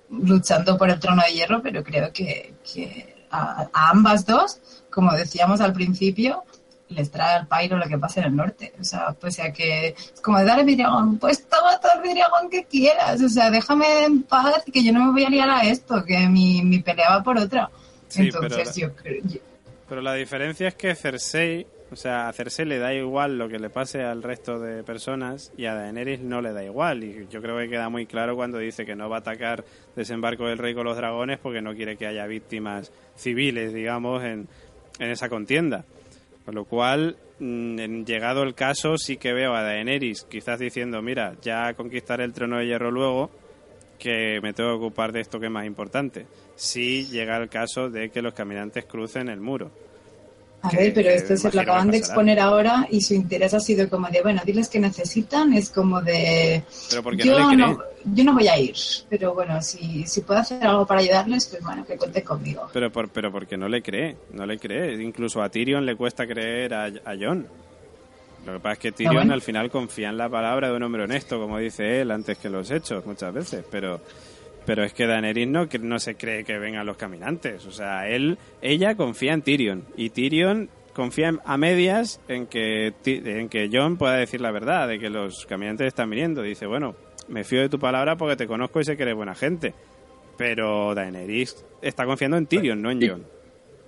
luchando por el trono de hierro, pero creo que, que a, a ambas dos, como decíamos al principio, les trae al pairo lo que pasa en el norte. O sea, pues a que es como de dale vidriagón, pues toma todo el vidriagón que quieras. O sea, déjame en paz que yo no me voy a liar a esto, que mi, mi pelea va por otra. Sí, Entonces pero- yo creo... yo- Pero la diferencia es que Cersei, o sea, a Cersei le da igual lo que le pase al resto de personas y a Daenerys no le da igual. Y yo creo que queda muy claro cuando dice que no va a atacar desembarco del rey con los dragones porque no quiere que haya víctimas civiles, digamos, en, en esa contienda. Con lo cual, mm, llegado el caso, sí que veo a Daenerys quizás diciendo, mira, ya conquistaré el trono de hierro luego, que me tengo que ocupar de esto que es más importante. Si llega el caso de que los caminantes crucen el muro. A que- ver, pero esto se lo acaban de exponer ahora y su interés ha sido como de, bueno, diles que necesitan, es como de... Pero porque yo, no no, yo no voy a ir, pero bueno, si, si puedo hacer algo para ayudarles, pues bueno, que cuente conmigo. Pero, por, pero porque no le cree, no le cree. Incluso a Tyrion le cuesta creer a, a Jon. Lo que pasa es que Tyrion bueno. al final confía en la palabra de un hombre honesto, como dice él, antes que los hechos, muchas veces. Pero, pero es que Daenerys no, que no se cree que vengan los caminantes. O sea, él, ella confía en Tyrion. Y Tyrion confía en- a medias en que, en que Jon pueda decir la verdad, de que los caminantes están viniendo. Dice, bueno, me fío de tu palabra porque te conozco y sé que eres buena gente. Pero Daenerys está confiando en Tyrion, no en Jon.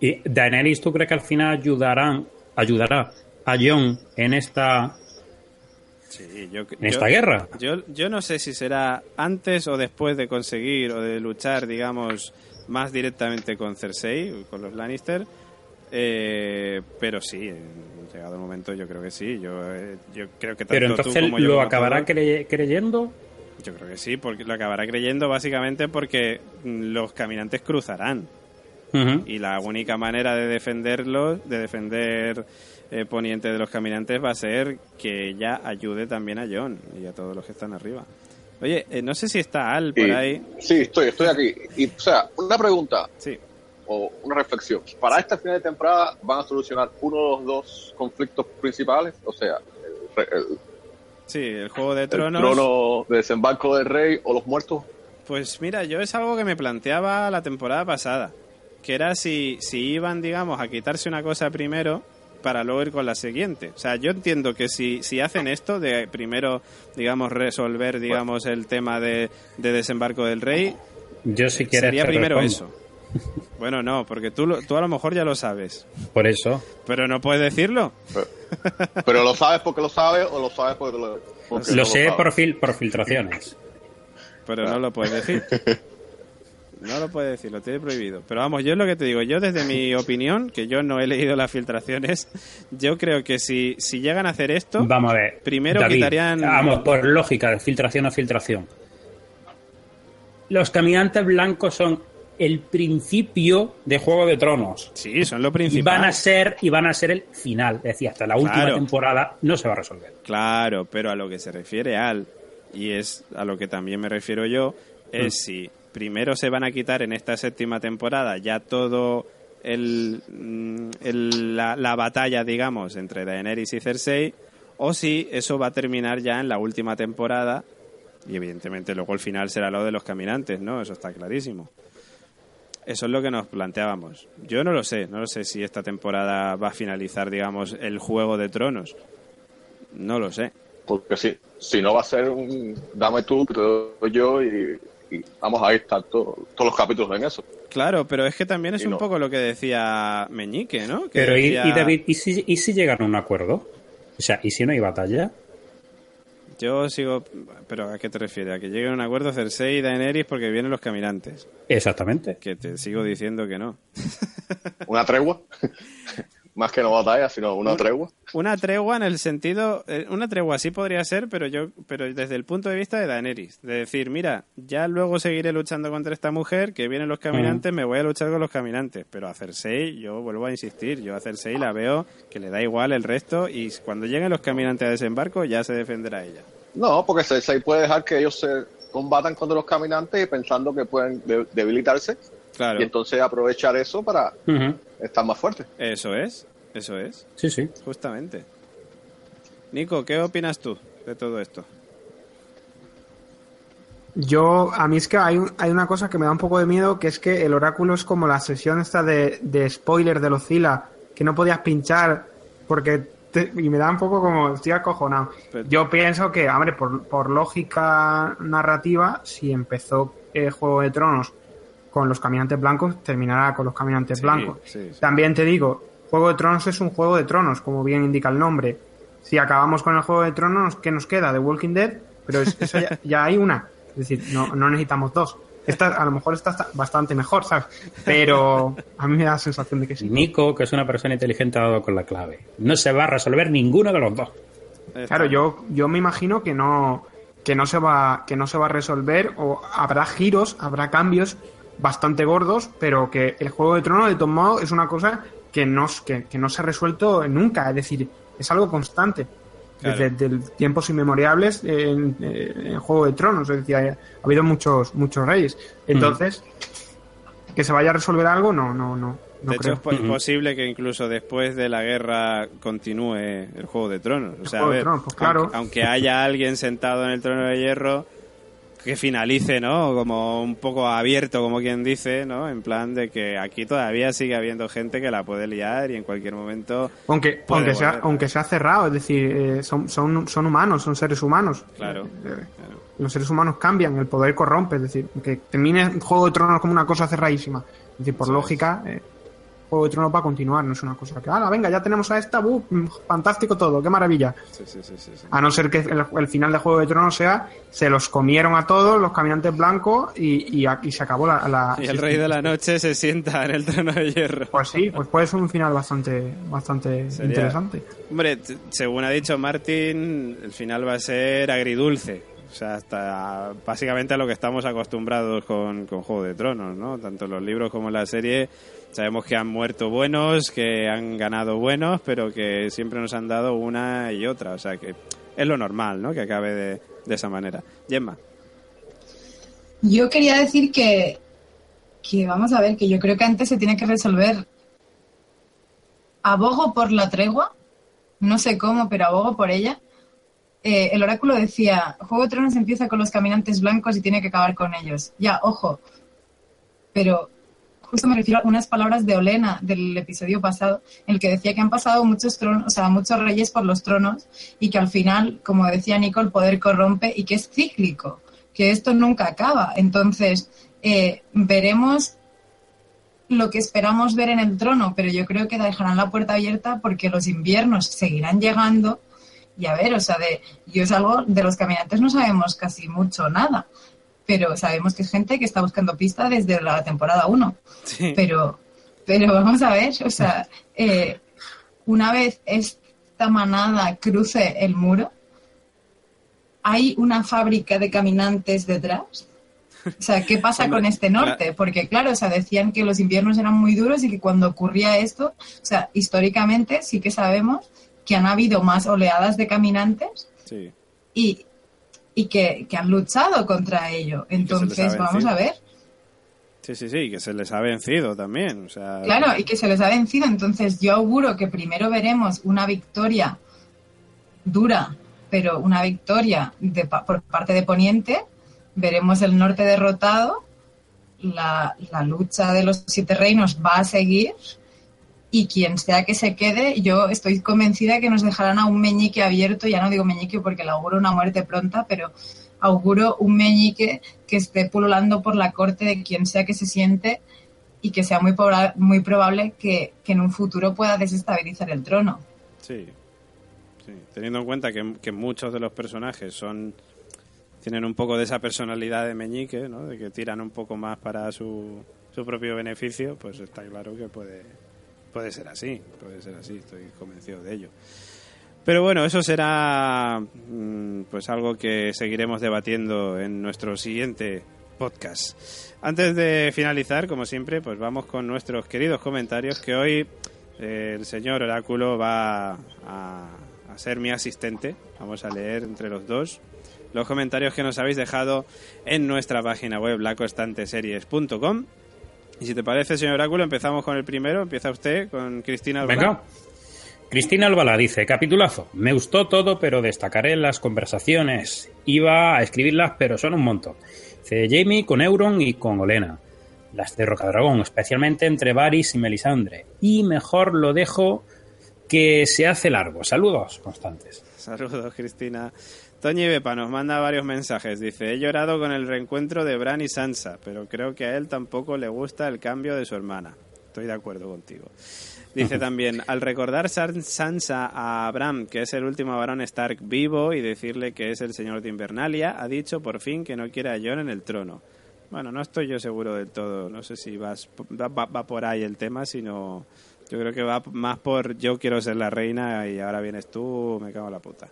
¿Y Daenerys, tú crees que al final ayudarán, ayudará a Jon en esta, Sí, yo, en esta guerra? Yo, yo no sé si será antes o después de conseguir o de luchar, digamos, más directamente con Cersei, con los Lannister. eh, pero sí, llegado el momento yo creo que sí. Yo, eh, yo creo que tanto Pero tú entonces como lo acabará creye- creyendo. Yo creo que sí, porque lo acabará creyendo básicamente porque mm, los caminantes cruzarán. Y la única manera de defenderlos, de defender eh, Poniente de los caminantes, va a ser que ella ayude también a John y a todos los que están arriba. Oye, eh, no sé si está Al por Y- ahí. Sí, estoy, estoy aquí. Y, o sea, una pregunta Sí, o una reflexión. Para esta final de temporada van a solucionar uno de los dos conflictos principales, o sea, el, el- sí, el Juego de el Tronos. trono de desembarco del rey o los muertos. Pues mira, yo es algo que me planteaba la temporada pasada, que era si, si iban, digamos, a quitarse una cosa primero para luego ir con la siguiente. O sea, yo entiendo que si, si hacen esto de primero, digamos, resolver, digamos, el tema de, de desembarco del rey, Yo si quieres sería primero respondo. eso. Bueno, no, porque tú, lo- tú a lo mejor ya lo sabes, Por eso. pero no puedes decirlo. Pero lo sabes porque lo sabes o lo sabes porque lo, porque Lo no sé sabes. por, fil- por filtraciones. Pero no lo puedes decir. <laughs> No lo puedes decir, lo tiene prohibido. Pero vamos, yo es lo que te digo, yo desde mi <laughs> opinión, que yo no he leído las filtraciones, yo creo que si, si llegan a hacer esto, Vamos a ver. Primero David, quitarían- Vamos, por lógica, de filtración a filtración. Los caminantes blancos son el principio de Juego de Tronos. sí, son lo Y principal. van a ser, y van a ser el final. Es decir, hasta la última Claro. temporada no se va a resolver. Claro, pero a lo que se refiere al, y es a lo que también me refiero yo, es Mm. si primero se van a quitar en esta séptima temporada ya todo el, mm, la, la batalla, digamos, entre Daenerys y Cersei, o si eso va a terminar ya en la última temporada, y evidentemente luego el final será lo de los caminantes, ¿no? Eso está clarísimo. Eso es lo que nos planteábamos. Yo no lo sé, no lo sé si esta temporada va a finalizar, digamos, el Juego de Tronos. No lo sé. Porque si, si no va a ser un dame tú, te doy yo y vamos a estar to- todos los capítulos en eso. Claro, pero es que también es Y un no. poco lo que decía Meñique, ¿no? Que Pero, ¿y, decía- y David, ¿y si, ¿y si llegan a un acuerdo? O sea, ¿y si no hay batalla? Yo sigo... ¿Pero a qué te refieres? ¿A que lleguen a un acuerdo Cersei y Daenerys porque vienen los caminantes? Exactamente. Que te sigo diciendo que no. Una tregua. <laughs> Más que no batalla, sino una tregua. Una tregua en el sentido, eh, una tregua sí podría ser, pero yo, pero desde el punto de vista de Daenerys, de decir, mira, ya luego seguiré luchando contra esta mujer, que vienen los caminantes, me voy a luchar con los caminantes, pero a Cersei, yo vuelvo a insistir, yo a Cersei la veo que le da igual el resto y cuando lleguen los caminantes a desembarco ya se defenderá ella. No, porque Cersei puede dejar que ellos se combatan contra los caminantes y pensando que pueden de- debilitarse Claro, y entonces aprovechar eso para estar más fuertes. eso es, eso es, Sí, sí. justamente. Nico, ¿qué opinas tú de todo esto? Yo, a mí es que hay, un- hay una cosa que me da un poco de miedo, que es que el oráculo es como la sesión esta de, de spoiler de Lucila, que no podías pinchar porque... te- y me da un poco como... Estoy acojonado. Pero- Yo pienso que, hombre, por, por lógica narrativa, si empezó eh, Juego de Tronos con los caminantes blancos, terminará con los caminantes Sí, blancos. sí, sí. También te digo, Juego de Tronos es un Juego de Tronos, como bien indica el nombre. Si acabamos con el Juego de Tronos, ¿qué nos queda? The Walking Dead, pero es- eso ya, <laughs> ya hay una. Es decir, no, no necesitamos dos. Esta, a lo mejor está bastante mejor, ¿sabes? Pero a mí me da la sensación de que sí. Nico, que es una persona inteligente, ha dado con la clave. No se va a resolver ninguno de los dos. Claro, yo, yo me imagino que no, que no se va, que no se va a resolver, o habrá giros, habrá cambios bastante gordos, pero que el Juego de Tronos, de todos modos, es una cosa que no, que, que no se ha resuelto nunca. Es decir, es algo constante. Claro. Desde tiempos inmemoriales en, en Juego de Tronos. Es decir, ha, ha habido muchos, muchos reyes. Entonces, que se vaya a resolver algo, no, no, no. no de hecho, creo. es po- posible que incluso después de la guerra continúe el Juego de Tronos. O sea, a Juego de ver, Tronos, pues claro. aunque, aunque haya alguien sentado en el trono de hierro que finalice, ¿no? Como un poco abierto, como quien dice, ¿no? En plan de que aquí todavía sigue habiendo gente que la puede liar y en cualquier momento... Aunque, aunque, sea, aunque sea cerrado, es decir, eh, son, son, son humanos, son seres humanos. Claro, Eh, claro. Los seres humanos cambian, el poder corrompe, es decir, que termine Juego de Tronos como una cosa cerradísima. Es decir, por lógica, eh, Juego de Tronos va a continuar, no es una cosa que, ah, venga, ya tenemos a esta, ¡buh! mm, fantástico todo, qué maravilla. Sí, sí, sí, sí, sí. A no ser que el, el final de Juego de Tronos sea, se los comieron a todos los caminantes blancos y, y, aquí se acabó la... la- Y el rey de la noche se sienta en el trono de hierro. Pues sí, pues puede ser un final bastante, bastante Sería- interesante. Hombre, según ha dicho Martin, el final va a ser agridulce. O sea, hasta básicamente a lo que estamos acostumbrados con, con Juego de Tronos, ¿no? Tanto en los libros como en la serie. Sabemos que han muerto buenos, que han ganado buenos, pero que siempre nos han dado una y otra. O sea, que es lo normal, ¿no? Que acabe de, esa manera. Gemma. Yo quería decir que, que, vamos a ver, que yo creo que antes se tiene que resolver. Abogo por la tregua, no sé cómo, pero abogo por ella. Eh, el oráculo decía, Juego de Tronos empieza con los caminantes blancos y tiene que acabar con ellos. Ya, ojo. Pero justo me refiero a unas palabras de Olena del episodio pasado, en el que decía que han pasado muchos tronos, o sea, muchos reyes por los tronos y que al final, como decía Nico, el poder corrompe y que es cíclico, que esto nunca acaba. Entonces, eh, veremos lo que esperamos ver en el trono, pero yo creo que dejarán la puerta abierta porque los inviernos seguirán llegando. Y a ver, o sea, de, yo es algo de los caminantes no sabemos casi mucho nada, pero sabemos que es gente que está buscando pista desde la temporada 1. Sí. Pero, pero vamos a ver, o sea, eh, una vez esta manada cruce el muro, ¿hay una fábrica de caminantes detrás? O sea, ¿qué pasa Hombre, con este norte? Porque, claro, o sea, decían que los inviernos eran muy duros y que cuando ocurría esto, o sea, históricamente sí que sabemos que han habido más oleadas de caminantes Sí. y, y que, que han luchado contra ello. Entonces, vamos a ver. Sí, sí, sí, que se les ha vencido también. O sea, Claro, y que se les ha vencido. Entonces yo auguro que primero veremos una victoria dura, pero una victoria de por parte de Poniente. Veremos el norte derrotado la, la lucha de los siete reinos va a seguir y quien sea que se quede, yo estoy convencida que nos dejarán a un meñique abierto, ya no digo meñique porque le auguro una muerte pronta, pero auguro un meñique que esté pululando por la corte de quien sea que se siente y que sea muy, proba- muy probable que, en un futuro pueda desestabilizar el trono. Sí. sí. Teniendo en cuenta que, que muchos de los personajes son tienen un poco de esa personalidad de meñique, ¿no? De que tiran un poco más para su, su propio beneficio, pues está claro que puede, puede ser así, puede ser así, estoy convencido de ello. Pero bueno, eso será mm, pues algo que seguiremos debatiendo en nuestro siguiente podcast. Antes de finalizar, como siempre, pues vamos con nuestros queridos comentarios que hoy eh, el señor Oráculo va a, a ser mi asistente. Vamos a leer entre los dos los comentarios que nos habéis dejado en nuestra página web lacostanteseries.com. Y si te parece, señor Oráculo, empezamos con el primero. Empieza usted con Cristina Albalá. Venga. Cristina Albalá dice, capitulazo, me gustó todo, pero destacaré las conversaciones. Iba a escribirlas, pero son un montón. Dice Jamie con Euron y con Olena. Las de Rocadragón, especialmente entre Varys y Melisandre. Y mejor lo dejo que se hace largo. Saludos constantes. Saludos, Cristina. Toñi Bepa nos manda varios mensajes. Dice, he llorado con el reencuentro de Bran y Sansa, pero creo que a él tampoco le gusta el cambio de su hermana. Estoy de acuerdo contigo. Dice <laughs> también, al recordar San- Sansa a Bran, que es el último varón Stark vivo, y decirle que es el señor de Invernalia, ha dicho por fin que no quiere a Jon en el trono. Bueno, no estoy yo seguro del todo. No sé si vas, va, va- va por ahí el tema, sino... Yo creo que va más por yo quiero ser la reina y ahora vienes tú, me cago en la puta.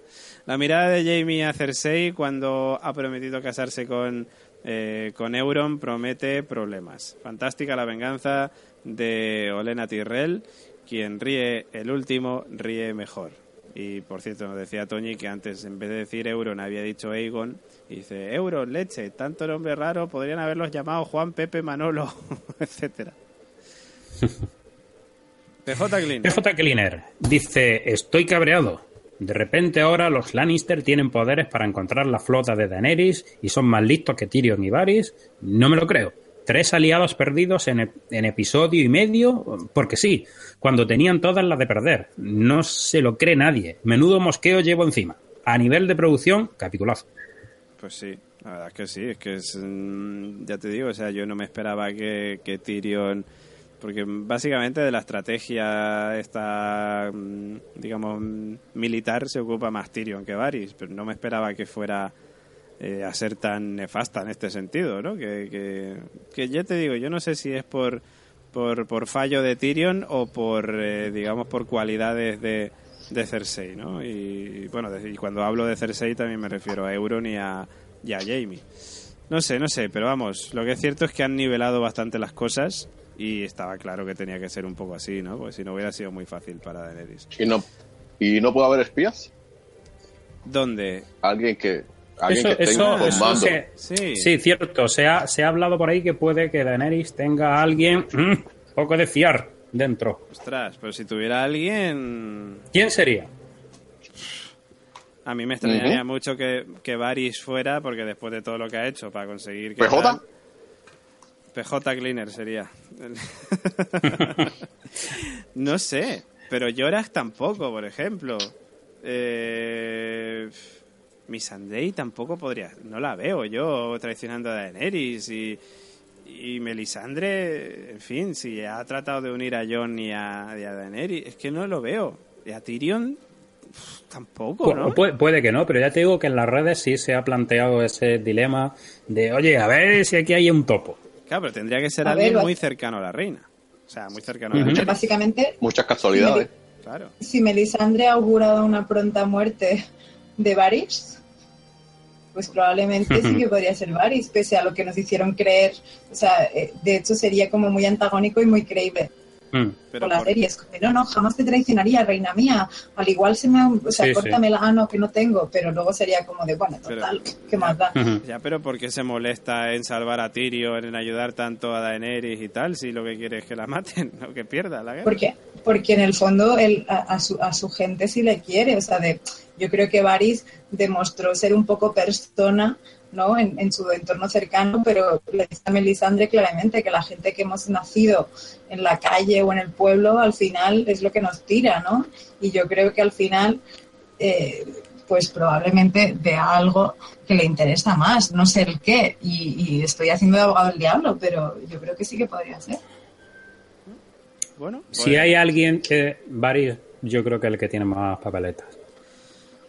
La mirada de Jamie a Cersei cuando ha prometido casarse con, eh, con Euron promete problemas. Fantástica la venganza de Olena Tyrell, quien ríe el último, ríe mejor. Y por cierto, nos decía Toñi que antes, en vez de decir Euron, había dicho Aegon. Y dice, Euron, leche, tanto nombre raro, podrían haberlos llamado Juan, Pepe, Manolo, <laughs> etcétera. <laughs> PJ Clean. PJ Cleaner dice, estoy cabreado. De repente ahora los Lannister tienen poderes para encontrar la flota de Daenerys y son más listos que Tyrion y Varys. No me lo creo. Tres aliados perdidos en, en episodio y medio, porque sí, cuando tenían todas las de perder. No se lo cree nadie. Menudo mosqueo llevo encima. A nivel de producción, capitulazo. Pues sí, la verdad es que sí, es que es, mm, ya te digo, o sea, yo no me esperaba que, que Tyrion, porque básicamente de la estrategia esta, mm, digamos, mm, militar se ocupa más Tyrion que Varys, pero no me esperaba que fuera eh, a ser tan nefasta en este sentido, ¿no? Que, que, que ya te digo, yo no sé si es por, por, por fallo de Tyrion o por, eh, digamos, por cualidades de, de Cersei, ¿no? Y bueno, y cuando hablo de Cersei también me refiero a Euron y a, y a Jaime. No sé, no sé, pero vamos, lo que es cierto es que han nivelado bastante las cosas y estaba claro que tenía que ser un poco así, ¿no? Porque si no hubiera sido muy fácil para Daenerys. Y no, y no puede haber espías. ¿Dónde? Alguien que, alguien Eso, que esté eso, eso informando. se- Sí. sí, cierto. Se ha, se ha hablado por ahí que puede que Daenerys tenga a alguien mm, poco de fiar dentro. Ostras, pero si tuviera alguien... ¿Quién sería? A mí me extrañaría mucho que, que Varys fuera, porque después de todo lo que ha hecho para conseguir que... ¿PJ? tal- PJ Cleaner sería. <laughs> no sé, pero Yorak tampoco, por ejemplo. Eh, Missandei tampoco podría. No la veo yo traicionando a Daenerys y, y Melisandre, en fin, si ha tratado de unir a Jon y a, y a Daenerys, es que no lo veo. Y a Tyrion tampoco, ¿no? Pu- puede, puede que no, pero ya te digo que en las redes sí se ha planteado ese dilema de, oye, a ver si aquí hay un topo. Claro, pero tendría que ser A alguien ver, muy cercano a la reina. O sea, muy cercano a la reina. Básicamente, Muchas casualidades. Claro. si Melisandre ha augurado una pronta muerte de Varys, pues probablemente sí que <laughs> podría ser Varys, pese a lo que nos hicieron creer. O sea, eh, de hecho sería como muy antagónico y muy creíble Mm. Pero con la por- serie. Es como, no, no, jamás te traicionaría, reina mía. Al igual se me... O sea, Sí, sí. córtame la mano que no tengo, pero luego sería como de, bueno, Pero- total, ¿qué más da? Ya, pero ¿por qué se molesta en salvar a Tyrion, en ayudar tanto a Daenerys y tal, si lo que quiere es que la maten, <laughs> no que pierda la guerra? Porque, porque en el fondo él, a, a su, a su gente sí le quiere. O sea, de, yo creo que Varys demostró ser un poco persona ¿no? En, en su entorno cercano, pero le dice a Melisandre claramente que la gente que hemos nacido en la calle o en el pueblo, al final es lo que nos tira, ¿no? Y yo creo que al final, eh, pues probablemente vea algo que le interesa más, no sé el qué, y, y estoy haciendo de abogado del diablo, pero yo creo que sí que podría ser. Bueno, Si pues- hay alguien que, varios, yo creo que el que tiene más papeletas.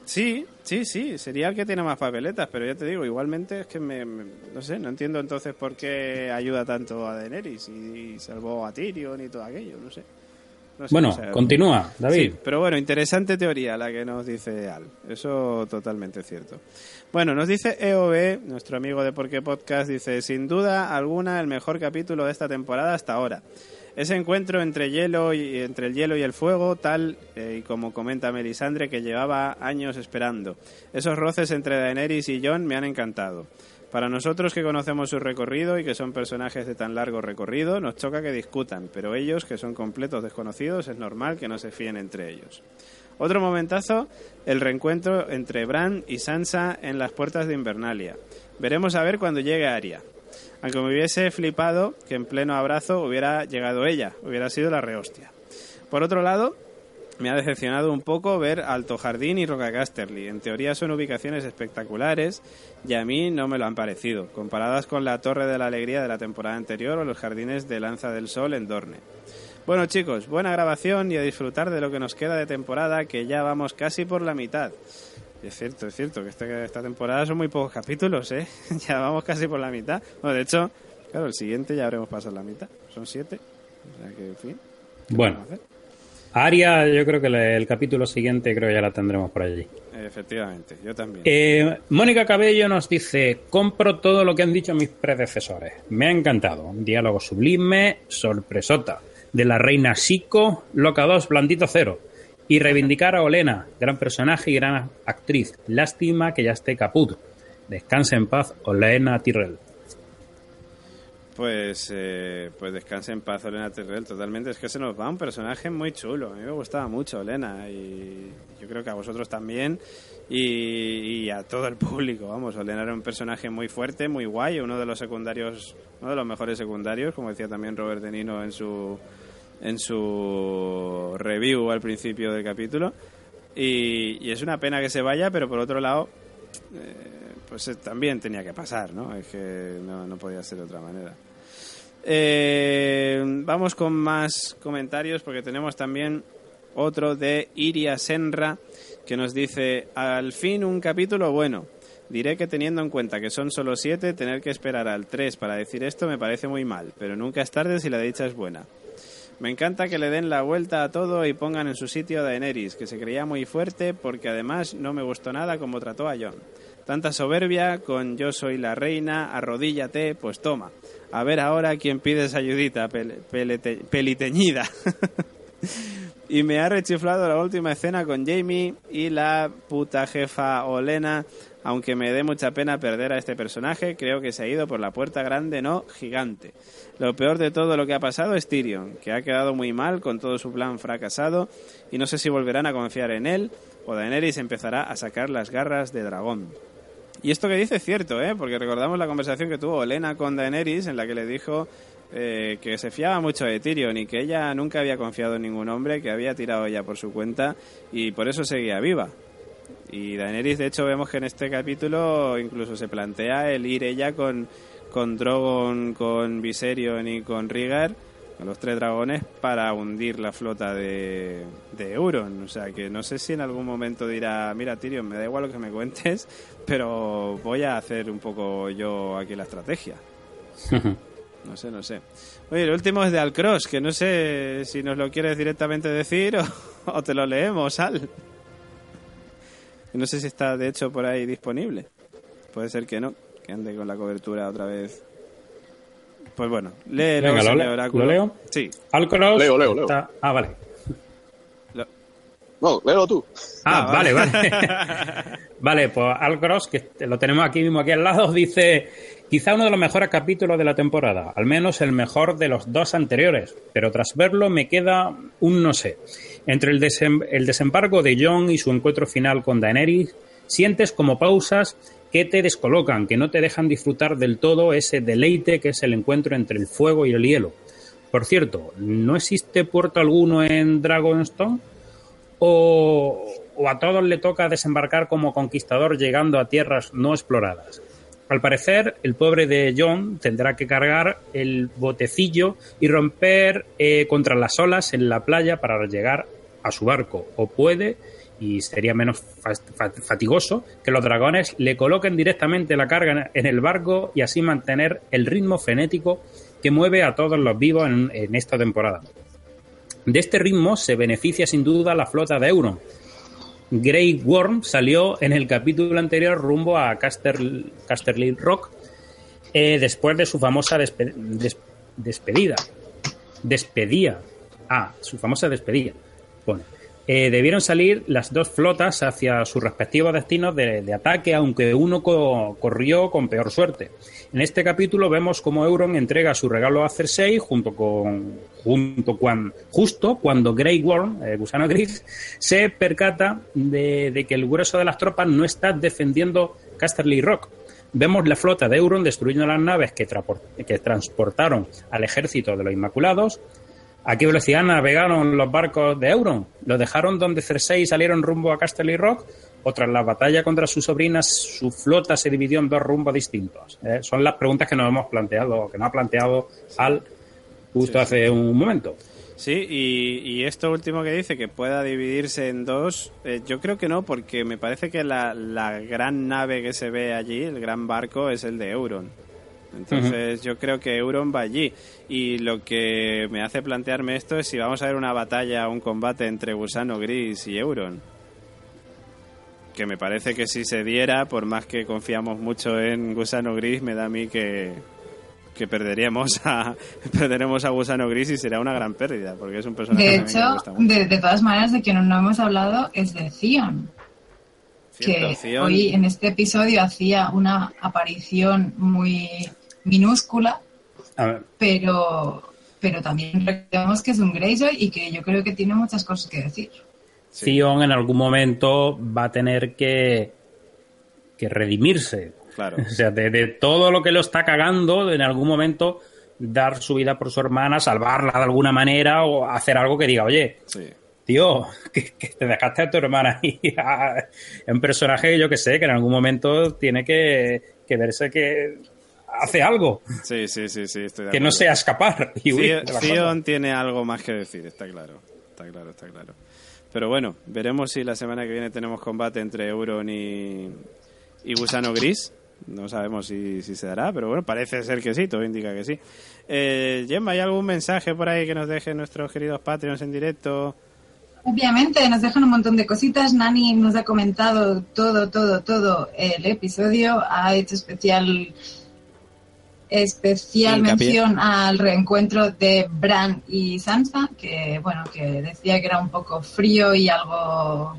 Sí, sí, sí, sería el que tiene más papeletas, pero ya te digo, igualmente es que me, me- no sé, no entiendo entonces por qué ayuda tanto a Daenerys y, y salvó a Tyrion y todo aquello, no sé. No sé, Bueno, continúa, David. Sí, pero bueno, interesante teoría la que nos dice Al. Eso totalmente cierto. Bueno, nos dice EOB, nuestro amigo de Porqué Podcast, dice, sin duda alguna el mejor capítulo de esta temporada hasta ahora. Ese encuentro entre hielo y entre el hielo y el fuego, tal eh, y como comenta Melisandre que llevaba años esperando. Esos roces entre Daenerys y Jon me han encantado. Para nosotros que conocemos su recorrido y que son personajes de tan largo recorrido, nos choca que discutan, pero ellos, que son completos desconocidos, es normal que no se fíen entre ellos. Otro momentazo, el reencuentro entre Bran y Sansa en las puertas de Invernalia. Veremos a ver cuando llegue Arya. Aunque me hubiese flipado que en pleno abrazo hubiera llegado ella, hubiera sido la rehostia. Por otro lado, me ha decepcionado un poco ver Alto Jardín y Roca Casterly. En teoría son ubicaciones espectaculares y a mí no me lo han parecido, comparadas con la Torre de la Alegría de la temporada anterior o los jardines de Lanza del Sol en Dorne. Bueno chicos, buena grabación y a disfrutar de lo que nos queda de temporada, que ya vamos casi por la mitad. Es cierto, es cierto, que este- esta temporada son muy pocos capítulos, ¿eh? <laughs> ya vamos casi por la mitad. Bueno, de hecho, claro, el siguiente ya habremos pasado la mitad. Son siete. O sea que, en fin. ¿qué Bueno. a? Aria, yo creo que le- el capítulo siguiente creo que ya la tendremos por allí. Efectivamente, yo también. Eh, Mónica Cabello nos dice, compro todo lo que han dicho mis predecesores. Me ha encantado. Diálogo sublime, sorpresota. De la reina Sico, Loca 2, Blandito Cero. Y reivindicar a Olena, gran personaje y gran actriz. Lástima que ya esté caput. Descanse en paz, Olena Tyrell. Pues, eh, pues descanse en paz, Olena Tyrell, totalmente. Es que se nos va un personaje muy chulo. A mí me gustaba mucho, Olena, y yo creo que a vosotros también, y, y a todo el público. Vamos, Olena era un personaje muy fuerte, muy guay, uno de los secundarios, uno de los mejores secundarios, como decía también Robert De Nino en su, en su review al principio del capítulo. Y, es una pena que se vaya, pero por otro lado, eh, pues eh, también tenía que pasar, ¿no? Es que no, podía ser de otra manera. Eh, vamos con más comentarios porque tenemos también otro de Iria Senra que nos dice al fin un capítulo bueno. Diré que teniendo en cuenta que son solo siete, tener que esperar al 3 para decir esto me parece muy mal, pero nunca es tarde si la dicha es buena. Me encanta que le den la vuelta a todo y pongan en su sitio a Daenerys, que se creía muy fuerte porque además no me gustó nada como trató a Jon. Tanta soberbia con yo soy la reina, arrodíllate, pues toma. A ver ahora quién pide esa ayudita peliteñida. <laughs> y me ha rechiflado la última escena con Jamie y la puta jefa Olena. Aunque me dé mucha pena perder a este personaje, creo que se ha ido por la puerta grande, no gigante. Lo peor de todo lo que ha pasado es Tyrion, que ha quedado muy mal con todo su plan fracasado y no sé si volverán a confiar en él o Daenerys empezará a sacar las garras de dragón. Y esto que dice es cierto, ¿eh? porque recordamos la conversación que tuvo Olena con Daenerys en la que le dijo eh, que se fiaba mucho de Tyrion y que ella nunca había confiado en ningún hombre, que había tirado ella por su cuenta y por eso seguía viva. Y Daenerys, de hecho, vemos que en este capítulo incluso se plantea el ir ella con, con Drogon, con Viserion y con Rhaegar, con los tres dragones, para hundir la flota de, de Euron. O sea, que no sé si en algún momento dirá, mira Tyrion, me da igual lo que me cuentes, <laughs> pero voy a hacer un poco yo aquí la estrategia. <laughs> No sé, no sé. Oye, el último es de Alcross, que no sé si nos lo quieres directamente decir o, <laughs> o te lo leemos, Al. No sé si está, de hecho, por ahí disponible. Puede ser que no, que ande con la cobertura otra vez. Pues bueno, léelo, Venga, lo le- Oráculo. ¿lo leo? Sí. Alcoros Leo, leo, leo. está- Ah, vale. No, léelo tú. Ah, Ah, vale, vale. vale. <laughs> pues Alcross, que lo tenemos aquí mismo, aquí al lado, <laughs> dice, quizá uno de los mejores capítulos de la temporada, al menos el mejor de los dos anteriores, pero tras verlo me queda un no sé. Entre el, desem- el desembarco de Jon y su encuentro final con Daenerys, sientes como pausas que te descolocan, que no te dejan disfrutar del todo ese deleite que es el encuentro entre el fuego y el hielo. Por cierto, ¿no existe puerto alguno en Dragonstone? ¿O, a todos le toca desembarcar como conquistador llegando a tierras no exploradas? Al parecer, el pobre de John tendrá que cargar el botecillo y romper eh, contra las olas en la playa para llegar a su barco. O puede, y sería menos fatigoso, que los dragones le coloquen directamente la carga en el barco y así mantener el ritmo frenético que mueve a todos los vivos en esta temporada. De este ritmo se beneficia sin duda la flota de Euron, Grey Worm salió en el capítulo anterior rumbo a Casterly Rock eh, después de su famosa despedida. Despedía. Ah, su famosa despedida. Pone. Eh, debieron salir las dos flotas hacia sus respectivos destinos de, ataque, aunque uno corrió con peor suerte. En este capítulo vemos cómo Euron entrega su regalo a Cersei junto con junto justo cuando Grey Worm, eh, gusano gris, se percata de, que el grueso de las tropas no está defendiendo Casterly Rock. Vemos la flota de Euron destruyendo las naves que transportaron al ejército de los Inmaculados, ¿A qué velocidad navegaron los barcos de Euron? ¿Los dejaron donde Cersei salieron rumbo a Casterly Rock? ¿O tras la batalla contra sus sobrinas, su flota se dividió en dos rumbos distintos? Eh, son las preguntas que nos hemos planteado, que nos ha planteado Al justo hace un momento. Sí, y, esto último que dice, que pueda dividirse en dos, eh, yo creo que no, porque me parece que la, la gran nave que se ve allí, el gran barco, es el de Euron. Entonces yo creo que Euron va allí. Y lo que me hace plantearme esto es si vamos a ver una batalla, un combate entre Gusano Gris y Euron. Que me parece que si se diera, por más que confiamos mucho en Gusano Gris, me da a mí que, que perderíamos a <laughs> perderemos a Gusano Gris y será una gran pérdida, porque es un personaje De hecho, de, de, todas maneras, de quien no hemos hablado es de Theon. que hoy en este episodio hacía una aparición muy minúscula, pero pero también recordemos que es un Greyjoy y que yo creo que tiene muchas cosas que decir. Sion en algún momento va a tener que, que redimirse. Claro. <laughs> O sea, de, todo lo que lo está cagando, en algún momento dar su vida por su hermana, salvarla de alguna manera o hacer algo que diga, oye, tío, <laughs> que, te dejaste a tu hermana ahí en <laughs> un personaje, yo que sé, que en algún momento tiene que, que verse que hace algo. Sí, sí, sí, sí que no sea escapar. Y tiene algo más que decir, está claro. Está claro, está claro. Pero bueno, veremos si la semana que viene tenemos combate entre Euron y, y Gusano Gris. No sabemos si, si, se dará, pero bueno, parece ser que sí, todo indica que sí. Eh, Gemma, ¿hay algún mensaje por ahí que nos dejen nuestros queridos Patreons en directo? Obviamente, nos dejan un montón de cositas. Nani nos ha comentado todo, todo, todo el episodio. Ha hecho especial especial mención al reencuentro de Bran y Sansa, que bueno, que decía que era un poco frío y algo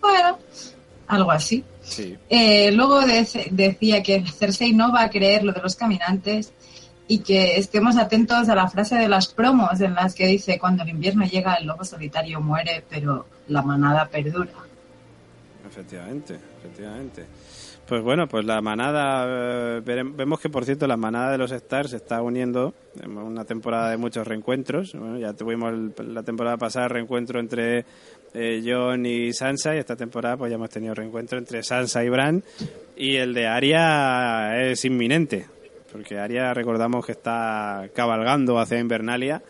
bueno, algo así. Eh, luego decía que Cersei no va a creer lo de los caminantes y que estemos atentos a la frase de las promos en las que dice cuando el invierno llega el lobo solitario muere, pero la manada perdura. Efectivamente, efectivamente. Pues bueno, pues la manada, eh, vemos que por cierto la manada de los Stars se está uniendo en una temporada de muchos reencuentros. ya tuvimos la temporada pasada reencuentro entre eh, John y Sansa y esta temporada pues ya hemos tenido reencuentro entre Sansa y Bran y el de Arya es inminente porque Arya recordamos que está cabalgando hacia Invernalia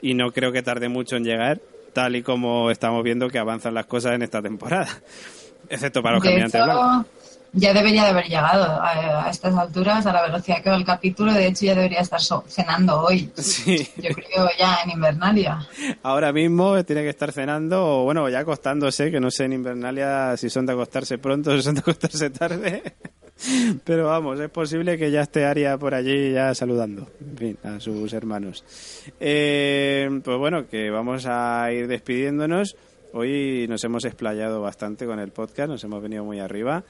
y no creo que tarde mucho en llegar tal y como estamos viendo que avanzan las cosas en esta temporada <laughs> excepto para los caminantes blancos ya debería de haber llegado a, estas alturas, a la velocidad que va el capítulo. De hecho, ya debería estar cenando hoy. Sí. Yo creo ya en Invernalia. Ahora mismo tiene que estar cenando, o bueno, ya acostándose, que no sé en Invernalia si son de acostarse pronto o si son de acostarse tarde. <laughs> Pero vamos, es posible que ya esté Aria por allí ya saludando, en fin, a sus hermanos. Eh, pues bueno, que vamos a ir despidiéndonos. Hoy nos hemos explayado bastante con el podcast, nos hemos venido muy arriba.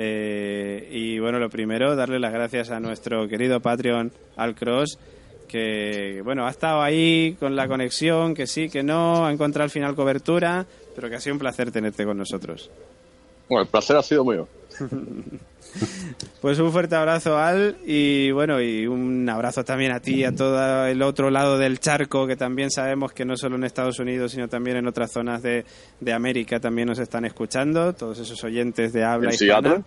Eh, y bueno, lo primero, darle las gracias a nuestro querido Patreon Alcross, que bueno, ha estado ahí con la conexión, que sí, que no, ha encontrado al final cobertura, pero que ha sido un placer tenerte con nosotros. Bueno, el placer ha sido mío. <laughs> Pues un fuerte abrazo Al y bueno y un abrazo también a ti y a todo el otro lado del charco que también sabemos que no solo en Estados Unidos sino también en otras zonas de, de América también nos están escuchando todos esos oyentes de habla ¿En hispana. Seattle?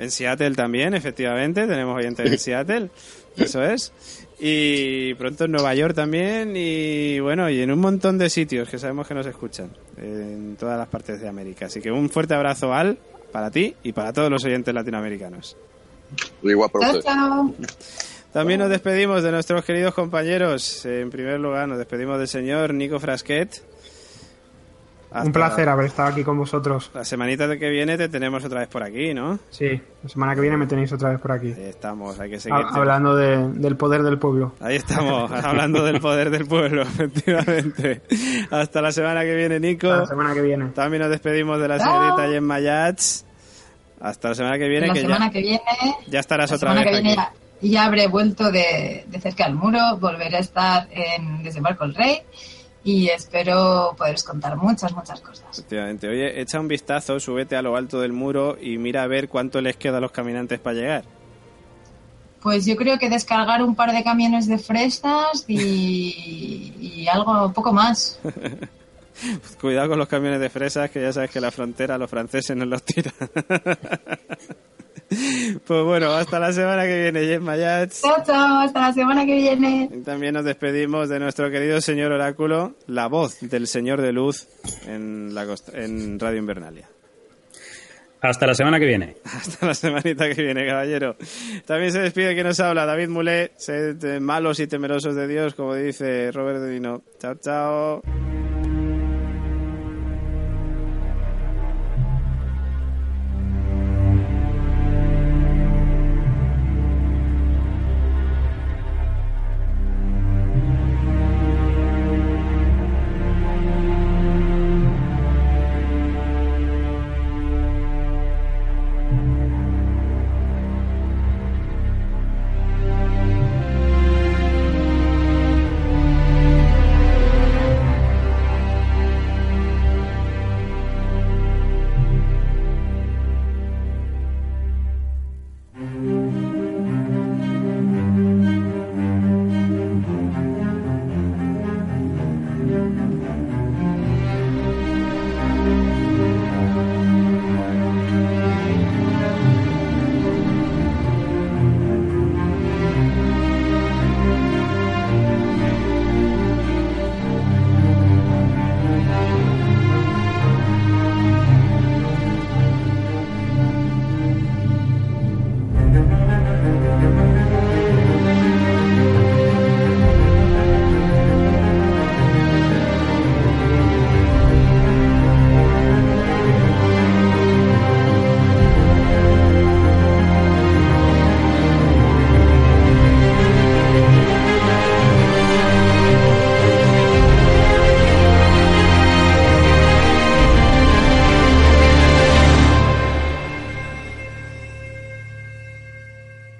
En Seattle también, efectivamente, tenemos oyentes en <laughs> Seattle, eso es. Y pronto en Nueva York también y bueno, y en un montón de sitios que sabemos que nos escuchan en todas las partes de América. Así que un fuerte abrazo Al para ti y para todos los oyentes latinoamericanos. Igual para Chao, chao. También nos despedimos de nuestros queridos compañeros. En primer lugar, nos despedimos del señor Nico Frasquet. Hasta Un placer haber estado aquí con vosotros. La semanita de que viene te tenemos otra vez por aquí, ¿no? Sí, la semana que viene me tenéis otra vez por aquí. Ahí estamos, hay que seguir. Ha- Hablando de- del poder del pueblo. Ahí estamos, <laughs> hablando del poder del pueblo, efectivamente. Hasta la semana que viene, Nico. Hasta la semana que viene. También nos despedimos de la señorita Gemma Yats. Hasta la semana que viene, la que semana ya, que viene, ya estarás la otra semana vez que viene aquí. ya, ya habré vuelto de, de cerca al muro, volveré a estar en Desembarco el Rey y espero poderos contar muchas, muchas cosas. Efectivamente. Oye, echa un vistazo, súbete a lo alto del muro y mira a ver cuánto les queda a los caminantes para llegar. Pues yo creo que descargar un par de camiones de fresas y, <laughs> y algo poco más. <laughs> Cuidado con los camiones de fresas, que ya sabes que la frontera los franceses nos los tiran. <laughs> pues bueno, hasta la semana que viene, Gemma Yats. Chao, chao, hasta la semana que viene. También nos despedimos de nuestro querido señor Oráculo, la voz del señor de luz en, la costa- en Radio Invernalia. Hasta la semana que viene. <laughs> Hasta la semanita que viene, caballero. También se despide quien nos habla, David Mulé, sed malos y temerosos de Dios, como dice Robert De Nino. Chao, chao.